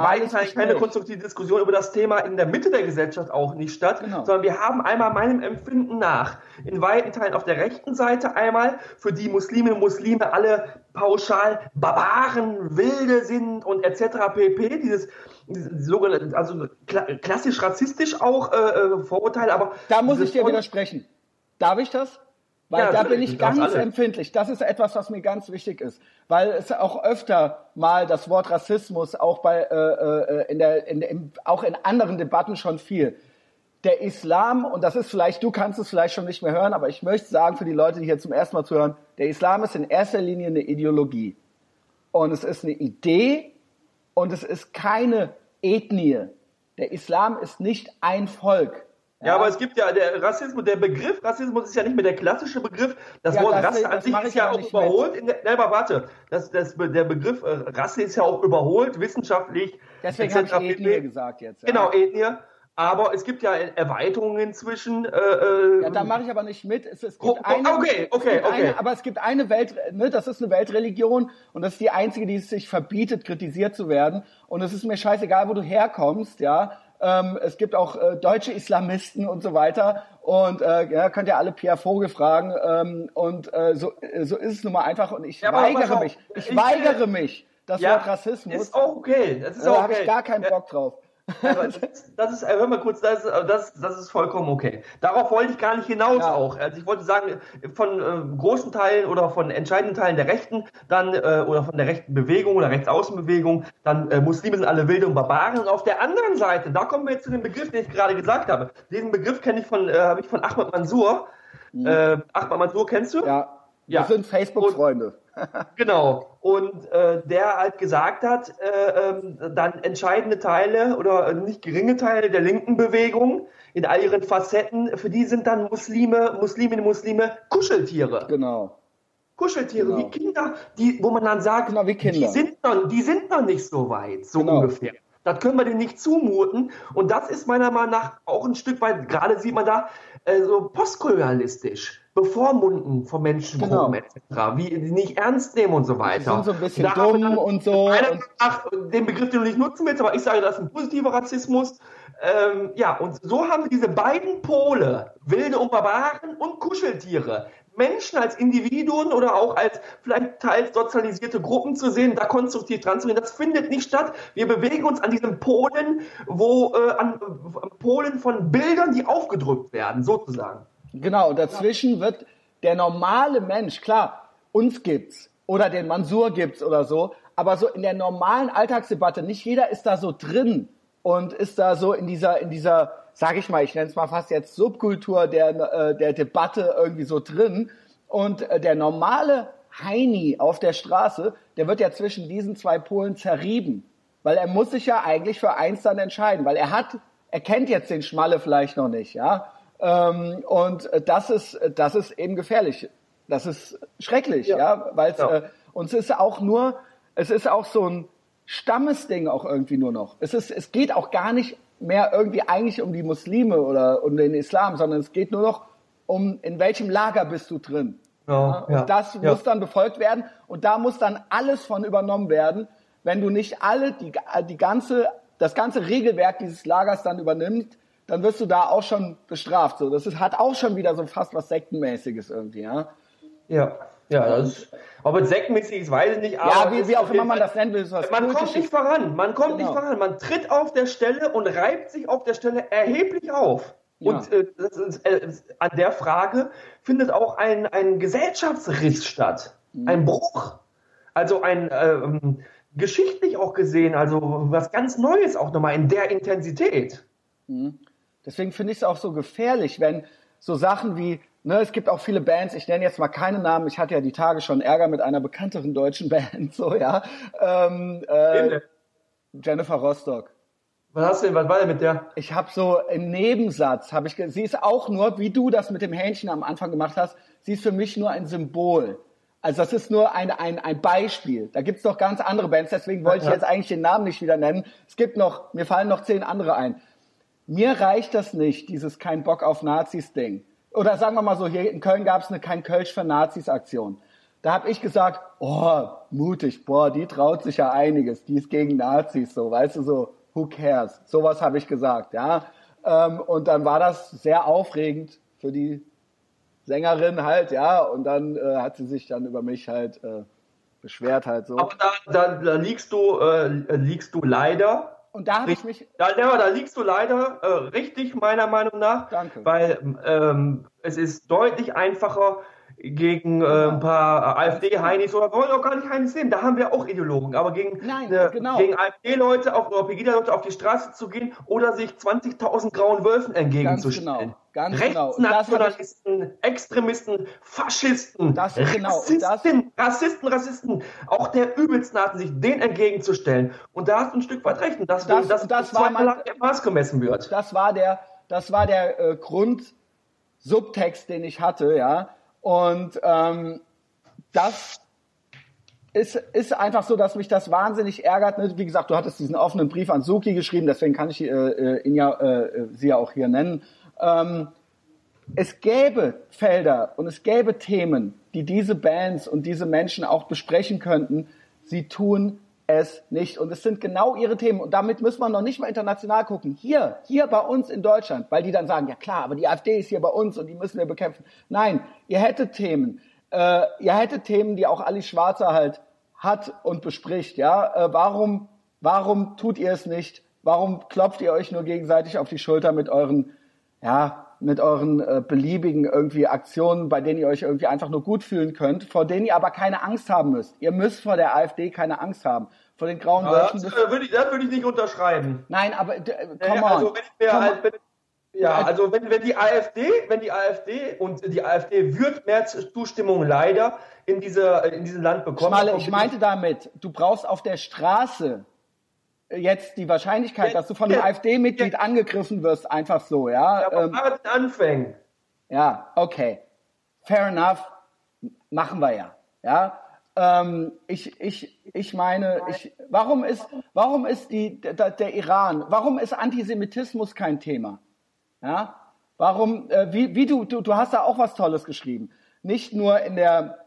keine konstruktive Diskussion über das Thema in der Mitte der Gesellschaft auch nicht statt, genau. sondern wir haben einmal meinem Empfinden nach in weiten Teilen auf der rechten Seite einmal, für die Musliminnen und Muslime alle pauschal Barbaren, Wilde sind und etc. pp. Dieses sogenannte, also klassisch rassistisch auch äh, äh Vorurteile, aber da muss ich dir widersprechen. Darf ich das? Weil ja, da bin ich ganz empfindlich. Das ist etwas, was mir ganz wichtig ist. Weil es auch öfter mal das Wort Rassismus auch bei, äh, äh, in der, in, in, auch in anderen Debatten schon viel. Der Islam, und das ist vielleicht, du kannst es vielleicht schon nicht mehr hören, aber ich möchte sagen für die Leute, die hier zum ersten Mal zuhören, der Islam ist in erster Linie eine Ideologie. Und es ist eine Idee und es ist keine Ethnie. Der Islam ist nicht ein Volk. Ja, aber es gibt ja der Rassismus, der Begriff Rassismus ist ja nicht mehr der klassische Begriff. Das ja, Wort das, Rasse an sich ist ja auch überholt. In der, nein, aber warte, das, das, der Begriff äh, Rasse ist ja auch überholt, wissenschaftlich. Deswegen habe ich Ethnie gesagt jetzt. Ja. Genau, Ethnie. Aber es gibt ja Erweiterungen inzwischen. Äh, äh ja, da mache ich aber nicht mit. Es, es gibt oh, eine, okay, okay, okay. Eine, aber es gibt eine Welt, ne, das ist eine Weltreligion und das ist die einzige, die es sich verbietet, kritisiert zu werden. Und es ist mir scheißegal, wo du herkommst, ja. Ähm, es gibt auch äh, deutsche Islamisten und so weiter. Und äh, ja, könnt ihr alle Pierre Vogel fragen. Ähm, und äh, so, äh, so ist es nun mal einfach. Und ich ja, weigere mich. Ich, ich weigere mich. Das ja, Wort Rassismus. Ist okay. Das ist äh, okay. Da habe ich gar keinen Bock drauf. Aber das ist, hör mal kurz, das, das, das ist vollkommen okay. Darauf wollte ich gar nicht hinaus ja. auch. Also ich wollte sagen, von äh, großen Teilen oder von entscheidenden Teilen der Rechten, dann äh, oder von der rechten Bewegung oder Rechtsaußenbewegung, dann äh, Muslime sind alle wilde und Barbaren. Und auf der anderen Seite, da kommen wir jetzt zu dem Begriff, den ich gerade gesagt habe. Diesen Begriff kenne ich von, äh, habe ich von Ahmad Mansur. Mhm. Äh, Ahmad Mansur kennst du? Ja. Ja. Wir sind Facebook-Freunde. Genau. Und äh, der halt gesagt hat, äh, ähm, dann entscheidende Teile oder nicht geringe Teile der linken Bewegung in all ihren Facetten, für die sind dann Muslime, Musliminnen, Muslime Kuscheltiere. Genau. Kuscheltiere genau. wie Kinder, die, wo man dann sagt, genau. Die, sind noch, die sind noch nicht so weit, so genau. ungefähr. Das können wir denen nicht zumuten. Und das ist meiner Meinung nach auch ein Stück weit, gerade sieht man da, äh, so postkolonialistisch bevormunden von Menschengruppen genau. etc., wie die nicht ernst nehmen und so weiter. Die sind so ein bisschen dumm dann, und so. Und nach, den Begriff, den du nicht nutzen willst, aber ich sage, das ist ein positiver Rassismus. Ähm, ja, und so haben wir diese beiden Pole, wilde und Barbaren und Kuscheltiere. Menschen als Individuen oder auch als vielleicht teils sozialisierte Gruppen zu sehen, da konstruktiv dran zu gehen, das findet nicht statt. Wir bewegen uns an diesen Polen, wo äh, an, an Polen von Bildern, die aufgedrückt werden, sozusagen. Genau, dazwischen wird der normale Mensch, klar, uns gibt's oder den Mansur gibt's oder so, aber so in der normalen Alltagsdebatte, nicht jeder ist da so drin und ist da so in dieser, in dieser, sag ich mal, ich nenne es mal fast jetzt Subkultur der, äh, der Debatte irgendwie so drin. Und äh, der normale Heini auf der Straße, der wird ja zwischen diesen zwei Polen zerrieben. Weil er muss sich ja eigentlich für eins dann entscheiden, weil er hat er kennt jetzt den Schmalle vielleicht noch nicht, ja. Ähm, und das ist, das ist eben gefährlich. Das ist schrecklich, ja, ja weil es ja. äh, uns ist auch nur, es ist auch so ein Stammesding auch irgendwie nur noch. Es ist, es geht auch gar nicht mehr irgendwie eigentlich um die Muslime oder um den Islam, sondern es geht nur noch um, in welchem Lager bist du drin. Ja, ja, und das ja. muss dann befolgt werden und da muss dann alles von übernommen werden. Wenn du nicht alle, die, die ganze, das ganze Regelwerk dieses Lagers dann übernimmst, dann wirst du da auch schon bestraft. So, das ist, hat auch schon wieder so fast was Sektenmäßiges irgendwie, ja. Ja, ja, das ist, ob es sektenmäßig ist, weiß ich nicht. Aber ja, wie, wie auch immer man das nennen will. man kommt nicht voran, man kommt genau. nicht voran. Man tritt auf der Stelle und reibt sich auf der Stelle erheblich auf. Und äh, äh, an der Frage findet auch ein, ein Gesellschaftsriss statt, mhm. ein Bruch. Also ein ähm, geschichtlich auch gesehen, also was ganz Neues auch nochmal in der Intensität. Mhm. Deswegen finde ich es auch so gefährlich, wenn so Sachen wie, ne, es gibt auch viele Bands, ich nenne jetzt mal keine Namen, ich hatte ja die Tage schon Ärger mit einer bekannteren deutschen *laughs* Band, so ja. Ähm, äh, Jennifer Rostock. Was hast du denn, was war denn mit der? Ich habe so im Nebensatz, habe ich, sie ist auch nur, wie du das mit dem Hähnchen am Anfang gemacht hast, sie ist für mich nur ein Symbol. Also das ist nur ein, ein, ein Beispiel. Da gibt's noch ganz andere Bands, deswegen wollte ich jetzt eigentlich den Namen nicht wieder nennen. Es gibt noch, mir fallen noch zehn andere ein. Mir reicht das nicht, dieses kein Bock auf Nazis Ding. Oder sagen wir mal so, hier in Köln gab's eine kein Kölsch für Nazis Aktion. Da habe ich gesagt, oh, mutig, boah, die traut sich ja einiges, die ist gegen Nazis, so, weißt du, so, who cares? Sowas habe ich gesagt, ja. Ähm, und dann war das sehr aufregend für die Sängerin halt, ja. Und dann äh, hat sie sich dann über mich halt äh, beschwert halt so. Aber da, da, da liegst du, äh, liegst du leider. Und da habe ich mich. Da, da liegst du leider äh, richtig, meiner Meinung nach. Danke. Weil ähm, es ist deutlich einfacher, gegen äh, ein paar AfD-Heinis oder wollen auch gar nicht Heinis nehmen, da haben wir auch Ideologen, aber gegen, Nein, äh, genau. gegen AfD-Leute auf, oder Pegida-Leute auf die Straße zu gehen oder sich 20.000 grauen Wölfen entgegenzustellen. Genau. Ganz genau. Rechtsnationalisten, Extremisten, Faschisten, das, genau. Rassisten, Rassisten, Rassisten, auch der übelsten Arten, sich denen entgegenzustellen. Und da hast du ein Stück weit recht, dass das, das, das war mein, Maß gemessen wird. Das war der, das war der äh, Grundsubtext, den ich hatte, ja und ähm, das ist, ist einfach so, dass mich das wahnsinnig ärgert. Ne? Wie gesagt, du hattest diesen offenen Brief an Suki geschrieben, deswegen kann ich äh, äh, ihn ja, äh, sie ja auch hier nennen. Ähm, es gäbe Felder und es gäbe Themen, die diese Bands und diese Menschen auch besprechen könnten. Sie tun es nicht. Und es sind genau ihre Themen. Und damit muss man noch nicht mal international gucken. Hier, hier bei uns in Deutschland, weil die dann sagen, ja klar, aber die AfD ist hier bei uns und die müssen wir bekämpfen. Nein, ihr hättet Themen. Äh, ihr hättet Themen, die auch Alice Schwarzer halt hat und bespricht. Ja, äh, warum, warum tut ihr es nicht? Warum klopft ihr euch nur gegenseitig auf die Schulter mit euren, ja, mit euren äh, beliebigen irgendwie Aktionen, bei denen ihr euch irgendwie einfach nur gut fühlen könnt, vor denen ihr aber keine Angst haben müsst. Ihr müsst vor der AfD keine Angst haben. Vor den grauen ja, Das, äh, würde ich, das würde ich nicht unterschreiben. Nein, aber äh, come on. Also wenn ich mir halt, wenn, ja, also wenn, wenn die AfD, wenn die AfD und die AfD wird mehr Zustimmung leider in diese in diesem Land bekommen. Schmalle, ich meinte damit, du brauchst auf der Straße jetzt die Wahrscheinlichkeit, jetzt, dass du von einem AfD-Mitglied angegriffen wirst, einfach so, ja. Ja, aber ähm, anfängen. Ja, okay. Fair enough. Machen wir ja. Ja. Ähm, ich, ich, ich meine, ich, warum ist, warum ist die, der, der Iran, warum ist Antisemitismus kein Thema? Ja. Warum, äh, wie, wie du, du, du hast da auch was Tolles geschrieben. Nicht nur in der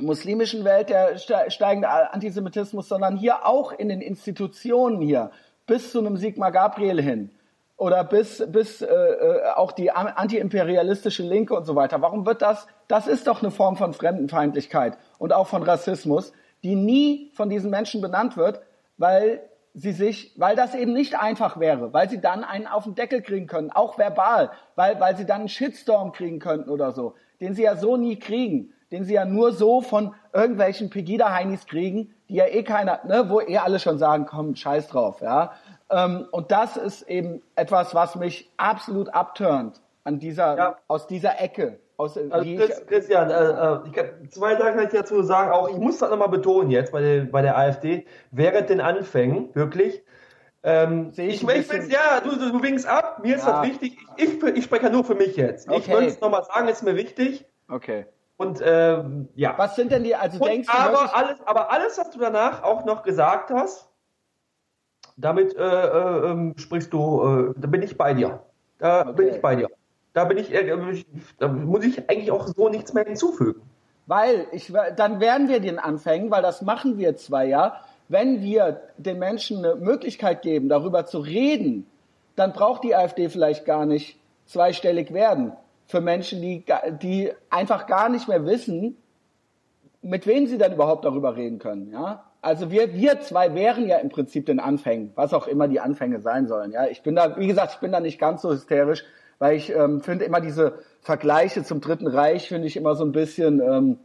muslimischen Welt der steigende Antisemitismus, sondern hier auch in den Institutionen hier, bis zu einem Sigmar Gabriel hin oder bis, bis äh, äh auch die antiimperialistische Linke und so weiter. Warum wird das? Das ist doch eine Form von Fremdenfeindlichkeit und auch von Rassismus, die nie von diesen Menschen benannt wird, weil sie sich, weil das eben nicht einfach wäre, weil sie dann einen auf den Deckel kriegen können, auch verbal, weil, weil sie dann einen Shitstorm kriegen könnten oder so, den sie ja so nie kriegen den sie ja nur so von irgendwelchen Pegida-Heinis kriegen, die ja eh keiner, ne, wo eh alle schon sagen, komm, scheiß drauf, ja. Ähm, und das ist eben etwas, was mich absolut abturnt an dieser, ja. aus dieser Ecke. Aus, also Chris, Christian, äh, äh, ich kann, zwei Sachen kann ich dazu sagen, auch ich muss das nochmal betonen jetzt bei der, bei der AfD, während den Anfängen, wirklich, Ähm, ich ich, ich bisschen... ja, du, du winkst ab, mir ist das wichtig. Ich, ich, ich spreche ja nur für mich jetzt. Okay. Ich würde es nochmal sagen, ist mir wichtig. Okay. Und ähm, ja. Was sind denn die, also Und denkst aber du alles, aber alles, was du danach auch noch gesagt hast, damit äh, äh, ähm, sprichst du, äh, da bin ich bei dir. Da okay. bin ich bei dir. Da bin ich, äh, da muss ich eigentlich auch so nichts mehr hinzufügen. Weil ich, dann werden wir den anfangen, weil das machen wir zwar ja. Wenn wir den Menschen eine Möglichkeit geben, darüber zu reden, dann braucht die AfD vielleicht gar nicht zweistellig werden. Für Menschen, die, die einfach gar nicht mehr wissen, mit wem sie dann überhaupt darüber reden können, ja. Also wir, wir zwei wären ja im Prinzip den Anfängen, was auch immer die Anfänge sein sollen, ja. Ich bin da, wie gesagt, ich bin da nicht ganz so hysterisch, weil ich ähm, finde immer diese Vergleiche zum Dritten Reich finde ich immer so ein bisschen ähm,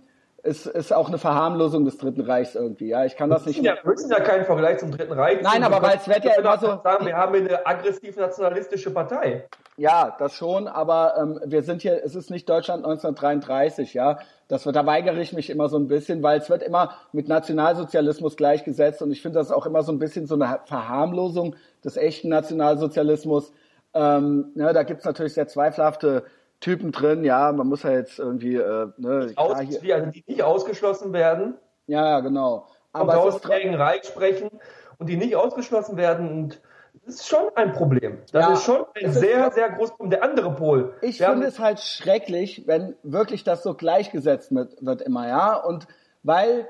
ist, ist auch eine Verharmlosung des Dritten Reichs irgendwie. Ja, ich kann das nicht. Ja, wir müssen ja keinen Vergleich zum Dritten Reich. Nein, aber weil es wird ja immer so. Sagen, wir haben eine aggressiv nationalistische Partei. Ja, das schon, aber ähm, wir sind hier, es ist nicht Deutschland 1933, ja. Das wird, da weigere ich mich immer so ein bisschen, weil es wird immer mit Nationalsozialismus gleichgesetzt und ich finde das auch immer so ein bisschen so eine Verharmlosung des echten Nationalsozialismus. Ähm, ne, da gibt's natürlich sehr zweifelhafte Typen drin, ja, man muss ja jetzt irgendwie, äh, ne, Aus, die, also die nicht ausgeschlossen werden. Ja, ja, genau. Aber Tausendjährigen Reich sprechen und die nicht ausgeschlossen werden und das ist schon ein Problem. Das ja, ist schon ein sehr, sehr großes Problem. Der andere Pol. Ich finde es halt schrecklich, wenn wirklich das so gleichgesetzt wird, wird immer, ja. Und weil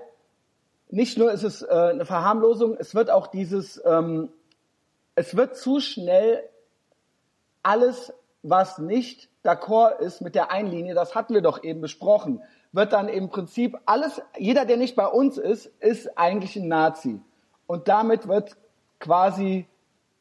nicht nur ist es äh, eine Verharmlosung, es wird auch dieses, ähm, es wird zu schnell alles, was nicht d'accord ist mit der Einlinie, das hatten wir doch eben besprochen, wird dann im Prinzip alles, jeder, der nicht bei uns ist, ist eigentlich ein Nazi. Und damit wird quasi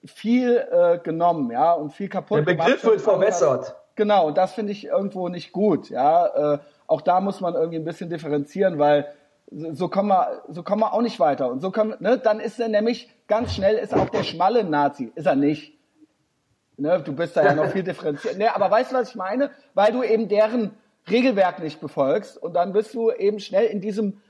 viel äh, genommen, ja, und viel kaputt Der Begriff wird verwässert. Genau, und das finde ich irgendwo nicht gut, ja. Äh, auch da muss man irgendwie ein bisschen differenzieren, weil so kommen wir, so kommen wir auch nicht weiter. Und so kommen, ne, dann ist er nämlich ganz schnell ist auch der schmalle Nazi, ist er nicht. Ne, du bist da ja noch viel differenziert. Ne, aber weißt du, was ich meine? Weil du eben deren Regelwerk nicht befolgst und dann bist du eben schnell in diesem,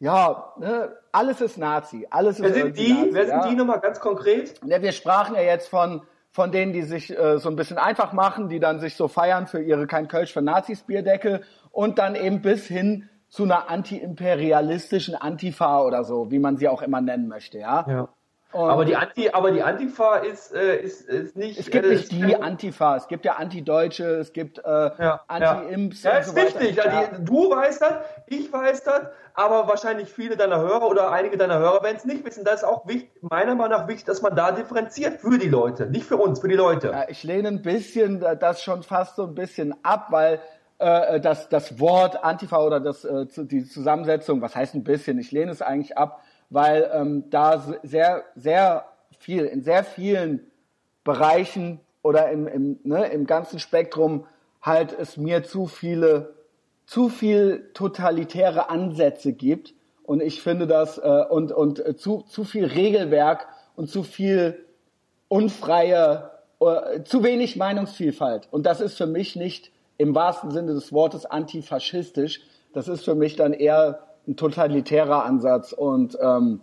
ja, ne, alles ist Nazi, alles ist Wer sind die? Nazi, Wer sind ja? die nochmal ganz konkret? Ne, wir sprachen ja jetzt von von denen, die sich äh, so ein bisschen einfach machen, die dann sich so feiern für ihre kein Kölsch für Nazis Bierdeckel und dann eben bis hin zu einer antiimperialistischen Antifa oder so, wie man sie auch immer nennen möchte, ja. ja. Und aber die Anti, aber die Antifa ist, äh, ist, ist nicht. Es gibt äh, nicht die Antifa, es gibt ja Anti-Deutsche, es gibt äh, ja, Anti-Imps. Ja, ja ist so richtig. Ja. Du weißt das, ich weiß das, aber wahrscheinlich viele deiner Hörer oder einige deiner Hörer werden es nicht wissen. Das ist auch wichtig, meiner Meinung nach wichtig, dass man da differenziert für die Leute, nicht für uns, für die Leute. Ja, ich lehne ein bisschen das schon fast so ein bisschen ab, weil äh, das, das Wort Antifa oder das, äh, die Zusammensetzung, was heißt ein bisschen, ich lehne es eigentlich ab, weil ähm, da sehr, sehr viel, in sehr vielen Bereichen oder im, im, ne, im ganzen Spektrum halt es mir zu viele, zu viel totalitäre Ansätze gibt. Und ich finde das, äh, und, und äh, zu, zu viel Regelwerk und zu viel unfreie, äh, zu wenig Meinungsvielfalt. Und das ist für mich nicht im wahrsten Sinne des Wortes antifaschistisch. Das ist für mich dann eher ein totalitärer Ansatz und ähm,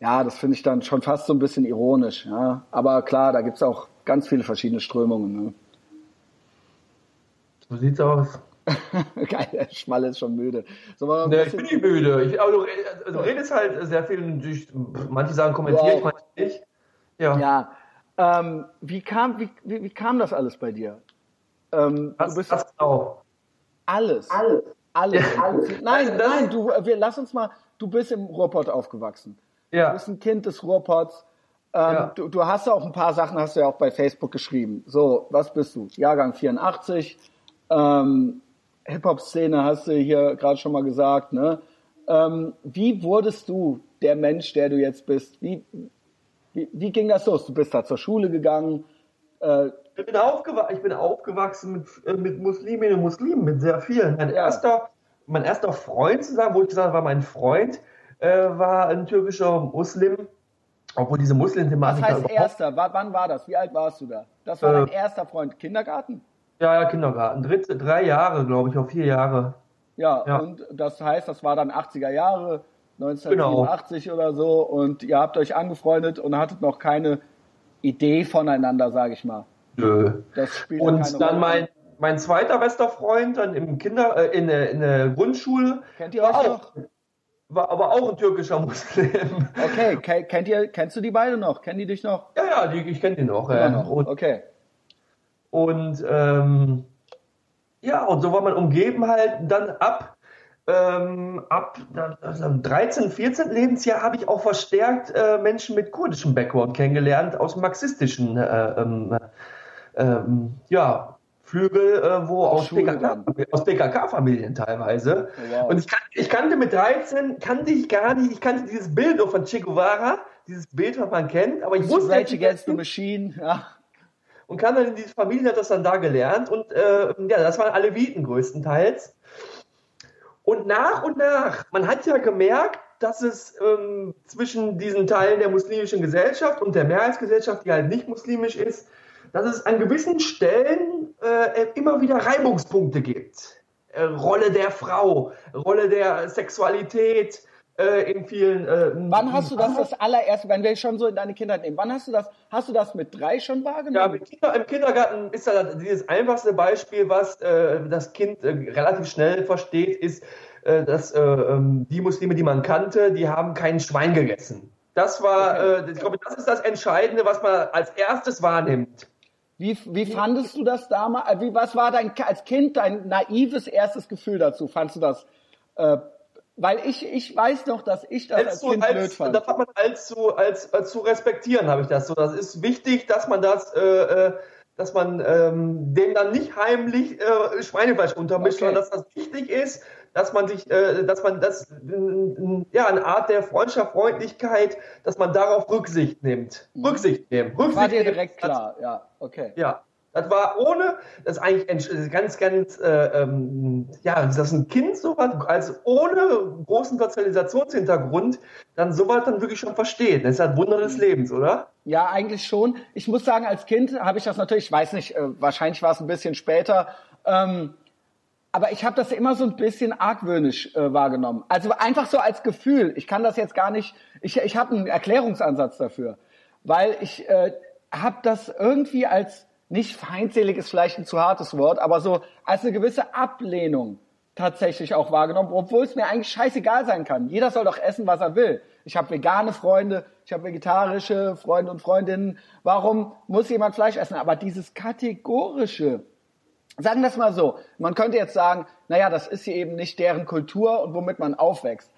ja, das finde ich dann schon fast so ein bisschen ironisch. Ja. Aber klar, da gibt es auch ganz viele verschiedene Strömungen. Ne? So sieht's aus. *laughs* Geil, der Schmal ist schon müde. So, nee, ich bin nicht müde. Ich, aber du, also, du redest halt sehr viel. Durch, manche sagen kommentiere ich, manche nicht. Ja. ja. Ähm, wie, kam, wie, wie, wie, kam das alles bei dir? Ähm, was, du bist was auch? Alles. Alles. Alles, alles. *laughs* Nein, nein, du, wir, lass uns mal, du bist im Ruhrpott aufgewachsen. Ja. Du bist ein Kind des Ruhrpots. Ähm, ja. du, du hast ja auch ein paar Sachen, hast du ja auch bei Facebook geschrieben. So, was bist du? Jahrgang 84. Ähm, Hip-Hop-Szene hast du hier gerade schon mal gesagt. Ne? Ähm, wie wurdest du der Mensch, der du jetzt bist? Wie, wie, wie ging das los? Du bist da zur Schule gegangen. Äh, ich bin, aufgewa ich bin aufgewachsen mit, äh, mit Musliminnen und Muslimen, mit sehr vielen. Mein, erster, mein erster Freund zu sagen, wo ich gesagt habe, war mein Freund, äh, war ein türkischer Muslim. Obwohl diese Muslim-Thematik. Was heißt erster? Wann war das? Wie alt warst du da? Das war äh, dein erster Freund. Kindergarten? Ja, ja, Kindergarten. Dritte, drei Jahre, glaube ich, auf vier Jahre. Ja, ja, und das heißt, das war dann 80er Jahre, 1987 genau. oder so. Und ihr habt euch angefreundet und hattet noch keine Idee voneinander, sage ich mal. Nö. Und dann mein, mein zweiter bester Freund dann im Kinder, äh, in, in der Grundschule. Kennt ihr euch war noch? War aber auch ein türkischer Muslim. Okay, ke- kennt ihr, kennst du die beide noch? Kennen die dich noch? Ja, ja, die, ich kenne den noch. Ja. noch. Und, Okay. und ähm, ja, und so war man umgeben halt dann ab. Ähm, ab also am 13., 14. Lebensjahr habe ich auch verstärkt äh, Menschen mit kurdischem Background kennengelernt, aus marxistischen äh, ähm, ähm, ja, Flügel, äh, wo aus PKK, aus PKK-Familien teilweise. Wow. Und ich, kan ich kannte mit 13, kannte ich gar nicht, ich kannte dieses Bild nur von Che Guevara, dieses Bild, was man kennt, aber ich wusste Rage nicht, Against the Machine, ja. *laughs* und kam dann in diese Familie, hat das dann da gelernt und äh, ja, das waren Aleviten größtenteils. Und nach und nach, man hat ja gemerkt, dass es ähm, zwischen diesen Teilen der muslimischen Gesellschaft und der Mehrheitsgesellschaft, die halt nicht muslimisch ist, dass es an gewissen Stellen äh, immer wieder Reibungspunkte gibt. Äh, Rolle der Frau, Rolle der Sexualität äh, in vielen. Äh, Wann hast du das das allererste, wenn wir schon so in deine Kindheit nehmen, wann hast du das, hast du das mit drei schon Ja, wahrgenommen? Kinder, im Kindergarten ist ja dieses einfachste Beispiel, was äh, das Kind äh, relativ schnell versteht, ist, dass äh, ähm, die Muslime, die man kannte, die haben kein Schwein gegessen. Das war, äh, ich glaube, das ist das Entscheidende, was man als erstes wahrnimmt. Wie, wie fandest du das damals? Äh, Wie, was war dein, als Kind dein naives erstes Gefühl dazu? Fandst du das, äh, weil ich, ich weiß noch, dass ich das als, Als Kind blöd als, fand. das hat man als zu, als, als zu respektieren, habe ich das so. Das ist wichtig, dass man das, äh, äh, dass man ähm, dem dann nicht heimlich äh, Schweinefleisch untermischt, Okay. sondern dass das wichtig ist, dass man sich, äh, dass man das, ja, eine Art der Freundschaft, Freundlichkeit, dass man darauf Rücksicht nimmt. Rücksicht nehmen. Rücksicht Mhm. war dir nehmen. direkt klar, ja, okay. Ja, das war ohne, das ist eigentlich ganz, ganz, äh, ähm, ja, dass ein Kind sowas, also ohne großen Sozialisationshintergrund, dann sowas dann wirklich schon versteht. Das ist halt Wunder des Lebens, oder? Ja, eigentlich schon. Ich muss sagen, als Kind habe ich das natürlich, ich weiß nicht, äh, wahrscheinlich war es ein bisschen später, ähm, aber ich habe das immer so ein bisschen argwöhnisch äh, wahrgenommen. Also einfach so als Gefühl. Ich kann das jetzt gar nicht, ich, ich habe einen Erklärungsansatz dafür, weil ich äh, habe das irgendwie als, nicht feindselig ist vielleicht ein zu hartes Wort, aber so als eine gewisse Ablehnung tatsächlich auch wahrgenommen, obwohl es mir eigentlich scheißegal sein kann. Jeder soll doch essen, was er will. Ich habe vegane Freunde, ich habe vegetarische Freunde und Freundinnen. Warum muss jemand Fleisch essen? Aber dieses kategorische, sagen wir es mal so, man könnte jetzt sagen, naja, das ist hier eben nicht deren Kultur und womit man aufwächst.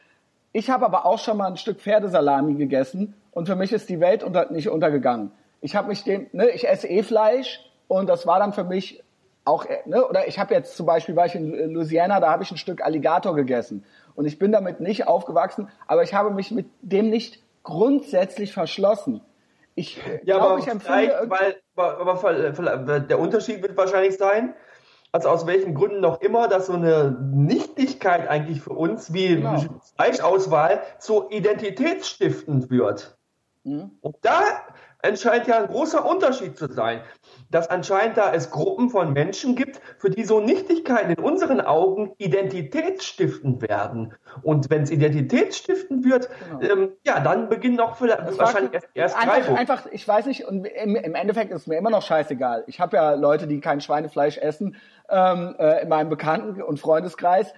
Ich habe aber auch schon mal ein Stück Pferdesalami gegessen und für mich ist die Welt unter, nicht untergegangen. Ich habe mich dem, ne, ich esse eh Fleisch und das war dann für mich auch, ne, oder ich habe jetzt zum Beispiel, war ich in Louisiana, da habe ich ein Stück Alligator gegessen und ich bin damit nicht aufgewachsen, aber ich habe mich mit dem nicht grundsätzlich verschlossen. Ich Ja, glaube, aber ich empfinde weil, aber vielleicht- der Unterschied wird wahrscheinlich sein, also aus welchen Gründen noch immer, dass so eine Nichtigkeit eigentlich für uns wie Genau. Fleischauswahl so identitätsstiftend wird. Mhm. Und da entscheidet ja ein großer Unterschied zu sein, dass anscheinend da es Gruppen von Menschen gibt, für die so Nichtigkeiten in unseren Augen identitätsstiftend werden. Und wenn es identitätsstiftend wird, Genau. ähm, ja, dann beginnen auch vielleicht wahrscheinlich erst, erst einfach, einfach, ich weiß nicht, und im, im Endeffekt ist es mir immer noch scheißegal. Ich habe ja Leute, die kein Schweinefleisch essen, ähm, äh, in meinem Bekannten- und Freundeskreis.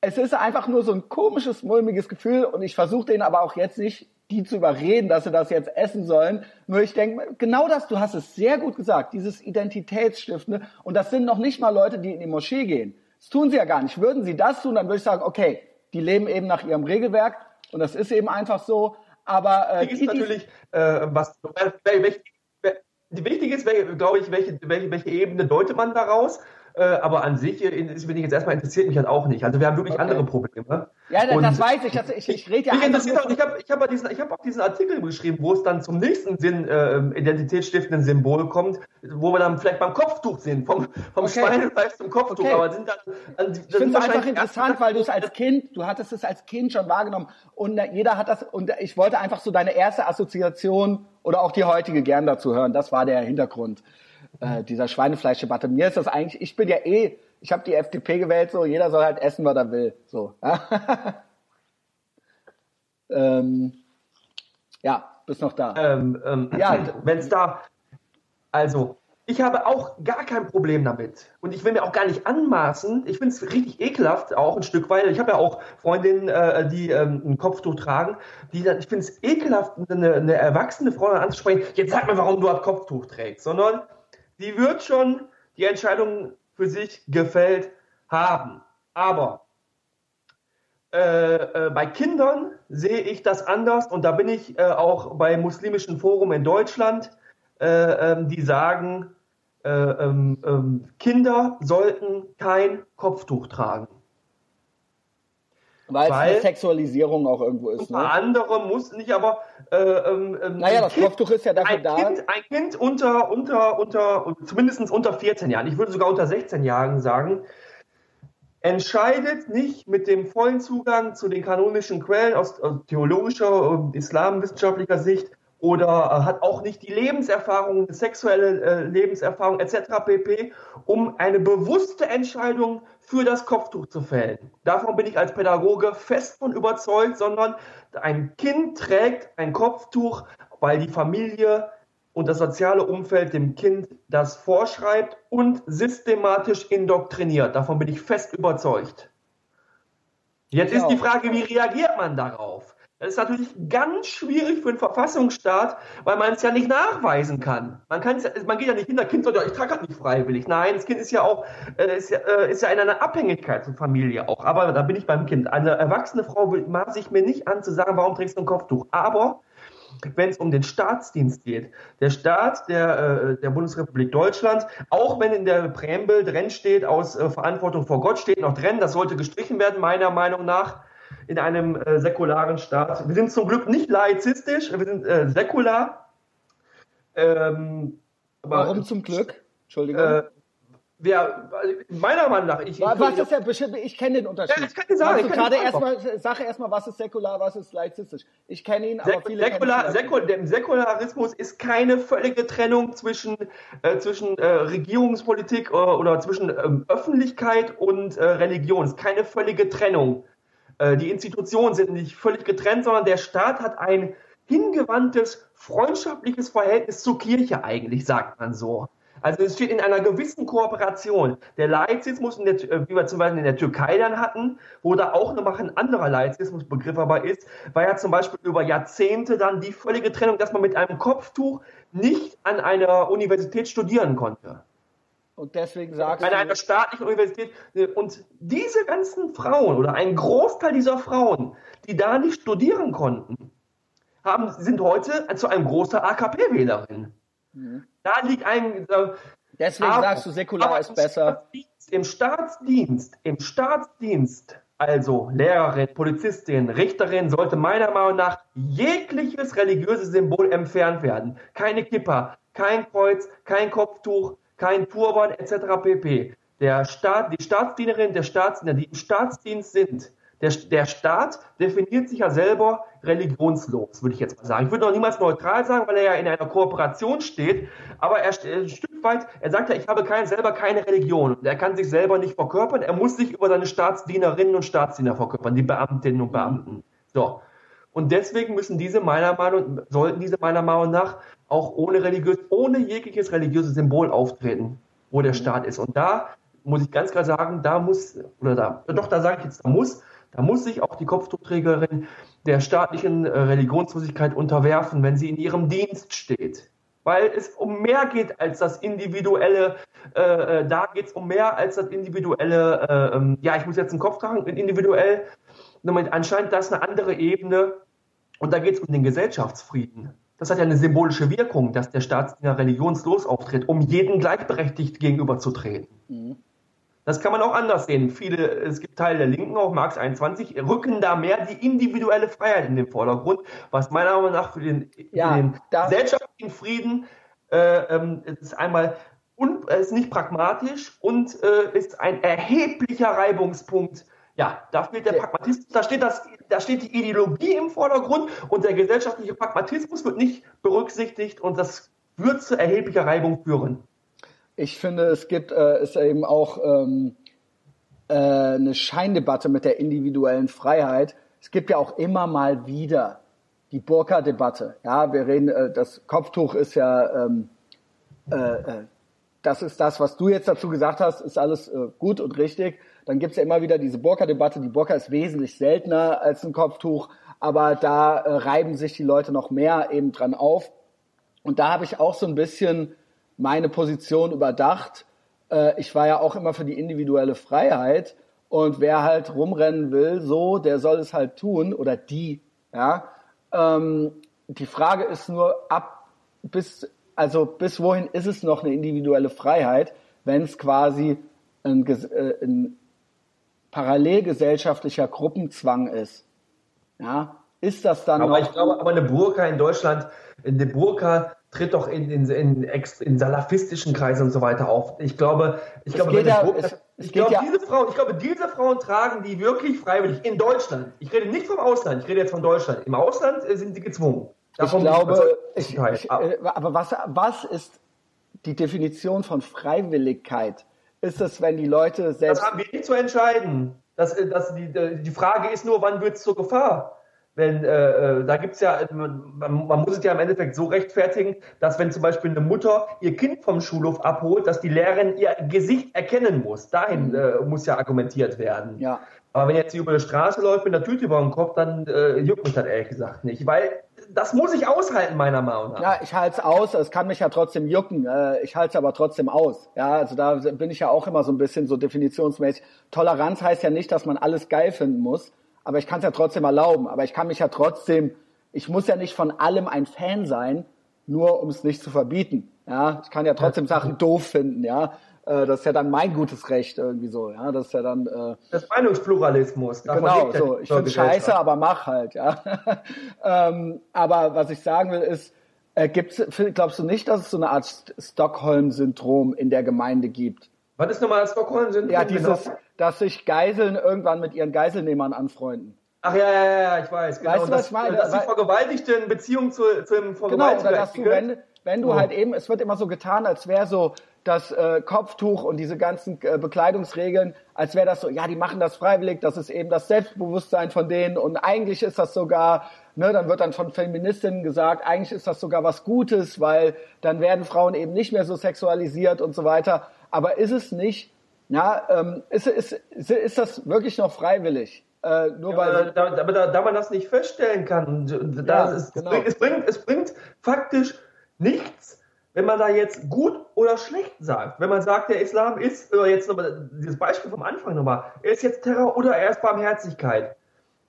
Es ist einfach nur so ein komisches, mulmiges Gefühl und ich versuche denen aber auch jetzt nicht, die zu überreden, dass sie das jetzt essen sollen. Nur ich denke, genau das, du hast es sehr gut gesagt, dieses Identitätsstiftende. Und das sind noch nicht mal Leute, die in die Moschee gehen. Das tun sie ja gar nicht. Würden sie das tun, dann würde ich sagen, okay, die leben eben nach ihrem Regelwerk und das ist eben einfach so. Aber äh, Wichtig ist natürlich, äh, was wel- welch, wel- wichtig ist, glaube ich, welche, welche, welche Ebene deutet man daraus. Äh, aber an sich, äh, ist- bin ich jetzt erstmal interessiert mich halt auch nicht. Also wir haben wirklich Okay. andere Probleme. ja, das, das weiß ich. Das, ich, ich rede ja mich interessiert auch, ich habe ich hab, diesen, ich hab auch diesen Artikel geschrieben, wo es dann zum nächsten Sinn, äh, identitätsstiftenden Symbol kommt, wo wir dann vielleicht beim Kopftuch sind, vom, vom Okay. Schweinefleisch zum Kopftuch. Okay. Aber sind dann, dann, Ich finde es einfach interessant, weil du es als Kind, du hattest es als Kind schon wahrgenommen und äh, jeder hat das und ich wollte einfach so deine erste Assoziation oder auch die heutige gern dazu hören. Das war der Hintergrund äh, dieser Schweinefleischdebatte. Mir ist das eigentlich, ich bin ja eh, ich habe die FDP gewählt, so jeder soll halt essen, was er will, so. *laughs* ähm, ja, bist noch da. Ähm, ähm, ja, wenn es da, also ich habe auch gar kein Problem damit. Und ich will mir auch gar nicht anmaßen. Ich finde es richtig ekelhaft, auch ein Stück weit. Ich habe ja auch Freundinnen, äh, die ähm, ein Kopftuch tragen. Die dann, ich finde es ekelhaft, eine, eine erwachsene Frau anzusprechen. Jetzt sag mir, warum du ein Kopftuch trägst. Sondern die wird schon die Entscheidung für sich gefällt haben. Aber äh, äh, bei Kindern sehe ich das anders und da bin ich äh, auch bei muslimischen Forum in Deutschland, äh, ähm, die sagen, äh, ähm, ähm, Kinder sollten kein Kopftuch tragen. Weil, Weil es eine Sexualisierung auch irgendwo ist. Ne? Andere muss nicht, aber äh, ähm, ähm naja, das kind, Kopftuch ist ja dafür ein da. Kind, ein Kind unter, unter, unter, zumindest unter 14 Jahren, ich würde sogar unter 16 Jahren sagen, entscheidet nicht mit dem vollen Zugang zu den kanonischen Quellen aus, aus theologischer und islamwissenschaftlicher Sicht oder äh, hat auch nicht die Lebenserfahrung, sexuelle äh, Lebenserfahrung etc. pp, um eine bewusste Entscheidung für das Kopftuch zu fällen. Davon bin ich als Pädagoge fest von überzeugt, sondern ein Kind trägt ein Kopftuch, weil die Familie und das soziale Umfeld dem Kind das vorschreibt und systematisch indoktriniert. Davon bin ich fest überzeugt. Jetzt ist die Frage, wie reagiert man darauf? Das ist natürlich ganz schwierig für einen Verfassungsstaat, weil man es ja nicht nachweisen kann. Man, man geht ja nicht hin, das Kind sagt, ja, ich trage halt nicht freiwillig. Nein, das Kind ist ja auch äh, ist, ja, äh, ist ja in einer Abhängigkeit zur Familie auch. Aber da bin ich beim Kind. Eine erwachsene Frau maße ich mir nicht an zu sagen, warum trägst du ein Kopftuch. Aber wenn es um den Staatsdienst geht. Der Staat der, äh, der Bundesrepublik Deutschland, auch wenn in der Präambel drin steht, aus Verantwortung vor Gott steht noch drin, das sollte gestrichen werden, meiner Meinung nach, in einem äh, säkularen Staat. Wir sind zum Glück nicht laizistisch, wir sind äh, säkular. Ähm, Warum zum Glück? Entschuldigung. Äh, wer, meiner Meinung nach, ich, was ist der, ich kenne den Unterschied. Ja, ich kann dir sagen. Also gerade erstmal, sage erstmal, was ist säkular, was ist laizistisch. Ich kenne ihn, aber viele säkular, Säkul Der Säkularismus ist keine völlige Trennung zwischen, äh, zwischen äh, Regierungspolitik äh, oder zwischen ähm, Öffentlichkeit und äh, Religion. Es ist keine völlige Trennung. Äh, die Institutionen sind nicht völlig getrennt, sondern der Staat hat ein hingewandtes, freundschaftliches Verhältnis zur Kirche eigentlich, sagt man so. Also es steht in einer gewissen Kooperation. Der Laizismus, der, wie wir zum Beispiel in der Türkei dann hatten, wo da auch noch ein anderer Laizismusbegriff aber ist, war ja zum Beispiel über Jahrzehnte dann die völlige Trennung, dass man mit einem Kopftuch nicht an einer Universität studieren konnte. Und deswegen sagst An du. An einer staatlichen Universität. Und diese ganzen Frauen oder ein Großteil dieser Frauen, die da nicht studieren konnten, haben, sind heute zu einem großen AKP-Wählerin. Mhm. Da liegt ein. Äh, deswegen aber, sagst du, säkular ist besser. Im Staatsdienst, im Staatsdienst, also Lehrerin, Polizistin, Richterin, sollte meiner Meinung nach jegliches religiöses Symbol entfernt werden. Keine Kippa, kein Kreuz, kein Kopftuch, kein Turban etc. pp. Der Staat, die Staatsdienerin, der Staatsdiener, die im Staatsdienst sind, der, der Staat definiert sich ja selber religionslos, würde ich jetzt mal sagen. Ich würde noch niemals neutral sagen, weil er ja in einer Kooperation steht, aber er ein Stück weit, er sagt ja, ich habe kein, selber keine Religion. Er kann sich selber nicht verkörpern, er muss sich über seine Staatsdienerinnen und Staatsdiener verkörpern, die Beamtinnen und Beamten. So. Und deswegen müssen diese meiner Meinung, sollten diese meiner Meinung nach auch ohne religiös, ohne jegliches religiöses Symbol auftreten, wo der mhm. Staat ist. Und da muss ich ganz klar sagen, da muss, oder da, doch, da sage ich jetzt, da muss, da muss sich auch die Kopftuchträgerin der staatlichen äh, Religionslosigkeit unterwerfen, wenn sie in ihrem Dienst steht. Weil es um mehr geht als das individuelle, äh, äh da geht es um mehr als das individuelle, äh, ähm, ja, ich muss jetzt einen Kopf tragen, individuell. Anscheinend das eine andere Ebene und da geht es um den Gesellschaftsfrieden. Das hat ja eine symbolische Wirkung, dass der Staatsdiener religionslos auftritt, um jeden gleichberechtigt gegenüberzutreten. Mhm. Das kann man auch anders sehen. Viele, es gibt Teile der Linken, auch Marx 21, rücken da mehr die individuelle Freiheit in den Vordergrund, was meiner Meinung nach für den, ja, den gesellschaftlichen Frieden äh, ähm, ist einmal un, ist nicht pragmatisch und äh, ist ein erheblicher Reibungspunkt ja, da fehlt der Pragmatismus, da steht, das, da steht die Ideologie im Vordergrund und der gesellschaftliche Pragmatismus wird nicht berücksichtigt und das wird zu erheblicher Reibung führen. Ich finde, es gibt äh, eben auch ähm, äh, eine Scheindebatte mit der individuellen Freiheit. Es gibt ja auch immer mal wieder die Burka-Debatte. Ja, wir reden, äh, das Kopftuch ist ja, ähm, äh, äh, das ist das, was du jetzt dazu gesagt hast, ist alles äh, gut und richtig. Dann gibt's ja immer wieder diese Burka-Debatte. Die Burka ist wesentlich seltener als ein Kopftuch, aber da äh, reiben sich die Leute noch mehr eben dran auf. Und da habe ich auch so ein bisschen meine Position überdacht. Äh, ich war ja auch immer für die individuelle Freiheit. Und wer halt rumrennen will, so, der soll es halt tun oder die, ja. Ähm, die Frage ist nur ab bis also bis wohin ist es noch eine individuelle Freiheit, wenn es quasi ein, äh, ein parallelgesellschaftlicher Gruppenzwang ist? Ja, ist das dann aber noch? ich glaube, aber eine Burka in Deutschland, eine Burka tritt doch in, in, in, in salafistischen Kreisen und so weiter auf. Ich glaube, ich glaube, ja, Burka, es, ich glaube, ja, diese Frauen, ich glaube, diese Frauen tragen die wirklich freiwillig in Deutschland. Ich rede nicht vom Ausland, ich rede jetzt von Deutschland. Im Ausland äh, sind sie gezwungen. Davon ich glaube, ich, ich, äh, aber was, was ist die Definition von Freiwilligkeit? Ist es, wenn die Leute selbst. Das haben wir nicht zu entscheiden. Das, äh, das, die, die Frage ist nur, wann wird es zur Gefahr? Wenn, äh, äh da gibt's ja, man, man, muss es ja im Endeffekt so rechtfertigen, dass wenn zum Beispiel eine Mutter ihr Kind vom Schulhof abholt, dass die Lehrerin ihr Gesicht erkennen muss. Dahin mhm. äh, muss ja argumentiert werden. Ja. Aber wenn jetzt sie über die Straße läuft mit einer Tüte über dem Kopf, dann äh, juckt mich das ehrlich gesagt nicht. Weil das muss ich aushalten, meiner Meinung nach. Ja, ich halte es aus. Es kann mich ja trotzdem jucken. Äh, ich halte es aber trotzdem aus. Ja, also da bin ich ja auch immer so ein bisschen so definitionsmäßig. Toleranz heißt ja nicht, dass man alles geil finden muss. Aber ich kann es ja trotzdem erlauben. Aber ich kann mich ja trotzdem, ich muss ja nicht von allem ein Fan sein, nur um es nicht zu verbieten. Ja, ich kann ja trotzdem Sachen doof finden. Ja, äh, das ist ja dann mein gutes Recht irgendwie so, ja. Das ist ja dann. Äh, das Meinungspluralismus. Genau, so. Ich finde Scheiße, aber mach halt, ja. *laughs* ähm, aber was ich sagen will ist, äh, gibt's, glaubst du nicht, dass es so eine Art Stockholm-Syndrom in der Gemeinde gibt? Was ist nochmal das Stockholm-Syndrom? Ja, dieses, genau? dass sich Geiseln irgendwann mit ihren Geiselnehmern anfreunden. Ach ja, ja, ja, ich weiß. Genau. Weißt du, was ich meine? Dass die Vergewaltigte in Beziehung zu, zu Vergewaltigten. Genau, oder dass du, wenn, wenn du oh. halt eben, es wird immer so getan, als wäre so das äh, Kopftuch und diese ganzen äh, Bekleidungsregeln, als wäre das so, ja, die machen das freiwillig, das ist eben das Selbstbewusstsein von denen und eigentlich ist das sogar, ne, dann wird dann von Feministinnen gesagt, eigentlich ist das sogar was Gutes, weil dann werden Frauen eben nicht mehr so sexualisiert und so weiter. Aber ist es nicht, ja, ähm, ist, ist, ist, ist das wirklich noch freiwillig? Äh, nur ja, weil da, da, da, da, man das nicht feststellen kann, da, ja, es, genau. es, bringt, es bringt faktisch nichts, wenn man da jetzt gut oder schlecht sagt. Wenn man sagt, der Islam ist, äh, jetzt nochmal, dieses Beispiel vom Anfang nochmal, er ist jetzt Terror oder er ist Barmherzigkeit.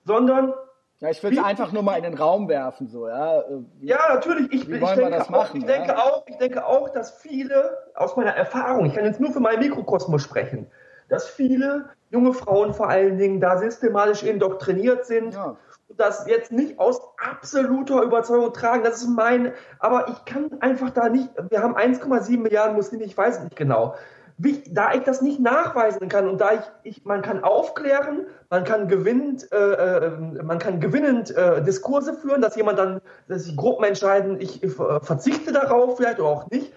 Sondern. Ja, ich will es einfach nur mal in den Raum werfen, so, ja. Wie, ja, natürlich. Ich, ich wir das machen? Ich denke, ja? auch, ich denke auch, dass viele, aus meiner Erfahrung, ich kann jetzt nur für meinen Mikrokosmos sprechen, dass viele junge Frauen vor allen Dingen da systematisch indoktriniert sind ja das jetzt nicht aus absoluter Überzeugung tragen. Das ist mein, aber ich kann einfach da nicht, wir haben 1,7 Milliarden Muslime, ich weiß nicht genau. Wie, da ich das nicht nachweisen kann und da ich, ich man kann aufklären, man kann gewinnend, äh, äh, man kann gewinnend äh, Diskurse führen, dass jemand dann, dass sich Gruppen entscheiden, ich verzichte darauf vielleicht oder auch nicht.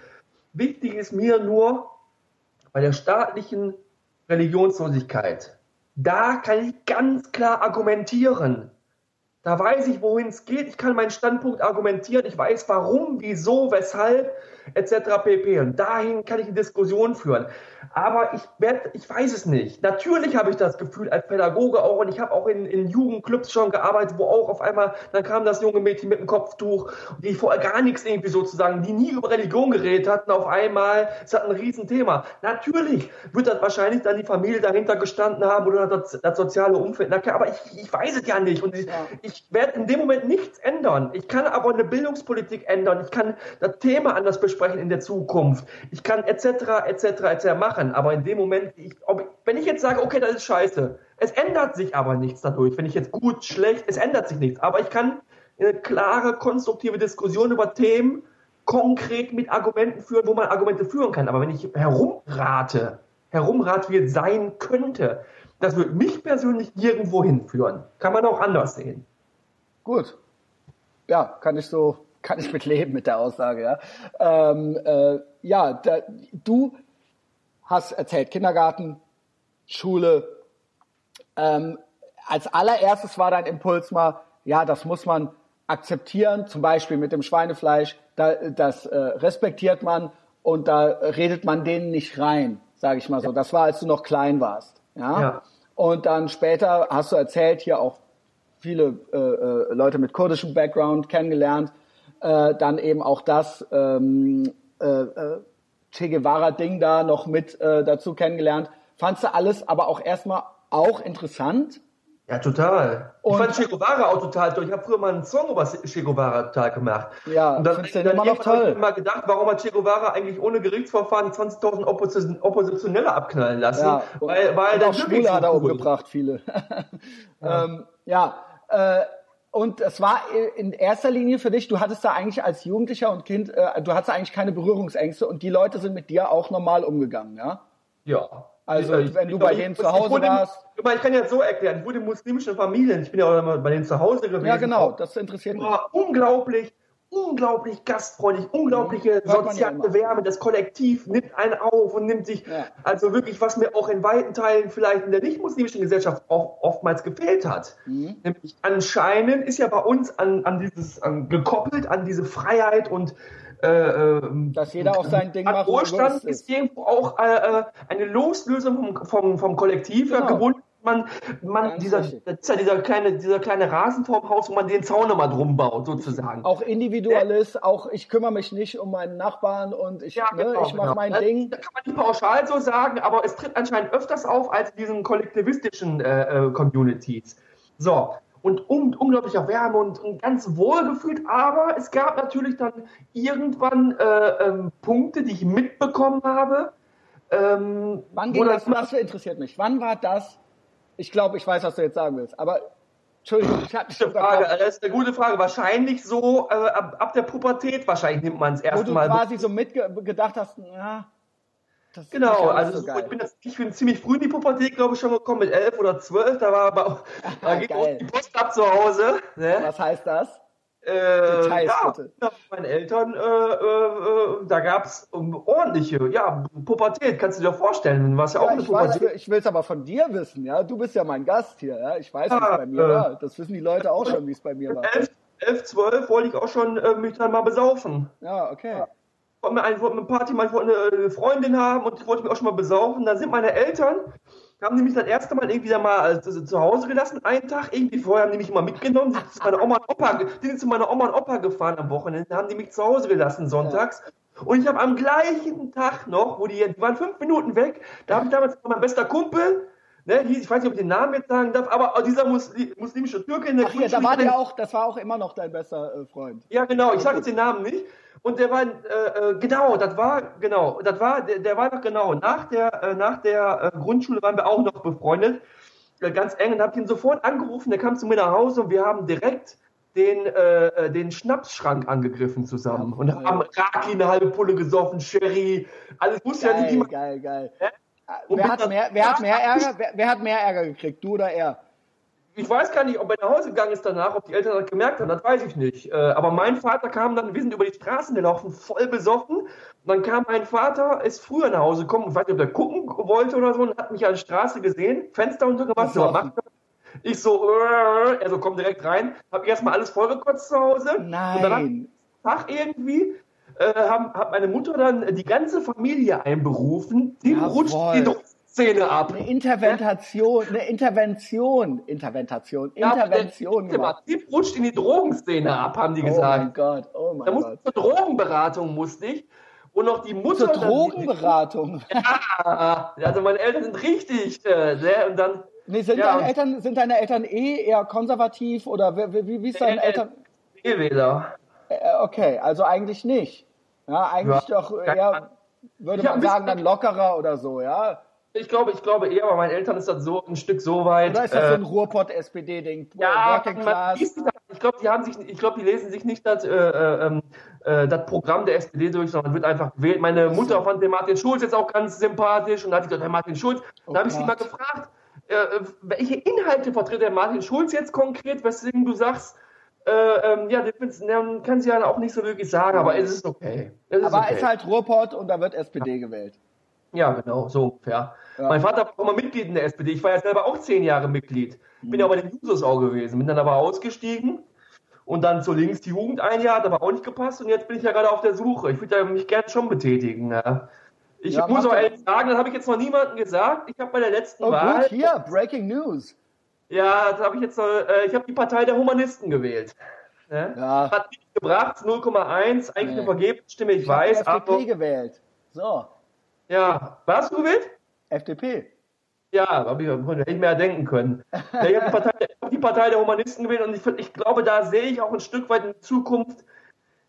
Wichtig ist mir nur bei der staatlichen Religionslosigkeit. Da kann ich ganz klar argumentieren. Da weiß ich, wohin es geht. Ich kann meinen Standpunkt argumentieren. Ich weiß, warum, wieso, weshalb etc. pp. Und dahin kann ich eine Diskussion führen. Aber ich werde, ich weiß es nicht. Natürlich habe ich das Gefühl als Pädagoge auch und ich habe auch in, in Jugendclubs schon gearbeitet, wo auch auf einmal, dann kam das junge Mädchen mit dem Kopftuch, die vorher gar nichts irgendwie sozusagen, die nie über Religion geredet hatten, auf einmal, es hat ein Riesenthema. Natürlich wird das wahrscheinlich dann die Familie dahinter gestanden haben oder das, das soziale Umfeld. Aber ich, ich weiß es ja nicht und ich, ja. ich werde in dem Moment nichts ändern. Ich kann aber eine Bildungspolitik ändern. Ich kann das Thema anders besprechen in der Zukunft. Ich kann etc. etc. etc. machen. Aber in dem Moment, ich, ob, wenn ich jetzt sage, okay, das ist scheiße, es ändert sich aber nichts dadurch. Wenn ich jetzt gut, schlecht, es ändert sich nichts. Aber ich kann eine klare, konstruktive Diskussion über Themen konkret mit Argumenten führen, wo man Argumente führen kann. Aber wenn ich herumrate, herumrate, wie es sein könnte, das wird mich persönlich nirgendwo hinführen. Kann man auch anders sehen. Gut. Ja, kann ich so kann ich mit leben mit der Aussage, ja. Ähm, äh, ja, da, du hast erzählt, Kindergarten, Schule. Ähm, als allererstes war dein Impuls mal, ja, das muss man akzeptieren, zum Beispiel mit dem Schweinefleisch, da, das äh, respektiert man und da redet man denen nicht rein, sage ich mal so. Das war, als du noch klein warst. Ja? Ja. Und dann später hast du erzählt, hier auch viele äh, äh, Leute mit kurdischem Background kennengelernt, äh, dann eben auch das ähm, äh, äh, Che Guevara-Ding da noch mit äh, dazu kennengelernt. Fandst du alles aber auch erstmal auch interessant? Ja, total. Und- ich fand Che Guevara auch total toll. Ich habe früher mal einen Song über Che Guevara total gemacht. Ja, und dann, dann immer noch toll? ich mir gedacht, warum hat Che Guevara eigentlich ohne Gerichtsverfahren 20.000 Opposi Oppositionelle abknallen lassen? Ja, weil, weil und der auch Schwule hat er umgebracht, viele. *laughs* *laughs* ähm, ja, äh, und es war in erster Linie für dich, du hattest da eigentlich als Jugendlicher und Kind, äh, du hattest eigentlich keine Berührungsängste und die Leute sind mit dir auch normal umgegangen, ja? Ja. Also, Ich- wenn du ich- bei ich- denen zu Hause wurde- warst. Ich kann ja so erklären, ich wurde in muslimischen Familien, ich bin ja auch immer bei denen zu Hause gewesen. Ja, genau, das interessiert mich. war unglaublich, unglaublich gastfreundlich, unglaubliche Mhm. Man ja soziale. Wärme. Das Kollektiv nimmt einen auf und nimmt sich, Ja. also wirklich, was mir auch in weiten Teilen vielleicht in der nicht-muslimischen Gesellschaft auch oftmals gefehlt hat. Mhm. Nämlich anscheinend ist ja bei uns an, an dieses, an, gekoppelt an diese Freiheit und äh, ähm, Dass jeder auch sein Ding macht, wo Wohlstand ist. irgendwo auch äh, äh, eine Loslösung vom, vom, vom Kollektiv Genau. gebunden. Man, man, dieser, ja dieser kleine, dieser kleine Rasen vorm Haus, wo man den Zaun nochmal drum baut, sozusagen. Auch Individualist, auch ich kümmere mich nicht um meinen Nachbarn und ich, Ja, ne, genau, ich mache genau. mein Das- Ding. Das kann man nicht pauschal so sagen, aber es tritt anscheinend öfters auf als in diesen kollektivistischen äh, äh, Communities. So, und um, unglaublicher Wärme und, und ganz wohlgefühlt, aber es gab natürlich dann irgendwann äh, ähm, Punkte, die ich mitbekommen habe. Ähm, Wann ging das- das, das interessiert mich. Wann war das? Ich glaube, ich weiß, was du jetzt sagen willst, aber Entschuldigung, ich hatte Gute Frage, das ist eine gute Frage. Wahrscheinlich so äh, ab, ab der Pubertät wahrscheinlich nimmt man es Wo erst du quasi so mitgedacht hast, ja, Genau, also so ich bin jetzt, ich bin ziemlich früh in die Pubertät, glaube ich, schon gekommen, mit elf oder zwölf, da war aber auch, *laughs* da ging die Post ab zu Hause. Ne? Was heißt das? Äh, Details, ja, bitte. ja, meinen Eltern, äh, äh, äh, da gab's um, ordentliche, ja, Pubertät, kannst du dir vorstellen, du warst ja, auch Ja, eine ich weiß, Pubertät. ich will es aber von dir wissen, ja. Du bist ja mein Gast hier, ja. Ich weiß, wie es Ja, bei mir äh, war. Das wissen die Leute auch schon, wie es bei mir war. Elf, elf, zwölf wollte ich auch schon äh, mich dann mal besaufen. Ja, okay. Ich wollte eine, Party ich wollte eine Freundin haben und ich wollte mich auch schon mal besaufen. Dann sind meine Eltern, haben die mich das erste Mal irgendwie dann mal also, zu Hause gelassen, einen Tag irgendwie vorher haben die mich mal mitgenommen, sind zu meiner Oma und Opa, die sind zu meiner Oma und Opa gefahren am Wochenende, haben die mich zu Hause gelassen sonntags. Und ich habe am gleichen Tag noch, wo die, die waren fünf Minuten weg, da habe ich damals mein bester Kumpel, ne, ich weiß nicht, ob ich den Namen jetzt sagen darf, aber dieser Musli muslimische Türke in der Ach ja, da war der auch, das war auch immer noch dein bester äh, Freund. ja, genau, ich sage jetzt den Namen nicht. Und der war, äh, äh, genau, das war, genau, das war, der, der war noch genau, nach der, äh, nach der äh, Grundschule waren wir auch noch befreundet, äh, ganz eng, und hab ihn sofort angerufen, der kam zu mir nach Hause und wir haben direkt den, äh, äh, den Schnapsschrank angegriffen zusammen und Jawohl. haben Raki eine halbe Pulle gesoffen, Sherry, alles wusste ja nicht Geil, geil, geil. Ja. Und Wer hat mehr, wer hat mehr Ärger? Wer, wer hat mehr Ärger gekriegt? Du oder er? Ich weiß gar nicht, ob er nach Hause gegangen ist danach, ob die Eltern das gemerkt haben, das weiß ich nicht. Äh, aber mein Vater kam dann, wir sind über die Straßen gelaufen, voll besoffen. Und dann kam mein Vater, ist früher nach Hause gekommen, ich weiß nicht, ob er gucken wollte oder so, und hat mich an der Straße gesehen, Fenster untergemacht, so, macht er? Ich so, äh, er so, komm direkt rein, hab erstmal alles vollgekotzt zu Hause. Und dann Nein. Tag irgendwie, äh, haben, hat meine Mutter dann die ganze Familie einberufen, die Jawohl. rutscht die Druckszene ab. Eine Intervention, eine Intervention, Intervention, Ja, Intervention der- Typ rutscht in die Drogenszene ab, haben die Oh mein gesagt. Gott, oh da mein musste Gott. zur Drogenberatung musste ich. Und noch die Mutter. Zur dann- Drogenberatung. *laughs* Ja, also meine Eltern sind richtig. Äh, sehr, und dann. Nee, sind, Ja, deine Eltern, sind deine Eltern eh eher konservativ oder wie, wie, wie ist deine Äh, Eltern? Wähler. Äh, okay, also eigentlich nicht. Ja, eigentlich Ja, doch eher, würde man sagen, dann lockerer oder so, ja? Ich glaube, ich glaube eher, bei meinen Eltern ist das so ein Stück so weit. Oder ist das so äh, ein Ruhrpott-SPD-Ding? Ja, ich glaube, die haben sich, ich glaube, die lesen sich nicht das, äh, äh, ähm, äh, das Programm der SPD durch, sondern wird einfach gewählt. Meine Mutter fand den Martin Schulz jetzt auch ganz sympathisch und da hat sie gesagt, Herr Martin Schulz, Oh da habe ich sie mal gefragt, äh, äh, welche Inhalte vertritt der Martin Schulz jetzt konkret, weswegen du sagst, äh, ähm, ja, das dann kann sie ja auch nicht so wirklich sagen, aber es ist okay. Es ist Aber okay. ist halt Ruhrpott und da wird SPD gewählt. Ja, genau, so ungefähr. Ja. Mein Vater war auch mal Mitglied in der SPD. Ich war ja selber auch zehn Jahre Mitglied. Bin ja bei den Jusos auch gewesen, bin dann aber ausgestiegen und dann so links die Jugend ein Jahr, hat aber auch nicht gepasst und jetzt bin ich ja gerade auf der Suche. Ich würde mich gerne schon betätigen. Ja. Ich Ja, muss auch ehrlich sagen, das habe ich jetzt noch niemandem gesagt. Ich habe bei der letzten Oh Wahl, gut, hier, Breaking News. ja, das habe ich jetzt noch, äh, ich habe die Partei der Humanisten gewählt. Ne? Ja. Hat nichts gebracht, 0,1, eigentlich Nee. eine Vergebensstimme, ich, Ich habe weiß, FDP aber gewählt. So, ja, was du gewählt? FDP. Ja, habe ich, hätte ich mir ja denken können. Ja, ich habe die, Partei- ich hab die Partei der Humanisten gewählt und ich, ich glaube, da sehe ich auch ein Stück weit in die Zukunft.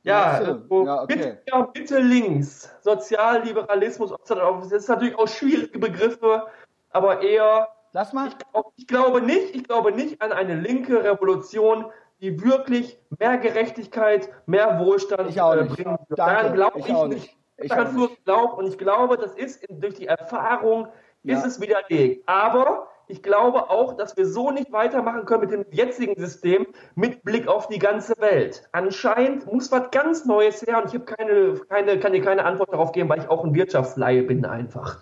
Ja, so, so ja, okay. bitte, ja, bitte links. Sozialliberalismus, das ist natürlich auch schwierige Begriffe, aber eher, Lass mal. ich glaube nicht, ich glaube nicht an eine linke Revolution, die wirklich mehr Gerechtigkeit, mehr Wohlstand Ich auch äh, nicht. bringen Daran glaube ich ich, nicht. Ich auch nur glaubt und ich glaube, das ist durch die Erfahrung Ja. ist es widerlegt. Aber ich glaube auch, dass wir so nicht weitermachen können mit dem jetzigen System mit Blick auf die ganze Welt. Anscheinend muss was ganz Neues her und ich habe keine, keine, kann dir keine Antwort darauf geben, weil ich auch ein Wirtschaftsleihe bin einfach.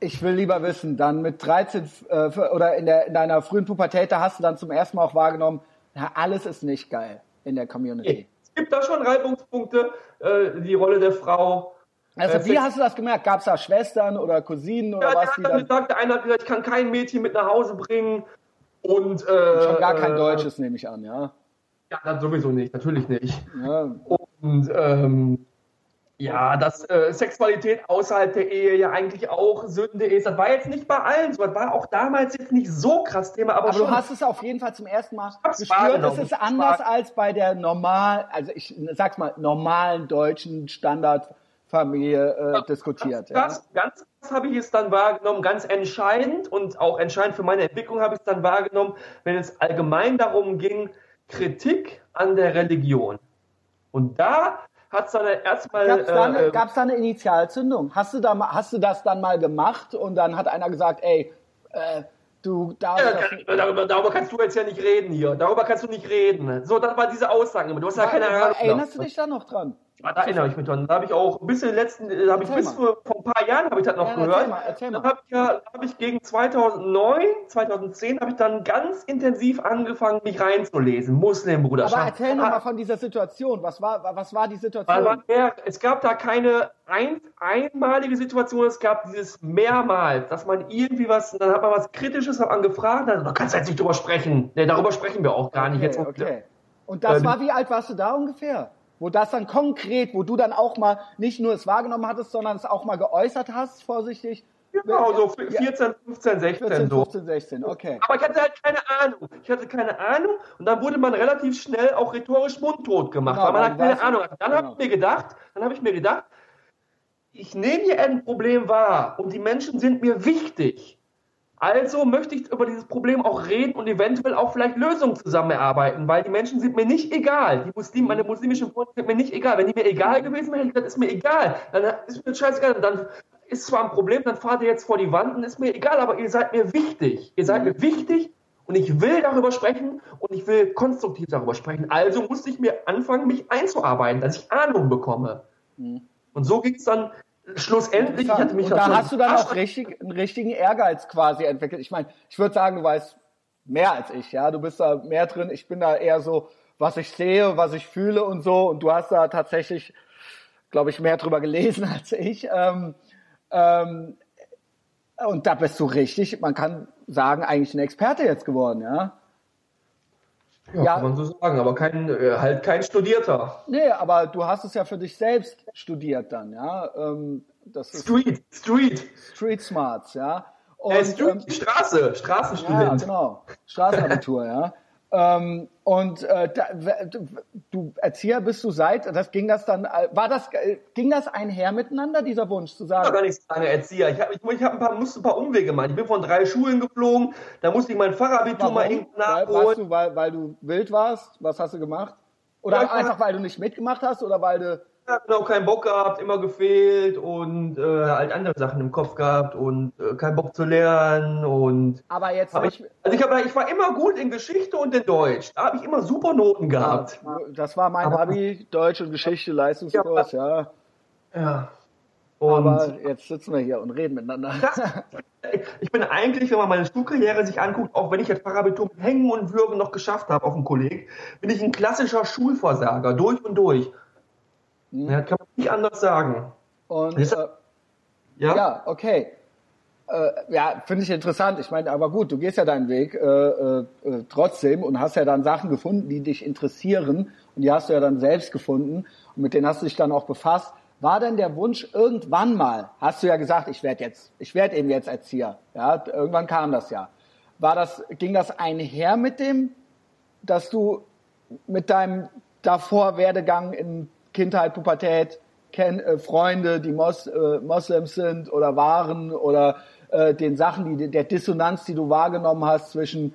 Ich will lieber wissen, dann mit 13 äh, oder in, der, in deiner frühen Pubertät, da hast du dann zum ersten Mal auch wahrgenommen, ja, alles ist nicht geil in der Community. Es gibt da schon Reibungspunkte, äh, die Rolle der Frau. Also Äh, wie hast du das gemerkt? Gab es da Schwestern oder Cousinen oder Ja, der was? hat Die dann dann gesagt, der eine hat gesagt, ich kann kein Mädchen mit nach Hause bringen und äh, schon gar kein äh, Deutsches, nehme ich an, ja. Ja, das sowieso nicht, natürlich nicht. ja. Und ähm, ja, dass äh, Sexualität außerhalb der Ehe ja eigentlich auch Sünde ist. Das war jetzt nicht bei allen so. Das war auch damals jetzt nicht so krass Thema, aber, Aber schon. du hast es auf jeden Fall zum ersten Mal gespürt. Es ist anders als bei der normal, also ich sag's mal, normalen deutschen Standardfamilie äh, diskutiert. Ja? Ganz, ganz habe ich es dann wahrgenommen, ganz entscheidend und auch entscheidend für meine Entwicklung habe ich es dann wahrgenommen, wenn es allgemein darum ging, Kritik an der Religion. Und da hat es dann erstmal. Gab es da, eine- äh, da eine Initialzündung? Hast du, da, hast du das dann mal gemacht und dann hat einer gesagt, ey, äh, du darfst Ja, das kann, darüber, darüber kannst du jetzt ja nicht reden hier. Darüber kannst du nicht reden. So, dann war diese Aussage. Du hast ja keine Ahnung. Erinnerst du dich da noch dran? Ah, Da erinnere ich mich dran. Da habe ich auch bis in den letzten, äh, habe ich bis vor, vor ein paar Jahren habe ich das noch Ja, gehört. erzähl mal, erzähl mal. Dann habe ich ja, habe ich gegen 2009, 2010 habe ich dann ganz intensiv angefangen, mich reinzulesen. Muslimbruderschaft. Aber erzähl noch mal von dieser Situation. Was war, was war die Situation? man merkt, es gab da keine ein, einmalige Situation, es gab dieses mehrmals, dass man irgendwie was, dann hat man was Kritisches angefragt, dann da kannst du jetzt nicht drüber sprechen. Nee, darüber sprechen wir auch gar nicht Okay, jetzt. okay. Und das Ähm, war, wie alt warst du da ungefähr? Wo das dann konkret, wo du dann auch mal nicht nur es wahrgenommen hattest, sondern es auch mal geäußert hast, vorsichtig? Genau, so Ja, 14, 15, 16 14, so. 15, 16, okay. Aber ich hatte halt keine Ahnung. Ich hatte keine Ahnung und dann wurde man relativ schnell auch rhetorisch mundtot gemacht, Genau, weil man halt keine Ahnung. Dann habe genau. ich mir gedacht, dann habe ich mir gedacht, ich nehme hier ein Problem wahr und die Menschen sind mir wichtig. Also möchte ich über dieses Problem auch reden und eventuell auch vielleicht Lösungen zusammen erarbeiten, weil die Menschen sind mir nicht egal. Die Muslimen, meine muslimischen Freunde sind mir nicht egal. Wenn die mir egal gewesen wären, gesagt, ist mir egal. Dann ist mir scheißegal. Dann ist zwar ein Problem, dann fahrt ihr jetzt vor die Wand und ist mir egal, aber ihr seid mir wichtig. Ihr seid mir wichtig und ich will darüber sprechen und ich will konstruktiv darüber sprechen. Also musste ich mir anfangen, mich einzuarbeiten, dass ich Ahnung bekomme. Und so ging es dann schlussendlich. Ich hatte mich und da hast du dann auch richtig, einen richtigen Ehrgeiz quasi entwickelt. Ich meine, ich würde sagen, du weißt mehr als ich, ja. Du bist da mehr drin. Ich bin da eher so, was ich sehe, was ich fühle und so. Und du hast da tatsächlich, glaube ich, mehr drüber gelesen *laughs* als ich. Ähm, ähm, und da bist du richtig, man kann sagen, eigentlich ein Experte jetzt geworden, ja. Ja, Ja. kann man so sagen, aber kein, äh, halt kein Studierter. Nee, aber du hast es ja für dich selbst studiert dann, ja. Ähm, das ist Street, Street. Street Smarts, ja. Und, Äh, Street, ähm, Straße, Ja, Straßenstudent. genau. Straßenabitur, ja. *laughs* Ähm, und äh, da, du- Erzieher bist du seit, das ging das dann, äh, war das, äh, ging das einher miteinander, dieser Wunsch zu Ich war sagen, gar nicht lange Erzieher. Ich, hab, ich, ich hab ein paar, musste ein paar Umwege machen. Ich bin von drei Schulen geflogen, da musste ich mein Fachabitur mal hinten nachholen. warst du, weil, weil du wild warst? Was hast du gemacht? Oder Ja, ich war- einfach, weil du nicht mitgemacht hast oder weil du, Ich habe genau keinen Bock gehabt, immer gefehlt und äh, halt andere Sachen im Kopf gehabt und äh, keinen Bock zu lernen und aber jetzt nicht, ich, also ich, hab, ich war immer gut in Geschichte und in Deutsch. Da habe ich immer super Noten gehabt. das war mein Aber- Abi, Deutsch und Geschichte, Leistungskurs, ja. Ja. Und Aber jetzt sitzen wir hier und reden miteinander. Das, ich bin eigentlich, wenn man meine Schulkarriere sich anguckt, auch wenn ich jetzt Fachabitur mit Hängen und Würgen noch geschafft habe auf dem Kolleg, bin ich ein klassischer Schulversager, durch und durch. Mhm. Ja, kann man nicht anders sagen. Und, äh, ja? ja, okay. Äh, ja, finde ich interessant. Ich meine, aber gut, du gehst ja deinen Weg äh, äh, äh, trotzdem und hast ja dann Sachen gefunden, die dich interessieren und die hast du ja dann selbst gefunden und mit denen hast du dich dann auch befasst. War denn der Wunsch irgendwann mal, hast du ja gesagt, ich werde jetzt, ich werde eben jetzt Erzieher. Ja, irgendwann kam das ja. War das, ging das einher mit dem, dass du mit deinem davor Werdegang in Kindheit, Pubertät, kenn, äh, Freunde, die Mos, äh, Moslems sind oder waren oder äh, den Sachen, die der Dissonanz, die du wahrgenommen hast zwischen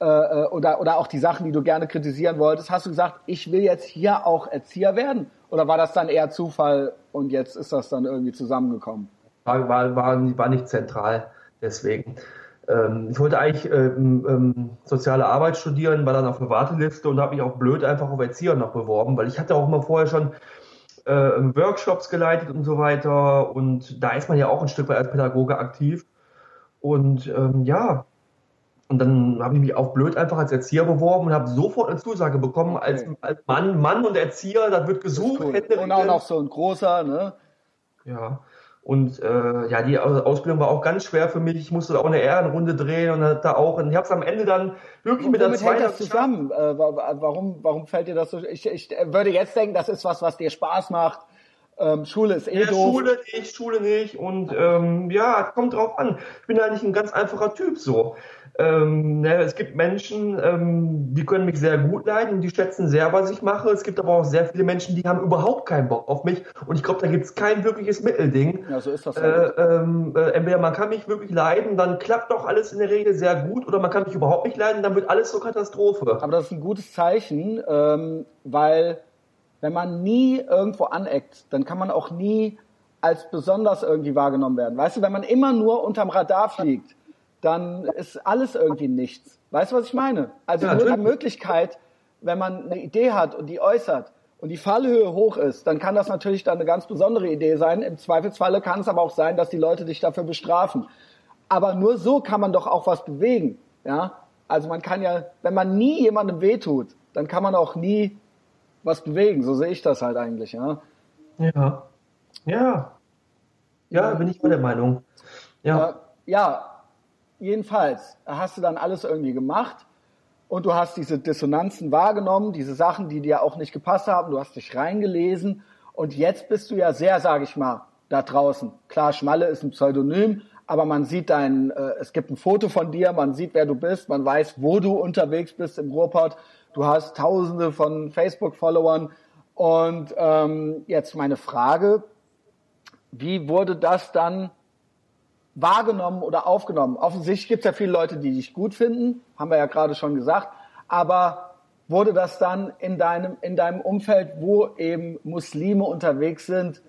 äh, äh, oder oder auch die Sachen, die du gerne kritisieren wolltest, hast du gesagt, ich will jetzt hier auch Erzieher werden? Oder war das dann eher Zufall und jetzt ist das dann irgendwie zusammengekommen? War, war, war, war nicht zentral, deswegen. Ähm, ich wollte eigentlich ähm, ähm, soziale Arbeit studieren, war dann auf der Warteliste und habe mich auch blöd einfach auf Erzieher noch beworben, weil ich hatte auch immer vorher schon äh, Workshops geleitet und so weiter und da ist man ja auch ein Stück weit als Pädagoge aktiv. Und ähm, ja, und dann habe ich mich auch blöd einfach als Erzieher beworben und habe sofort eine Zusage bekommen als, als, Mann, Mann und Erzieher, das wird gesucht. Cool. Und auch noch so ein großer, ne? Ja. Und äh, ja, die Ausbildung war auch ganz schwer für mich. Ich musste da auch eine Ehrenrunde drehen und da auch. Und ich habe es am Ende dann wirklich und mit der zweiten. Hängt das zusammen? Äh, warum, warum fällt dir das so? Ich, ich würde jetzt denken, das ist was, was dir Spaß macht. Ähm, Schule ist eh ja, doof. Schule nicht, Schule nicht. Und ähm, ja, kommt drauf an. Ich bin eigentlich ein ganz einfacher Typ so. Ähm, ne, es gibt Menschen, ähm, die können mich sehr gut leiden und die schätzen sehr, was ich mache. Es gibt aber auch sehr viele Menschen, die haben überhaupt keinen Bock auf mich. Und ich glaube, da gibt es kein wirkliches Mittelding. Ja, so ist das. Äh, ähm, äh, entweder man kann mich wirklich leiden, dann klappt doch alles in der Regel sehr gut, oder man kann mich überhaupt nicht leiden, dann wird alles zur Katastrophe. Aber das ist ein gutes Zeichen, ähm, weil wenn man nie irgendwo aneckt, dann kann man auch nie als besonders irgendwie wahrgenommen werden. Weißt du, wenn man immer nur unterm Radar fliegt, dann ist alles irgendwie nichts. Weißt du, was ich meine? Also ja, nur die Möglichkeit, wenn man eine Idee hat und die äußert und die Fallhöhe hoch ist, dann kann das natürlich dann eine ganz besondere Idee sein. Im Zweifelsfalle kann es aber auch sein, dass die Leute dich dafür bestrafen. Aber nur so kann man doch auch was bewegen. Ja? Also man kann ja, wenn man nie jemandem wehtut, dann kann man auch nie was bewegen. So sehe ich das halt eigentlich. Ja. Ja. Ja. Ja, bin ich bei der Meinung. Ja. Äh, ja, jedenfalls hast du dann alles irgendwie gemacht und du hast diese Dissonanzen wahrgenommen, diese Sachen, die dir auch nicht gepasst haben, du hast dich reingelesen und jetzt bist du ja sehr, sage ich mal, da draußen. Klar, Schmalle ist ein Pseudonym, aber man sieht dein, äh, es gibt ein Foto von dir, man sieht, wer du bist, man weiß, wo du unterwegs bist im Ruhrpott. Du hast Tausende von Facebook-Followern und ähm, jetzt meine Frage: Wie wurde das dann wahrgenommen oder aufgenommen? Offensichtlich gibt es ja viele Leute, die dich gut finden, haben wir ja gerade schon gesagt, aber wurde das dann in deinem, in deinem Umfeld, wo eben Muslime unterwegs sind,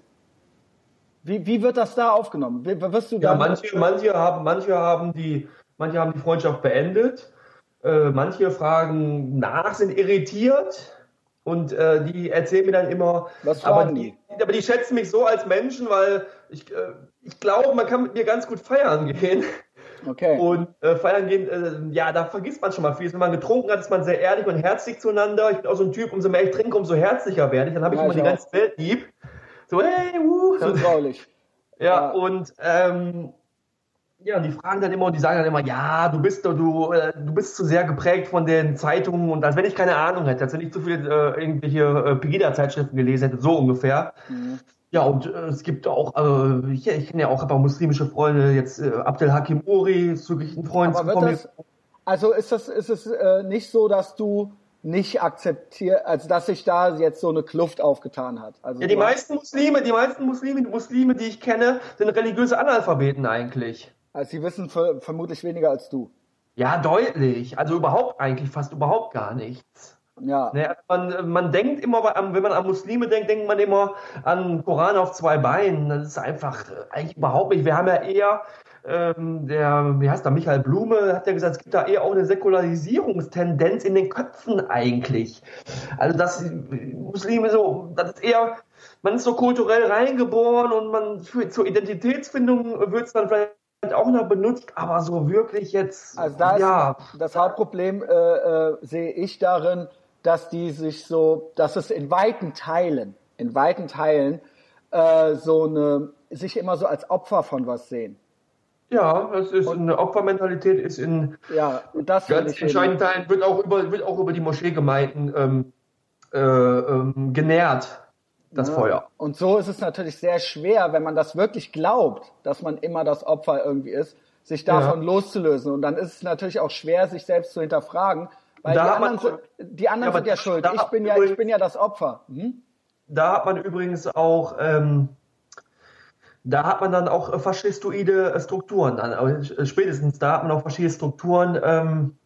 wie, wie wird das da aufgenommen? Wirst du ja, manche, manche, haben, manche, haben die, manche haben die Freundschaft beendet, äh, manche fragen nach, sind irritiert und äh, die erzählen mir dann immer, Was aber die, die, aber die schätzen mich so als Menschen, weil ich, äh, ich glaube, man kann mit mir ganz gut feiern gehen. Okay. Und äh, feiern gehen, äh, ja, da vergisst man schon mal vieles. Wenn man getrunken hat, ist man sehr ehrlich und herzlich zueinander. Ich bin auch so ein Typ, umso mehr ich trinke, umso herzlicher werde ich. Dann habe ich ja, immer ich die auch. ganze Welt lieb. So, hey, wuh. Zutraulich. *laughs* ja, ja, und ähm, ja, und die fragen dann immer und die sagen dann immer, ja, du bist du, äh, du bist zu sehr geprägt von den Zeitungen und als wenn ich keine Ahnung hätte, als wenn ich zu viele äh, irgendwelche äh, Pegida-Zeitschriften gelesen hätte, so ungefähr. Mhm. Ja, und äh, es gibt auch, äh, ich, ich kenne ja auch ein paar muslimische Freunde, jetzt äh, Abdel Hakim Uri ist wirklich ein Freund Aber von mir. Das, also ist das, ist es äh, nicht so, dass du nicht akzeptiert, also dass sich da jetzt so eine Kluft aufgetan hat. Also ja, die meisten Muslime, die meisten Muslime, Muslime, die ich kenne, sind religiöse Analphabeten eigentlich. Also sie wissen vermutlich weniger als du. Ja, deutlich. Also überhaupt eigentlich fast überhaupt gar nichts. Ja. Ne, man, man denkt immer, wenn man an Muslime denkt, denkt man immer an Koran auf zwei Beinen. Das ist einfach eigentlich überhaupt nicht. Wir haben ja eher ähm, der, wie heißt der, Michael Blume, hat ja gesagt, es gibt da eher auch eine Säkularisierungstendenz in den Köpfen eigentlich. Also dass Muslime so, das ist eher, man ist so kulturell reingeboren und man für, zur Identitätsfindung wird es dann vielleicht auch noch benutzt, aber so wirklich jetzt. Also da ja. das Hauptproblem äh, äh, sehe ich darin, dass die sich so, dass es in weiten Teilen, in weiten Teilen äh, so eine, sich immer so als Opfer von was sehen. Ja, es ist und, eine Opfermentalität, ist in ja, das ganz entscheidenden Teilen, wird auch über, wird auch über die Moscheegemeinden ähm, äh, ähm, genährt, das ja. Feuer. Und so ist es natürlich sehr schwer, wenn man das wirklich glaubt, dass man immer das Opfer irgendwie ist, sich davon ja. loszulösen. Und dann ist es natürlich auch schwer, sich selbst zu hinterfragen, weil da die anderen, man, sind, die anderen ja, sind ja schuld. Ich bin ja, ich bin ja das Opfer. Hm? Da hat man übrigens auch ähm, da hat man dann auch äh, faschistoide äh, Strukturen. Äh, spätestens da hat man auch verschiedene Strukturen. Ähm,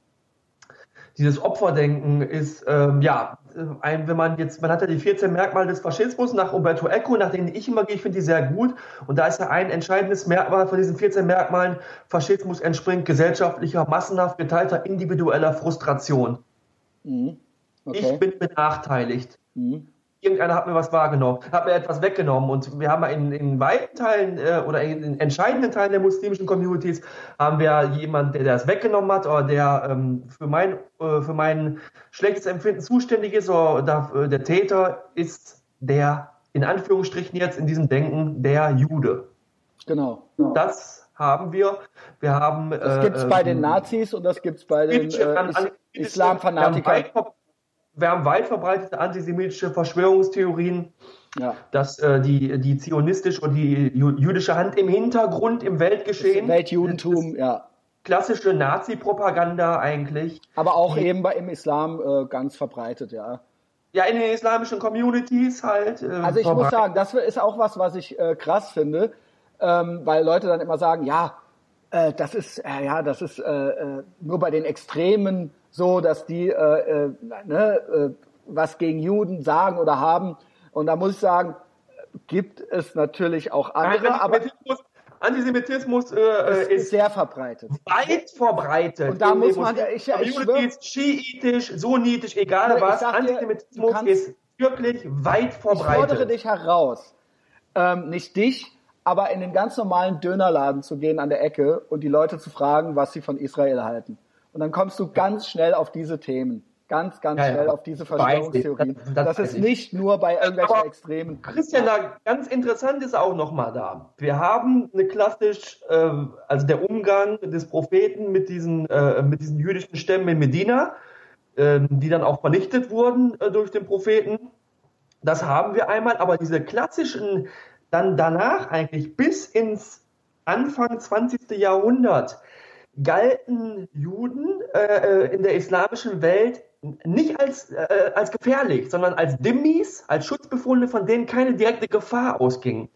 dieses Opferdenken ist, ähm, ja, ein, wenn man jetzt, man hat ja die 14 Merkmale des Faschismus nach Umberto Eco, nach denen ich immer gehe, ich finde die sehr gut. Und da ist ja ein entscheidendes Merkmal von diesen 14 Merkmalen, Faschismus entspringt gesellschaftlicher, massenhaft geteilter individueller Frustration. Mhm. Okay. Ich bin benachteiligt. Mhm irgendeiner hat mir was wahrgenommen, hat mir etwas weggenommen. Und wir haben in, in weiten Teilen äh, oder in, entscheidenden Teilen der muslimischen Communities haben wir jemanden, der das weggenommen hat oder der ähm, für, mein, äh, für mein schlechtes Empfinden zuständig ist oder äh, der Täter ist der, in Anführungsstrichen jetzt in diesem Denken, der Jude. Genau. Das haben wir. Wir haben. Das gibt es bei ähm, den Nazis und das gibt es bei den äh, Islamfanatikern wir haben weit verbreitete antisemitische Verschwörungstheorien, ja. dass äh, die, die zionistische und die jüdische Hand im Hintergrund im Weltgeschehen. Das Weltjudentum, ja. Klassische Nazi-Propaganda eigentlich. Aber auch eben bei, im Islam äh, ganz verbreitet, ja. Ja, in den islamischen Communities halt. Äh, also ich muss sagen, das ist auch was, was ich äh, krass finde, ähm, weil Leute dann immer sagen, ja, äh, das ist, äh, ja, das ist äh, äh nur bei den Extremen so, dass die äh, äh, ne, was gegen Juden sagen oder haben. Und da muss ich sagen, gibt es natürlich auch andere, aber Antisemitismus äh, ist, ist, sehr verbreitet. Weit verbreitet. Und da muss man, ich, ich, ich schwör, schiitisch, sunnitisch, egal was, dir, Antisemitismus ist wirklich weit verbreitet. Ich fordere dich heraus, ähm, nicht dich, aber in den ganz normalen Dönerladen zu gehen an der Ecke und die Leute zu fragen, was sie von Israel halten. Und dann kommst du ganz schnell auf diese Themen. Ganz, ganz ja, schnell ja. auf diese Verschwörungstheorien. Das, das, das ist nicht nur bei irgendwelchen Aber Extremen. Christian, da ganz interessant ist auch nochmal da. Wir haben eine klassisch, äh, also der Umgang des Propheten mit diesen, äh, mit diesen jüdischen Stämmen in Medina, äh, die dann auch vernichtet wurden äh, durch den Propheten. Das haben wir einmal, aber diese klassischen, dann danach eigentlich bis ins Anfang 20. Jahrhundert, galten Juden äh, äh, in der islamischen Welt nicht als, äh, als gefährlich, sondern als Dimmis, als Schutzbefohlene, von denen keine direkte Gefahr ausging.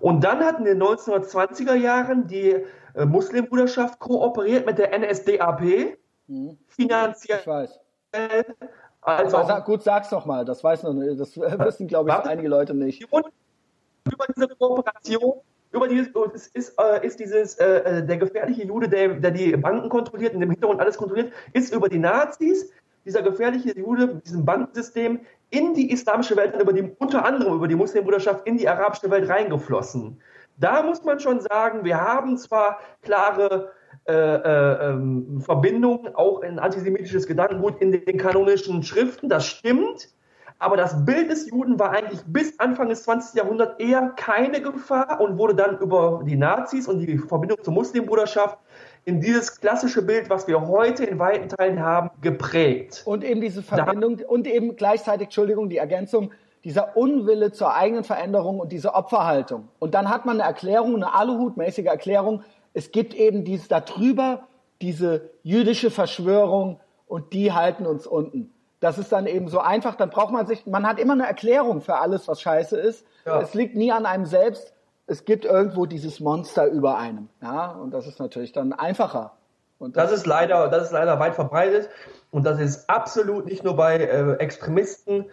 Und dann hat in den 1920er Jahren die äh, Muslimbruderschaft kooperiert mit der NSDAP, mhm. finanziell. Ich weiß. Also sag, gut, sag's doch mal, das weiß noch das wissen, glaube ich, einige Leute nicht. Über diese Kooperation über dieses, es ist, äh, ist dieses, äh, äh, der gefährliche Jude, der, der die Banken kontrolliert, in dem Hintergrund alles kontrolliert, ist über die Nazis, dieser gefährliche Jude diesem Bankensystem in die islamische Welt, über die, unter anderem über die Muslimbruderschaft in die arabische Welt reingeflossen. Da muss man schon sagen, wir haben zwar klare äh, äh, ähm, Verbindungen, auch in antisemitisches Gedankengut in den kanonischen Schriften, das stimmt, aber das Bild des Juden war eigentlich bis Anfang des 20. Jahrhunderts eher keine Gefahr und wurde dann über die Nazis und die Verbindung zur Muslimbruderschaft in dieses klassische Bild, was wir heute in weiten Teilen haben, geprägt. Und eben diese Verbindung da, und eben gleichzeitig, Entschuldigung, die Ergänzung, dieser Unwille zur eigenen Veränderung und diese Opferhaltung. Und dann hat man eine Erklärung, eine Aluhutmäßige Erklärung. Es gibt eben dieses darüber, diese jüdische Verschwörung und die halten uns unten das ist dann eben so einfach, dann braucht man sich, man hat immer eine Erklärung für alles, was scheiße ist. Ja. Es liegt nie an einem selbst. Es gibt irgendwo dieses Monster über einem. Ja, und das ist natürlich dann einfacher. Und das, das ist leider, das ist leider weit verbreitet und das ist absolut nicht nur bei äh, Extremisten.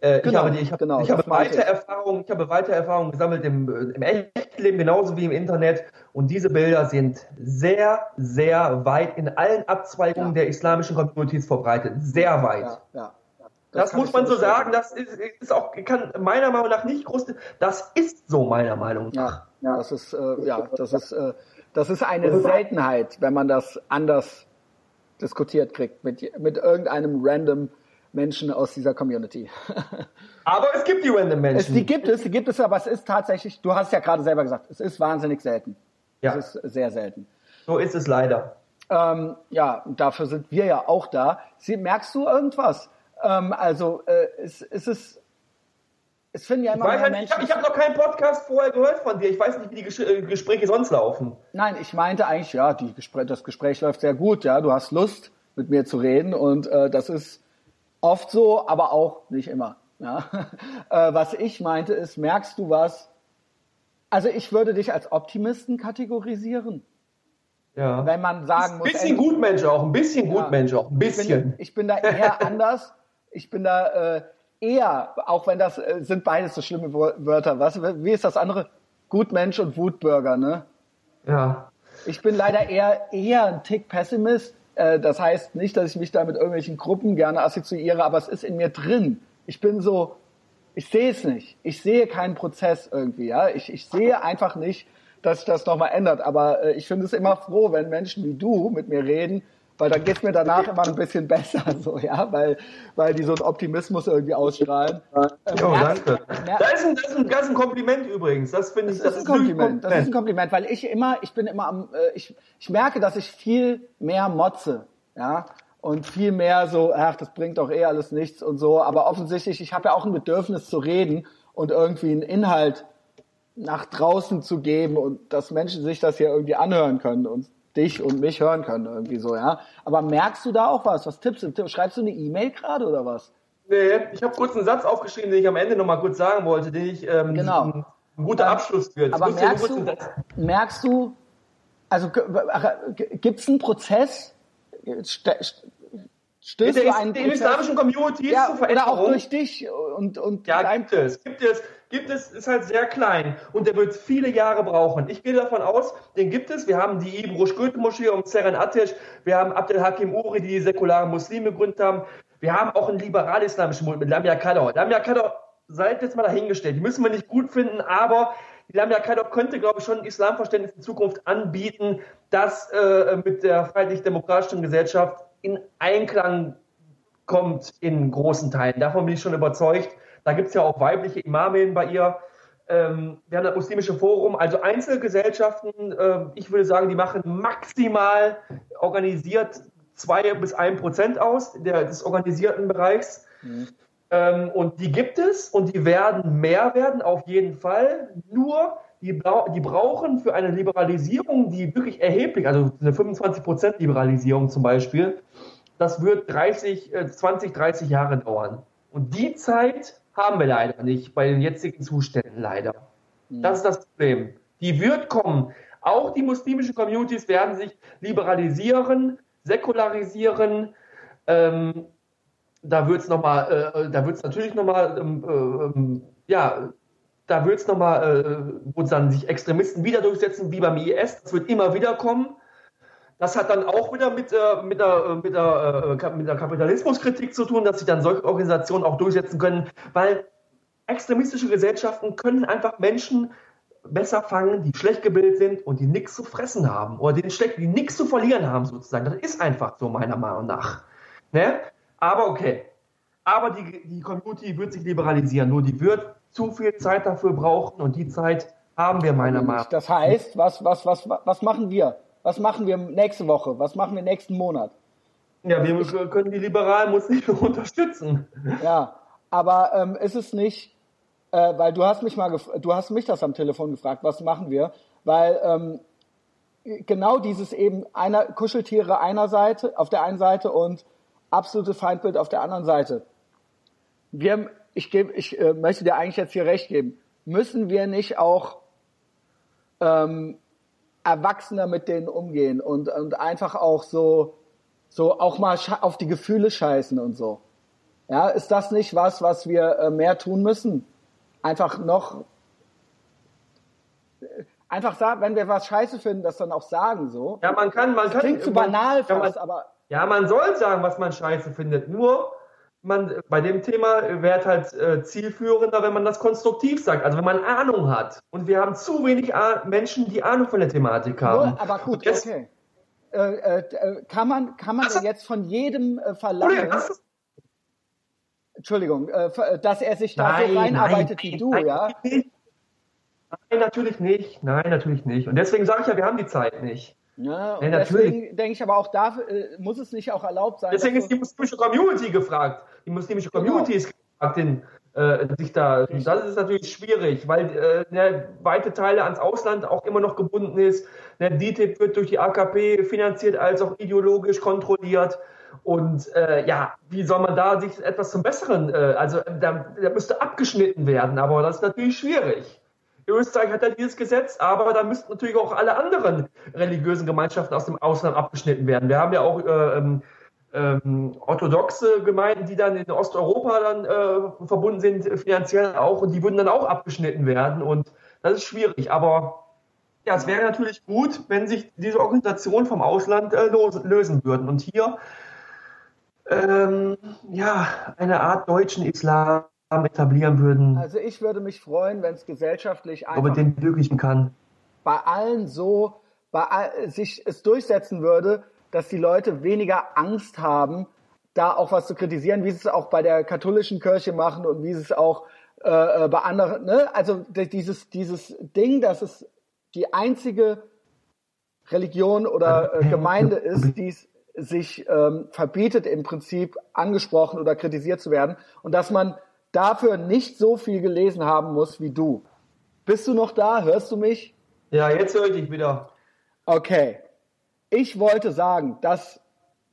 Äh, genau, ich habe, ich habe, genau, ich habe weite Erfahrungen, ich habe weite Erfahrungen gesammelt im, im Echtleben genauso wie im Internet und diese Bilder sind sehr, sehr weit in allen Abzweigungen ja. der islamischen Communities verbreitet, sehr weit. Ja, ja. Das, das muss man so sagen, das ist, ist, auch, kann meiner Meinung nach nicht groß, das ist so meiner Meinung nach. Ja, ja das ist, äh, ja, das ist, äh, das ist eine Seltenheit, wenn man das anders diskutiert kriegt mit, mit irgendeinem random Menschen aus dieser Community. *laughs* aber es gibt die random Menschen. Es, die gibt es, die gibt es, aber es ist tatsächlich, du hast ja gerade selber gesagt, es ist wahnsinnig selten. Ja. Es ist sehr selten. So ist es leider. Ähm, ja, dafür sind wir ja auch da. Sie, merkst du irgendwas? Ähm, also äh, ist, ist es es finden ja immer ich Menschen. Ich habe hab noch keinen Podcast vorher gehört von dir. Ich weiß nicht, wie die Ges äh, Gespräche sonst laufen. Nein, ich meinte eigentlich, ja, Gespr das Gespräch läuft sehr gut. Ja, du hast Lust, mit mir zu reden und äh, das ist oft so, aber auch nicht immer. Ja? *laughs* äh, was ich meinte ist, merkst du was? Also ich würde dich als Optimisten kategorisieren. Ja. Wenn man sagen muss. Ein bisschen Gutmensch auch, ein bisschen ja, Gutmensch auch, ein bisschen. Ich bin, ich bin da eher *laughs* anders. Ich bin da äh, eher, auch wenn das äh, sind beides so schlimme Wörter, was? Wie ist das andere? Gutmensch und Wutbürger, ne? Ja. Ich bin leider eher eher ein Tick Pessimist. Äh, das heißt nicht, dass ich mich da mit irgendwelchen Gruppen gerne assoziiere, aber es ist in mir drin. Ich bin so, ich sehe es nicht. Ich sehe keinen Prozess irgendwie, ja. Ich, ich sehe einfach nicht, dass sich das nochmal ändert. Aber äh, ich finde es immer froh, wenn Menschen wie du mit mir reden weil dann geht's mir danach immer ein bisschen besser, *laughs* so, ja, weil, weil die so einen Optimismus irgendwie ausstrahlen. Ähm, oh, danke. Das ist, ein, das, ist ein, das ist ein Kompliment übrigens, das finde ich, das, das ist ein Kompliment. Kompliment. Das ist ein Kompliment, weil ich immer, ich bin immer am, äh, ich, ich merke, dass ich viel mehr motze, ja, und viel mehr so, ach, das bringt doch eh alles nichts und so, aber offensichtlich, ich habe ja auch ein Bedürfnis zu reden und irgendwie einen Inhalt nach draußen zu geben und dass Menschen sich das hier irgendwie anhören können und dich und mich hören können, irgendwie so, ja. Aber merkst du da auch was? Was tippst du? Schreibst du eine E-Mail gerade oder was? Nee, ich habe kurz einen Satz aufgeschrieben, den ich am Ende nochmal kurz sagen wollte, den ich ähm, genau. ein, guter Abschluss wird. Aber merkst du, merkst du, also gibt es einen Prozess? Stößt du einen Prozess? islamischen Community ja, zur Veränderung? Oder auch durch dich und, und ja, gibt es, gibt es gibt es, ist halt sehr klein und der wird viele Jahre brauchen. Ich gehe davon aus, den gibt es. Wir haben die Goethe Moschee um Zeren Atesh, wir haben Abdel Hakim Uri, die die säkularen Muslime gegründet haben. Wir haben auch einen liberal-islamischen Mund mit Lamia Kador. Lamia Kador, seid jetzt mal dahingestellt, die müssen wir nicht gut finden, aber Lamia Kador könnte, glaube ich, schon ein Islamverständnis in Zukunft anbieten, das äh, mit der freiheitlich-demokratischen Gesellschaft in Einklang kommt in großen Teilen. Davon bin ich schon überzeugt. Da gibt es ja auch weibliche Imamen bei ihr. Ähm, wir haben das muslimische Forum, also Einzelgesellschaften, äh, ich würde sagen, die machen maximal organisiert zwei bis ein Prozent aus der, des organisierten Bereichs. Mhm. Ähm, und die gibt es und die werden mehr werden, auf jeden Fall. Nur, die, die brauchen für eine Liberalisierung, die wirklich erheblich, also eine 25 Prozent Liberalisierung zum Beispiel, das wird 30, äh, 20, 30 Jahre dauern. Und die Zeit haben wir leider nicht bei den jetzigen Zuständen leider. Mhm. Das ist das Problem. Die wird kommen. Auch die muslimischen Communities werden sich liberalisieren, säkularisieren. Ähm, da wird es nochmal, äh, da wird es natürlich nochmal, ähm, äh, ähm, ja, da wird es nochmal, äh, wo dann sich Extremisten wieder durchsetzen, wie beim IS. Das wird immer wieder kommen. Das hat dann auch wieder mit, äh, mit, der, mit, der, äh, mit der Kapitalismuskritik zu tun, dass sich dann solche Organisationen auch durchsetzen können, weil extremistische Gesellschaften können einfach Menschen besser fangen, die schlecht gebildet sind und die nichts zu fressen haben oder die, schlecht, die nichts zu verlieren haben sozusagen. Das ist einfach so meiner Meinung nach. Ne? Aber okay. Aber die, die Community wird sich liberalisieren, nur die wird zu viel Zeit dafür brauchen und die Zeit haben wir meiner Meinung nach. Das heißt, was, was, was, was machen wir? Was machen wir nächste Woche? Was machen wir nächsten Monat? Ja, wir ich, können die liberalen Muslime *laughs* unterstützen. Ja, aber ähm, ist es nicht, äh, weil du hast mich mal, du hast mich das am Telefon gefragt, was machen wir? Weil ähm, genau dieses eben einer Kuscheltiere einer Seite, auf der einen Seite und absolute Feindbild auf der anderen Seite. Wir, ich gebe, ich äh, möchte dir eigentlich jetzt hier recht geben. Müssen wir nicht auch ähm, erwachsener mit denen umgehen und, und einfach auch so, so auch mal auf die Gefühle scheißen und so. Ja, ist das nicht was, was wir äh, mehr tun müssen? Einfach noch, einfach sagen, wenn wir was scheiße finden, das dann auch sagen so. Ja, man kann, man das kann. Klingt zu banal ja, fast, man, aber. Ja, man soll sagen, was man scheiße findet. Nur, man, bei dem Thema wäre halt äh, zielführender, wenn man das konstruktiv sagt. Also wenn man Ahnung hat. Und wir haben zu wenig A Menschen, die Ahnung von der Thematik haben. Nur, aber gut, jetzt, okay. Äh, äh, kann man, kann man jetzt von jedem äh, verlangen, Entschuldigung, äh, äh, dass er sich da nein, so reinarbeitet nein, wie du, nein, ja? Nein, natürlich nicht. Nein, natürlich nicht. Und deswegen sage ich ja, wir haben die Zeit nicht. Ja, und ja, deswegen denke ich aber auch, da äh, muss es nicht auch erlaubt sein. Deswegen ist die muslimische Community gefragt. Die muslimische genau. Community genau. ist gefragt, den, äh, sich da. Richtig. Das ist natürlich schwierig, weil äh, ne, weite Teile ans Ausland auch immer noch gebunden ist. Ne, DTIP wird durch die AKP finanziert als auch ideologisch kontrolliert. Und äh, ja, wie soll man da sich etwas zum Besseren, äh, also da, da müsste abgeschnitten werden, aber das ist natürlich schwierig. Österreich hat ja dieses Gesetz, aber da müssten natürlich auch alle anderen religiösen Gemeinschaften aus dem Ausland abgeschnitten werden. Wir haben ja auch äh, ähm, ähm, orthodoxe Gemeinden, die dann in Osteuropa dann äh, verbunden sind, finanziell auch, und die würden dann auch abgeschnitten werden. Und das ist schwierig. Aber ja, es wäre natürlich gut, wenn sich diese Organisationen vom Ausland äh, lösen würden. Und hier ähm, ja, eine Art deutschen Islam etablieren würden. Also ich würde mich freuen, wenn es gesellschaftlich einfach den möglichen kann. bei allen so bei all, sich es durchsetzen würde, dass die Leute weniger Angst haben, da auch was zu kritisieren, wie sie es auch bei der katholischen Kirche machen und wie sie es auch äh, äh bei anderen, ne? Also dieses dieses Ding, dass es die einzige Religion oder äh, Gemeinde ist, die es sich ähm, verbietet, im Prinzip angesprochen oder kritisiert zu werden und dass man dafür nicht so viel gelesen haben muss wie du. Bist du noch da? Hörst du mich? Ja, jetzt höre ich dich wieder. Okay. Ich wollte sagen, dass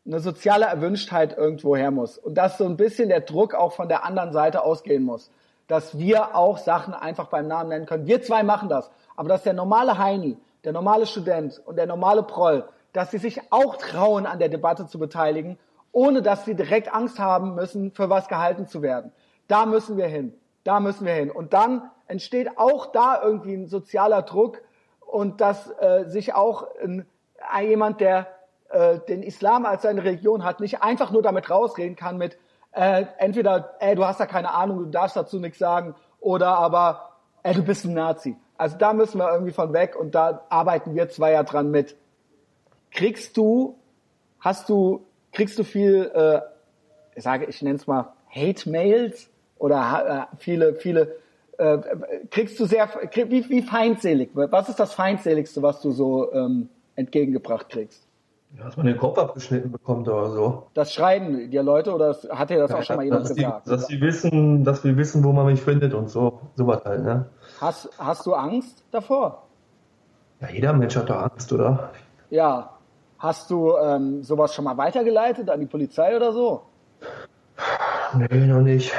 eine soziale Erwünschtheit irgendwo her muss und dass so ein bisschen der Druck auch von der anderen Seite ausgehen muss. Dass wir auch Sachen einfach beim Namen nennen können. Wir zwei machen das. Aber dass der normale Heini, der normale Student und der normale Proll, dass sie sich auch trauen, an der Debatte zu beteiligen, ohne dass sie direkt Angst haben müssen, für was gehalten zu werden. Da müssen wir hin. Da müssen wir hin. Und dann entsteht auch da irgendwie ein sozialer Druck und dass äh, sich auch ein, jemand, der äh, den Islam als seine Religion hat, nicht einfach nur damit rausreden kann mit äh, entweder, ey, du hast da keine Ahnung, du darfst dazu nichts sagen, oder aber, ey, du bist ein Nazi. Also da müssen wir irgendwie von weg und da arbeiten wir zwei ja dran mit. Kriegst du, hast du, kriegst du viel, äh, ich sage, ich nenne es mal Hate-Mails oder äh, viele, viele, äh, kriegst du sehr, krieg, wie, wie feindselig, was ist das feindseligste, was du so ähm, entgegengebracht kriegst? Ja, dass man den Kopf abgeschnitten bekommt oder so. Das schreiben dir Leute oder hat dir das ja, auch schon mal jemand dass gesagt? Die, dass sie wissen, dass wir wissen, wo man mich findet und so, sowas halt, ne? Hast, hast du Angst davor? Ja, jeder Mensch hat da Angst, oder? Ja. Hast du ähm, sowas schon mal weitergeleitet an die Polizei oder so? Nee, noch nicht.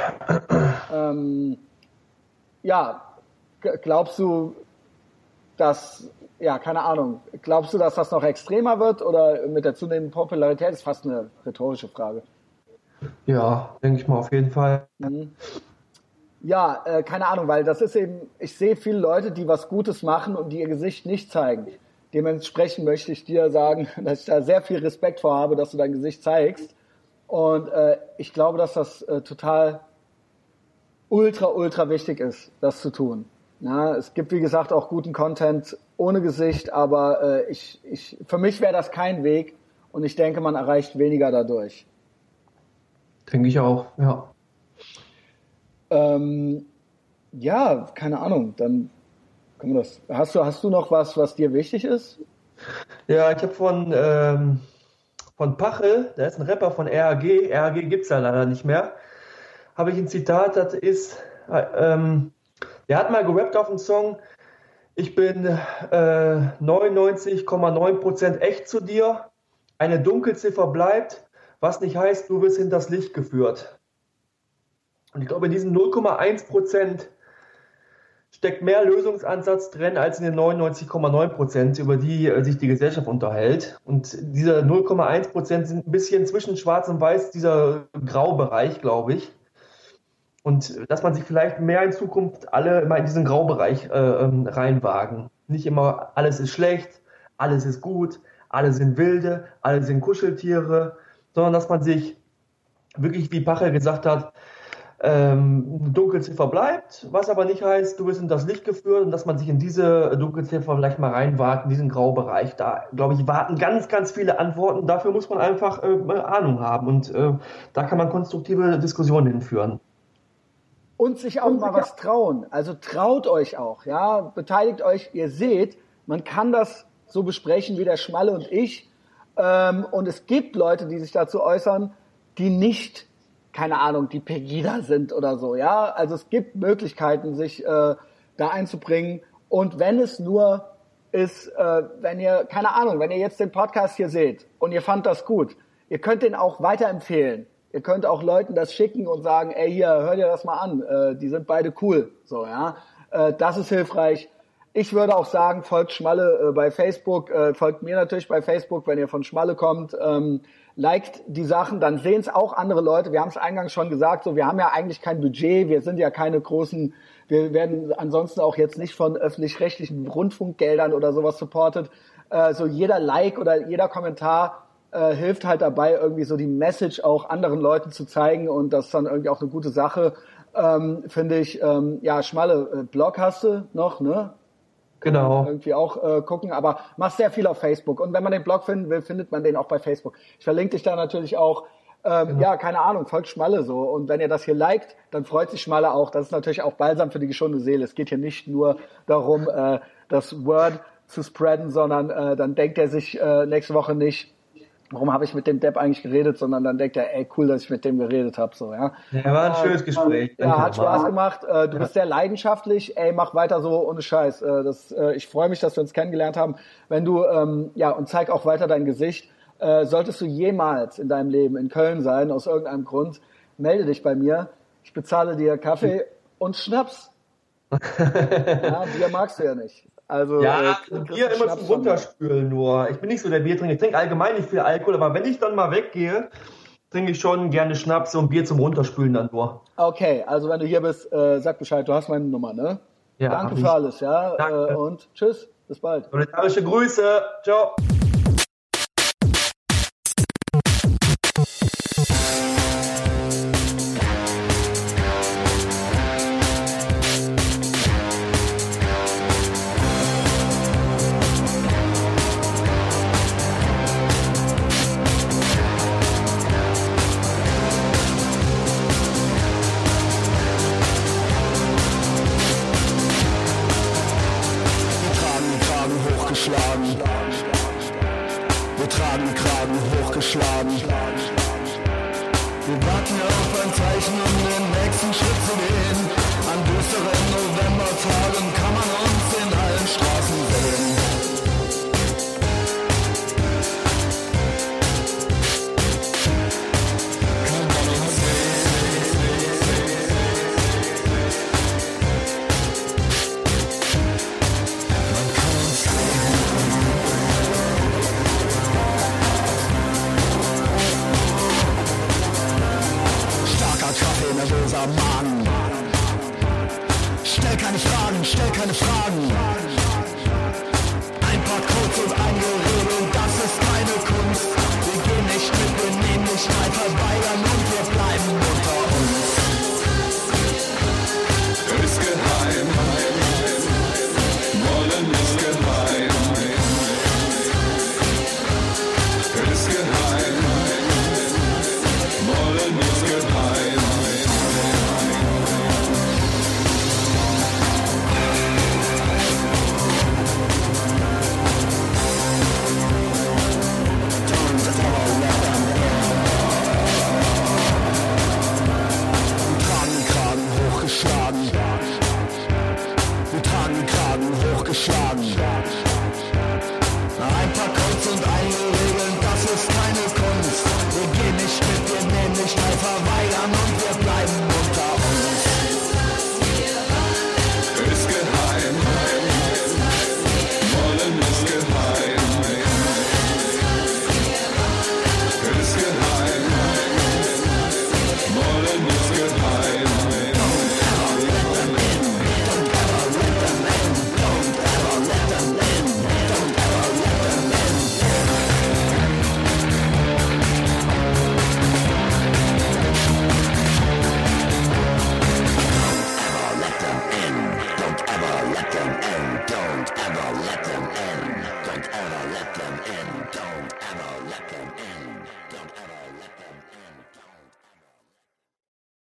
Ähm, ja, glaubst du, dass, ja, keine Ahnung, glaubst du, dass das noch extremer wird oder mit der zunehmenden Popularität? Das ist fast eine rhetorische Frage. Ja, denke ich mal auf jeden Fall. Mhm. Ja, äh, keine Ahnung, weil das ist eben, ich sehe viele Leute, die was Gutes machen und die ihr Gesicht nicht zeigen. Dementsprechend möchte ich dir sagen, *laughs* dass ich da sehr viel Respekt vor habe, dass du dein Gesicht zeigst. Und äh, ich glaube, dass das äh, total ultra, ultra wichtig ist, das zu tun. Ja, es gibt, wie gesagt, auch guten Content ohne Gesicht, aber äh, ich, ich, für mich wäre das kein Weg und ich denke, man erreicht weniger dadurch. Denke ich auch, ja. Ähm, ja, keine Ahnung, dann können wir das. Hast du, hast du noch was, was dir wichtig ist? Ja, ich habe von ähm, von Pachel, der ist ein Rapper von RAG, RAG gibt es ja leider nicht mehr, habe ich ein Zitat, das ist, äh, ähm, der hat mal gerappt auf dem Song, ich bin äh, 99,9% echt zu dir, eine Dunkelziffer bleibt, was nicht heißt, du wirst hinters Licht geführt. Und ich glaube, in diesen 0,1% steckt mehr Lösungsansatz drin als in den 99,9 Prozent, über die äh, sich die Gesellschaft unterhält. Und diese 0,1 Prozent sind ein bisschen zwischen Schwarz und Weiß, dieser Graubereich, glaube ich. Und dass man sich vielleicht mehr in Zukunft alle immer in diesen Graubereich äh, ähm, reinwagen. Nicht immer alles ist schlecht, alles ist gut, alle sind wilde, alle sind Kuscheltiere, sondern dass man sich wirklich, wie Pacher gesagt hat, ähm, Dunkelziffer bleibt, was aber nicht heißt, du bist in das Licht geführt und dass man sich in diese Dunkelziffer vielleicht mal reinwarten, in diesen Graubereich. Da, glaube ich, warten ganz, ganz viele Antworten. Dafür muss man einfach äh, Ahnung haben und äh, da kann man konstruktive Diskussionen hinführen. Und sich auch und mal was trauen. Also traut euch auch, ja, beteiligt euch. Ihr seht, man kann das so besprechen wie der Schmalle und ich. Ähm, und es gibt Leute, die sich dazu äußern, die nicht keine Ahnung, die Pegida sind oder so, ja. Also es gibt Möglichkeiten, sich äh, da einzubringen. Und wenn es nur ist, äh, wenn ihr, keine Ahnung, wenn ihr jetzt den Podcast hier seht und ihr fand das gut, ihr könnt den auch weiterempfehlen. Ihr könnt auch Leuten das schicken und sagen, ey, hier, hör dir das mal an, äh, die sind beide cool, so, ja. Äh, das ist hilfreich. Ich würde auch sagen, folgt Schmalle äh, bei Facebook, äh, folgt mir natürlich bei Facebook, wenn ihr von Schmalle kommt. Ähm, liked die Sachen, dann sehen es auch andere Leute. Wir haben es eingangs schon gesagt, so wir haben ja eigentlich kein Budget, wir sind ja keine großen, wir werden ansonsten auch jetzt nicht von öffentlich-rechtlichen Rundfunkgeldern oder sowas supported. Äh, so jeder Like oder jeder Kommentar äh, hilft halt dabei, irgendwie so die Message auch anderen Leuten zu zeigen und das ist dann irgendwie auch eine gute Sache. Ähm, Finde ich, ähm, ja, schmale äh, Blog hast du noch, ne? Genau. Irgendwie auch äh, gucken, aber machst sehr viel auf Facebook. Und wenn man den Blog finden will, findet man den auch bei Facebook. Ich verlinke dich da natürlich auch. Ähm, genau. Ja, keine Ahnung, folgt Schmalle so. Und wenn ihr das hier liked, dann freut sich Schmalle auch. Das ist natürlich auch balsam für die geschundene Seele. Es geht hier nicht nur darum, äh, das Word zu spreaden, sondern äh, dann denkt er sich äh, nächste Woche nicht, warum habe ich mit dem Depp eigentlich geredet, sondern dann denkt er, ey, cool, dass ich mit dem geredet habe. So, ja. ja, war ein äh, schönes Gespräch. Ja, hat Spaß gemacht. Äh, du ja. bist sehr leidenschaftlich. Ey, mach weiter so ohne Scheiß. Äh, das, äh, ich freue mich, dass wir uns kennengelernt haben. Wenn du, ähm, ja, und zeig auch weiter dein Gesicht. Äh, solltest du jemals in deinem Leben in Köln sein, aus irgendeinem Grund, melde dich bei mir. Ich bezahle dir Kaffee und Schnaps. *laughs* ja, Bier magst du ja nicht. Also, ja, äh, Bier immer zum Runterspülen nur. Ich bin nicht so der Biertrinker. Ich trinke allgemein nicht viel Alkohol, aber wenn ich dann mal weggehe, trinke ich schon gerne Schnaps und Bier zum Runterspülen dann nur. Okay, also wenn du hier bist, äh, sag Bescheid, du hast meine Nummer, ne? Ja. Danke für alles, ja. Danke. Äh, und tschüss, bis bald. Solidarische Grüße. Ciao.